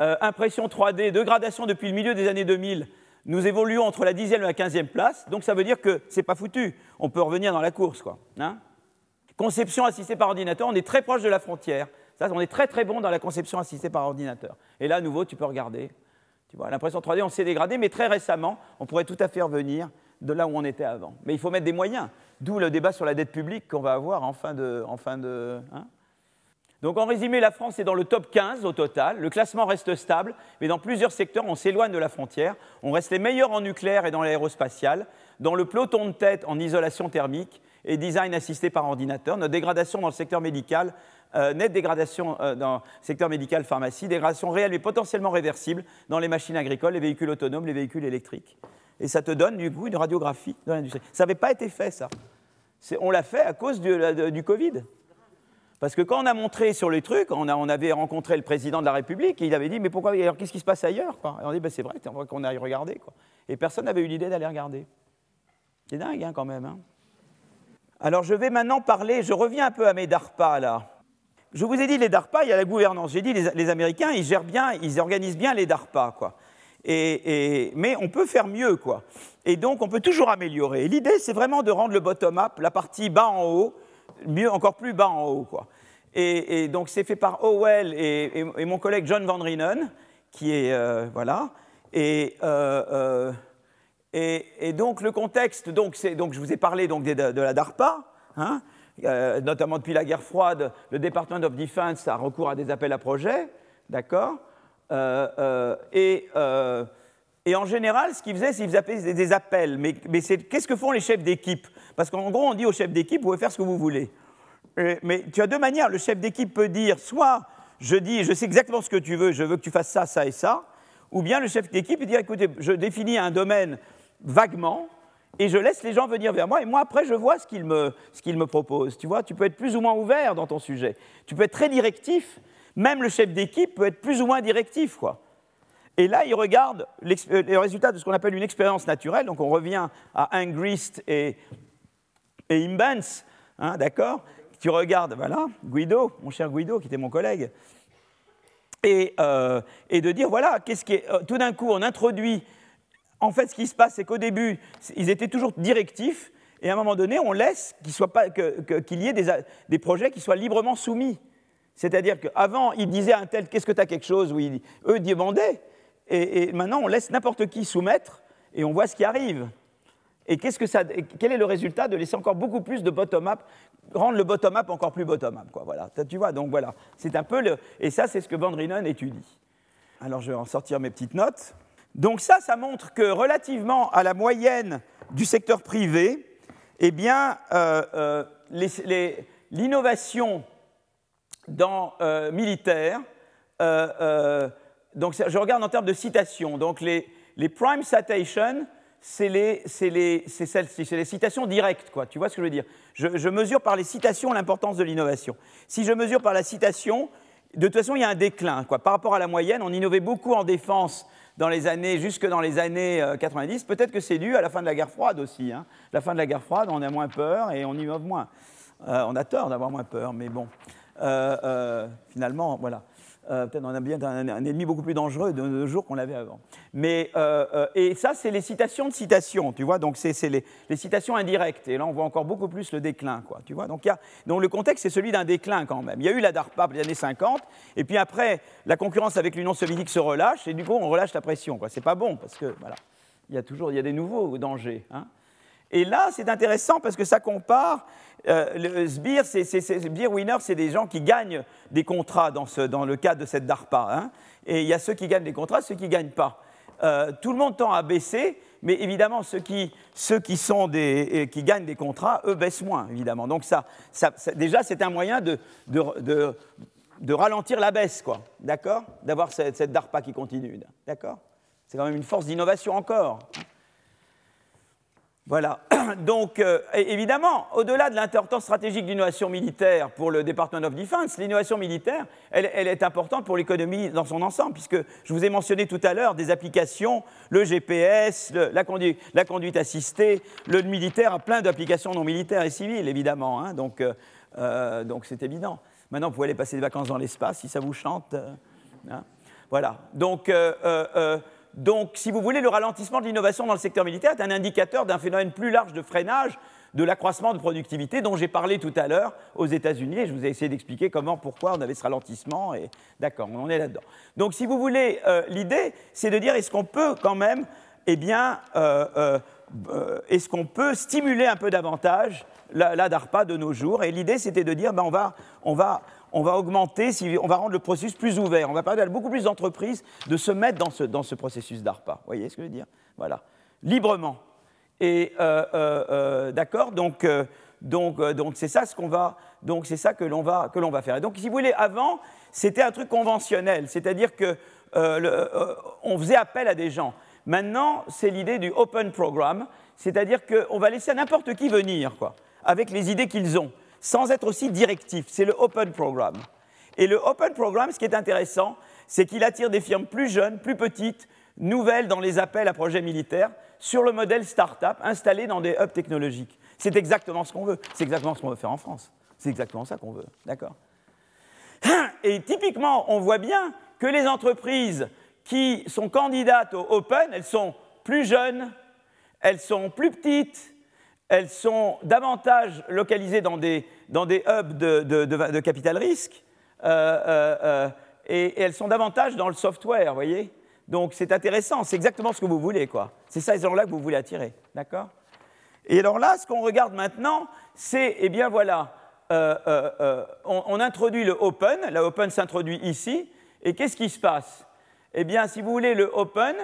Euh, impression 3D, dégradation depuis le milieu des années 2000, nous évoluons entre la 10e et la 15e place, donc ça veut dire que c'est pas foutu, on peut revenir dans la course. Quoi, hein? Conception assistée par ordinateur, on est très proche de la frontière. Ça, on est très très bon dans la conception assistée par ordinateur. Et là, à nouveau, tu peux regarder. Tu vois, l'impression 3D, on s'est dégradé, mais très récemment, on pourrait tout à fait revenir de là où on était avant. Mais il faut mettre des moyens, d'où le débat sur la dette publique qu'on va avoir en fin de. En fin de hein. Donc en résumé, la France est dans le top 15 au total. Le classement reste stable, mais dans plusieurs secteurs, on s'éloigne de la frontière. On reste les meilleurs en nucléaire et dans l'aérospatial, dans le peloton de tête en isolation thermique et design assisté par ordinateur. Notre dégradation dans le secteur médical, euh, nette dégradation euh, dans le secteur médical, pharmacie, dégradation réelle et potentiellement réversible dans les machines agricoles, les véhicules autonomes, les véhicules électriques. Et ça te donne du coup une radiographie de l'industrie. Ça n'avait pas été fait, ça. On l'a fait à cause du Covid. Parce que quand on a montré sur les trucs, on, avait rencontré le président de la République et il avait dit Mais pourquoi Alors qu'est-ce qui se passe ailleurs quoi? Et on dit ben, C'est vrai, on qu'on aille regarder. Quoi. Et personne n'avait eu l'idée d'aller regarder. C'est dingue hein, quand même. Hein. Alors je vais maintenant parler, je reviens un peu à mes DARPA là. Je vous ai dit les DARPA, il y a la gouvernance. J'ai dit les, Américains, ils gèrent bien, ils organisent bien les DARPA. Quoi. Et, mais on peut faire mieux. Quoi. Et donc on peut toujours améliorer. L'idée, c'est vraiment de rendre le bottom-up, la partie bas en haut, mieux, encore plus bas en haut. Quoi. Et, donc c'est fait par Howell et, mon collègue John Van Rienen, qui est euh, voilà. Euh, euh, et, donc le contexte, donc, je vous ai parlé donc de, la DARPA, hein, notamment depuis la guerre froide, le Department of Defense a recours à des appels à projets, d'accord. et et en général, ce qu'ils faisaient, c'est qu'ils faisaient des appels. Mais, qu'est-ce que font les chefs d'équipe? Parce qu'en gros, on dit au chef d'équipe, vous pouvez faire ce que vous voulez. Mais tu as deux manières. Le chef d'équipe peut dire, soit je dis, je sais exactement ce que tu veux, je veux que tu fasses ça, ça et ça, ou bien le chef d'équipe peut dire, écoutez, je définis un domaine vaguement, et je laisse les gens venir vers moi, et moi, après, je vois ce qu'ils me, me proposent. Tu vois, tu peux être plus ou moins ouvert dans ton sujet. Tu peux être très directif. Même le chef d'équipe peut être plus ou moins directif, quoi. Et là, il regarde euh, les résultats de ce qu'on appelle une expérience naturelle. Donc, on revient à Angrist et, et Imbens, hein, d'accord? Tu regardes, voilà, Guido, mon cher Guido, qui était mon collègue, et, euh, et de dire, voilà, qu'est-ce qui. Euh, tout d'un coup, on introduit. En fait, ce qui se passe, c'est qu'au début, ils étaient toujours directifs, et à un moment donné, on laisse qu'il y ait des, projets qui soient librement soumis. C'est-à-dire qu'avant, ils disaient à un tel, qu'est-ce que tu as quelque chose? Où Eux demandaient. Et, maintenant, on laisse n'importe qui soumettre et on voit ce qui arrive. Et que ça, quel est le résultat de laisser encore beaucoup plus de bottom-up, rendre le bottom-up encore plus bottom-up voilà. Tu vois, donc voilà. C'est un peu le, et ça, c'est ce que Van Rienen étudie. Alors, je vais en sortir mes petites notes. Donc ça, ça montre que relativement à la moyenne du secteur privé, eh bien, euh, euh, l'innovation dans euh, militaire donc je regarde en termes de citations. Donc les, prime citations, c'est les, les, les, citations directes, quoi. Tu vois ce que je veux dire? Je, mesure par les citations l'importance de l'innovation. Si je mesure par la citation, de toute façon, il y a un déclin. Quoi. Par rapport à la moyenne, on innovait beaucoup en défense dans les années, jusque dans les années 90. Euh, Peut-être que c'est dû à la fin de la guerre froide aussi. Hein. La fin de la guerre froide, on a moins peur et on innove moins. Euh, on a tort d'avoir moins peur, mais bon. Euh, finalement, voilà. Euh, peut-être on a bien un, ennemi beaucoup plus dangereux de nos jours qu'on l'avait avant. Mais, euh, euh, et ça, c'est les citations de citations, tu vois, donc c'est les, les, citations indirectes. Et là, on voit encore beaucoup plus le déclin, quoi, tu vois. Donc, y a, donc le contexte, c'est celui d'un déclin quand même. Il y a eu la DARPA les années 50, et puis après, la concurrence avec l'Union soviétique se relâche, et du coup, on relâche la pression, quoi. C'est pas bon, parce que, voilà, il y a toujours y a des nouveaux dangers. Hein. Et là, c'est intéressant parce que ça compare. Euh, le SBIR, c'est, Winner, c'est des gens qui gagnent des contrats dans, le cadre de cette DARPA. Hein. et il y a ceux qui gagnent des contrats, ceux qui ne gagnent pas. Euh, tout le monde tend à baisser, mais évidemment, ceux qui, sont qui gagnent des contrats, eux, baissent moins, évidemment. Donc, ça, déjà, c'est un moyen de, ralentir la baisse, quoi. D'accord? D'avoir cette, cette DARPA qui continue. D'accord? C'est quand même une force d'innovation encore. Voilà. [clears throat] Donc, euh, évidemment, au-delà de l'importance stratégique de l'innovation militaire pour le Department of Defense, l'innovation militaire, elle, est importante pour l'économie dans son ensemble, puisque je vous ai mentionné tout à l'heure des applications, le GPS, la, conduite, assistée, le militaire a plein d'applications non militaires et civiles, évidemment. Hein. donc, euh, euh, donc, c'est évident. Maintenant, vous pouvez aller passer des vacances dans l'espace si ça vous chante. Hein. Voilà. Donc, donc, si vous voulez, le ralentissement de l'innovation dans le secteur militaire est un indicateur d'un phénomène plus large de freinage de l'accroissement de productivité dont j'ai parlé tout à l'heure aux États-Unis. Je vous ai essayé d'expliquer comment, pourquoi on avait ce ralentissement. Et d'accord, on est là-dedans. Donc, si vous voulez, euh, l'idée, c'est de dire est-ce qu'on peut quand même, eh bien, euh, euh, est-ce qu'on peut stimuler un peu davantage la, DARPA de nos jours Et l'idée, c'était de dire ben, on va, on va on va augmenter, on va rendre le processus plus ouvert. On va permettre à beaucoup plus d'entreprises de se mettre dans ce, dans ce processus d'ARPA. Vous voyez ce que je veux dire? Voilà. Librement. Et euh, euh, euh, d'accord, donc donc donc c'est ça ce qu'on va donc c'est ça que l'on va va faire. Et donc si vous voulez avant c'était un truc conventionnel, c'est-à-dire que on faisait appel à des gens. Maintenant c'est l'idée du open program, c'est-à-dire qu'on va laisser à n'importe qui venir quoi, avec les idées qu'ils ont sans être aussi directif. C'est le Open Program. Et le Open Program, ce qui est intéressant, c'est qu'il attire des firmes plus jeunes, plus petites, nouvelles dans les appels à projets militaires, sur le modèle start-up installé dans des hubs technologiques. C'est exactement ce qu'on veut. C'est exactement ce qu'on veut faire en France. C'est exactement ça qu'on veut. D'accord? Et typiquement, on voit bien que les entreprises qui sont candidates au Open, elles sont plus jeunes, elles sont plus petites, elles sont davantage localisées dans des, hubs de, de, capital risque euh, euh, euh, et, elles sont davantage dans le software, vous voyez. Donc c'est intéressant, c'est exactement ce que vous voulez, quoi. C'est ça, ces gens-là que vous voulez attirer, d'accord? Et alors là, ce qu'on regarde maintenant, c'est, eh bien voilà, on, introduit le open, la open s'introduit ici, et qu'est-ce qui se passe? Eh bien, si vous voulez le open,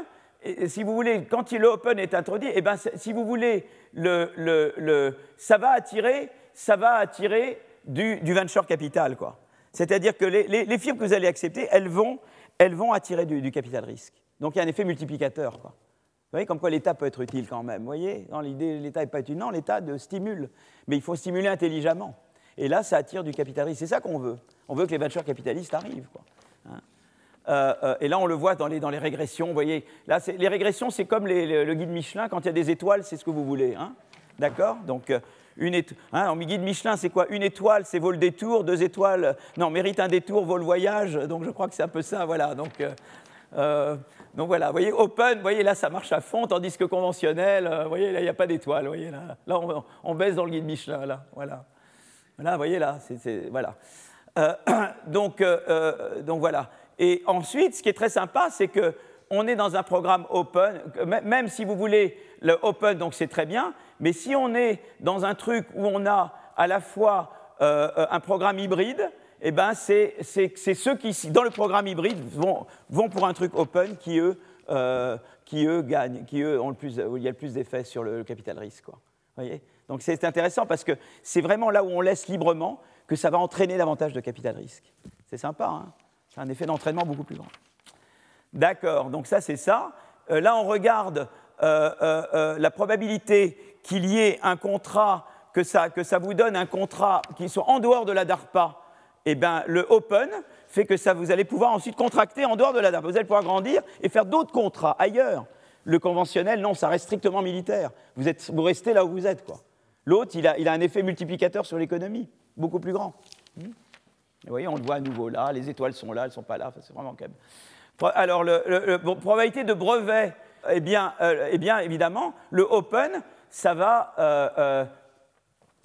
si vous voulez, quand le open est introduit, eh bien, si vous voulez, le, le, ça va attirer ça va attirer du, venture capital. Quoi. C'est-à-dire que les, firmes que vous allez accepter, elles vont, elles vont attirer du, capital risque. Donc il y a un effet multiplicateur. Quoi. Vous voyez, comme quoi l'État peut être utile quand même. Vous voyez, dans l'idée, l'État n'est pas utile. Non, l'État stimule. Mais il faut stimuler intelligemment. Et là, ça attire du capital risque. C'est ça qu'on veut. On veut que les venture capitalistes arrivent. Quoi. Hein. Euh, euh, et là, on le voit dans les, dans les régressions. Vous voyez, là, les régressions, c'est comme le guide Michelin. Quand il y a des étoiles, c'est ce que vous voulez. Hein D'accord? Donc, euh, une étoile. Hein, en guide Michelin, c'est quoi? Une étoile, c'est vaut le détour. Deux étoiles, non, mérite un détour, vaut le voyage. Donc je crois que c'est un peu ça, voilà. Donc, donc voilà, vous voyez, open, vous voyez, là, ça marche à fond, tandis que conventionnel, vous voyez, là, il n'y a pas d'étoile, voyez, là. Là, on, baisse dans le guide Michelin, là, voilà. Voilà, vous voyez, là, voilà. [coughs] donc, donc voilà. Et ensuite, ce qui est très sympa, c'est que on est dans un programme open, même si vous voulez le open, donc c'est très bien, mais si on est dans un truc où on a à la fois euh, euh, un programme hybride, eh ben c'est ceux qui, dans le programme hybride, vont, pour un truc open qui, eux, euh, qui, eux gagnent, qui, eux, ont le plus, où il y a le plus d'effets sur le, capital risque. Quoi. Voyez? Donc c'est intéressant parce que c'est vraiment là où on laisse librement que ça va entraîner davantage de capital risque. C'est sympa, hein? C'est un effet d'entraînement beaucoup plus grand. D'accord, donc ça c'est ça. là on regarde la probabilité qu'il y ait un contrat, que ça, que ça vous donne un contrat qui soit en dehors de la DARPA, eh bien, le open fait que ça, vous allez pouvoir ensuite contracter en dehors de la DARPA. Vous allez pouvoir grandir et faire d'autres contrats ailleurs. Le conventionnel, non, ça reste strictement militaire. Vous, êtes, vous restez là où vous êtes. L'autre, il a, il a, un effet multiplicateur sur l'économie, beaucoup plus grand. Vous voyez, on le voit à nouveau là, les étoiles sont là, elles ne sont pas là, c'est vraiment quand même. Alors, probabilité de brevet, eh bien, euh, eh bien, évidemment, le open, ça va, euh,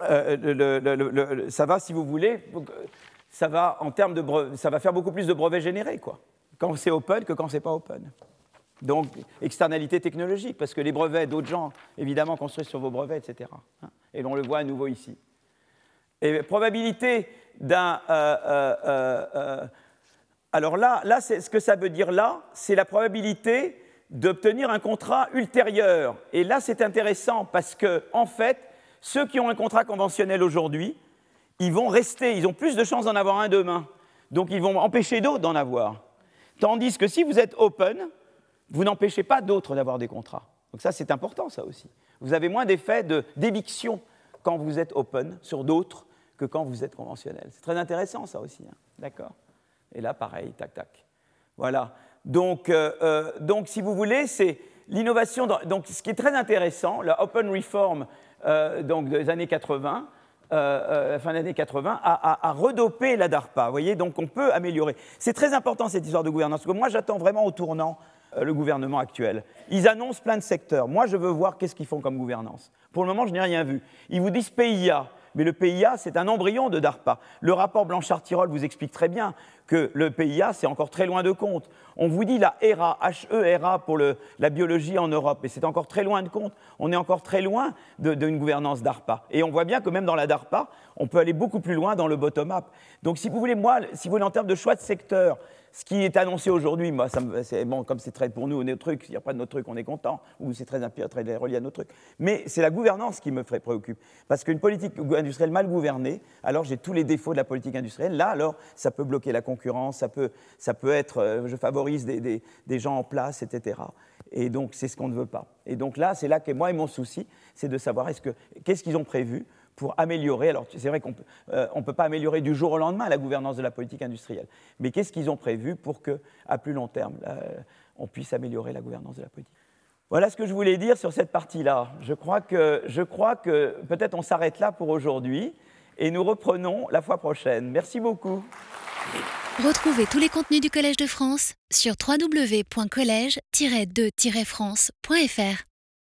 euh, ça va, si vous voulez, ça va en termes de ça va faire beaucoup plus de brevets générés, quoi, quand c'est open que quand c'est pas open. Donc, externalité technologique, parce que les brevets d'autres gens, évidemment, construisent sur vos brevets, etc. Hein. et on le voit à nouveau ici. Et probabilité d'un. Euh, euh, euh, alors là, là ce que ça veut dire là, c'est la probabilité d'obtenir un contrat ultérieur. Et là, c'est intéressant parce que, en fait, ceux qui ont un contrat conventionnel aujourd'hui, ils vont rester, ils ont plus de chances d'en avoir un demain. Donc, ils vont empêcher d'autres d'en avoir. Tandis que si vous êtes open, vous n'empêchez pas d'autres d'avoir des contrats. Donc ça, c'est important, ça aussi. Vous avez moins d'effets d'éviction quand vous êtes open sur d'autres que quand vous êtes conventionnel. C'est très intéressant ça aussi, hein. d'accord Et là, pareil, tac, tac. Voilà. Donc, euh, euh, donc si vous voulez, c'est l'innovation. Donc, ce qui est très intéressant, la Open Reform euh, donc des années 80, fin des années 80, a, a, redopé la DARPA. Vous voyez, donc on peut améliorer. C'est très important cette histoire de gouvernance. Parce que moi, j'attends vraiment au tournant le gouvernement actuel. Ils annoncent plein de secteurs. Moi, je veux voir qu'est-ce qu'ils font comme gouvernance. Pour le moment, je n'ai rien vu. Ils vous disent PIA. Mais le PIA, c'est un embryon de DARPA. Le rapport Blanchard-Tirol vous explique très bien que le PIA, c'est encore très loin de compte. On vous dit la HERA, H-E-R-A pour la biologie en Europe, et c'est encore très loin de compte. On est encore très loin d'une gouvernance DARPA. Et on voit bien que même dans la DARPA, on peut aller beaucoup plus loin dans le bottom-up. Donc si vous voulez, moi, si vous voulez en termes de choix de secteur, ce qui est annoncé aujourd'hui, moi, c'est bon, comme c'est très pour nous, notre truc, s'il n'y a pas de notre truc, on est content, ou c'est très, très relié à notre truc. Mais c'est la gouvernance qui me ferait préoccupe. Parce qu'une politique industrielle mal gouvernée, alors j'ai tous les défauts de la politique industrielle. Là, alors, ça peut bloquer la concurrence, ça peut, ça peut être, euh, je favorise des, des, des gens en place, etc. Et donc, c'est ce qu'on ne veut pas. Et donc là, c'est là que moi et mon souci, c'est de savoir qu'est-ce qu'ils ont prévu pour améliorer. Alors, c'est vrai qu'on ne euh, peut pas améliorer du jour au lendemain la gouvernance de la politique industrielle, mais qu'est-ce qu'ils ont prévu pour qu'à plus long terme, euh, on puisse améliorer la gouvernance de la politique? Voilà ce que je voulais dire sur cette partie-là. Je crois que, que peut-être on s'arrête là pour aujourd'hui et nous reprenons la fois prochaine. Merci beaucoup. Retrouvez tous les contenus du Collège de France sur www.colège-2-france.fr.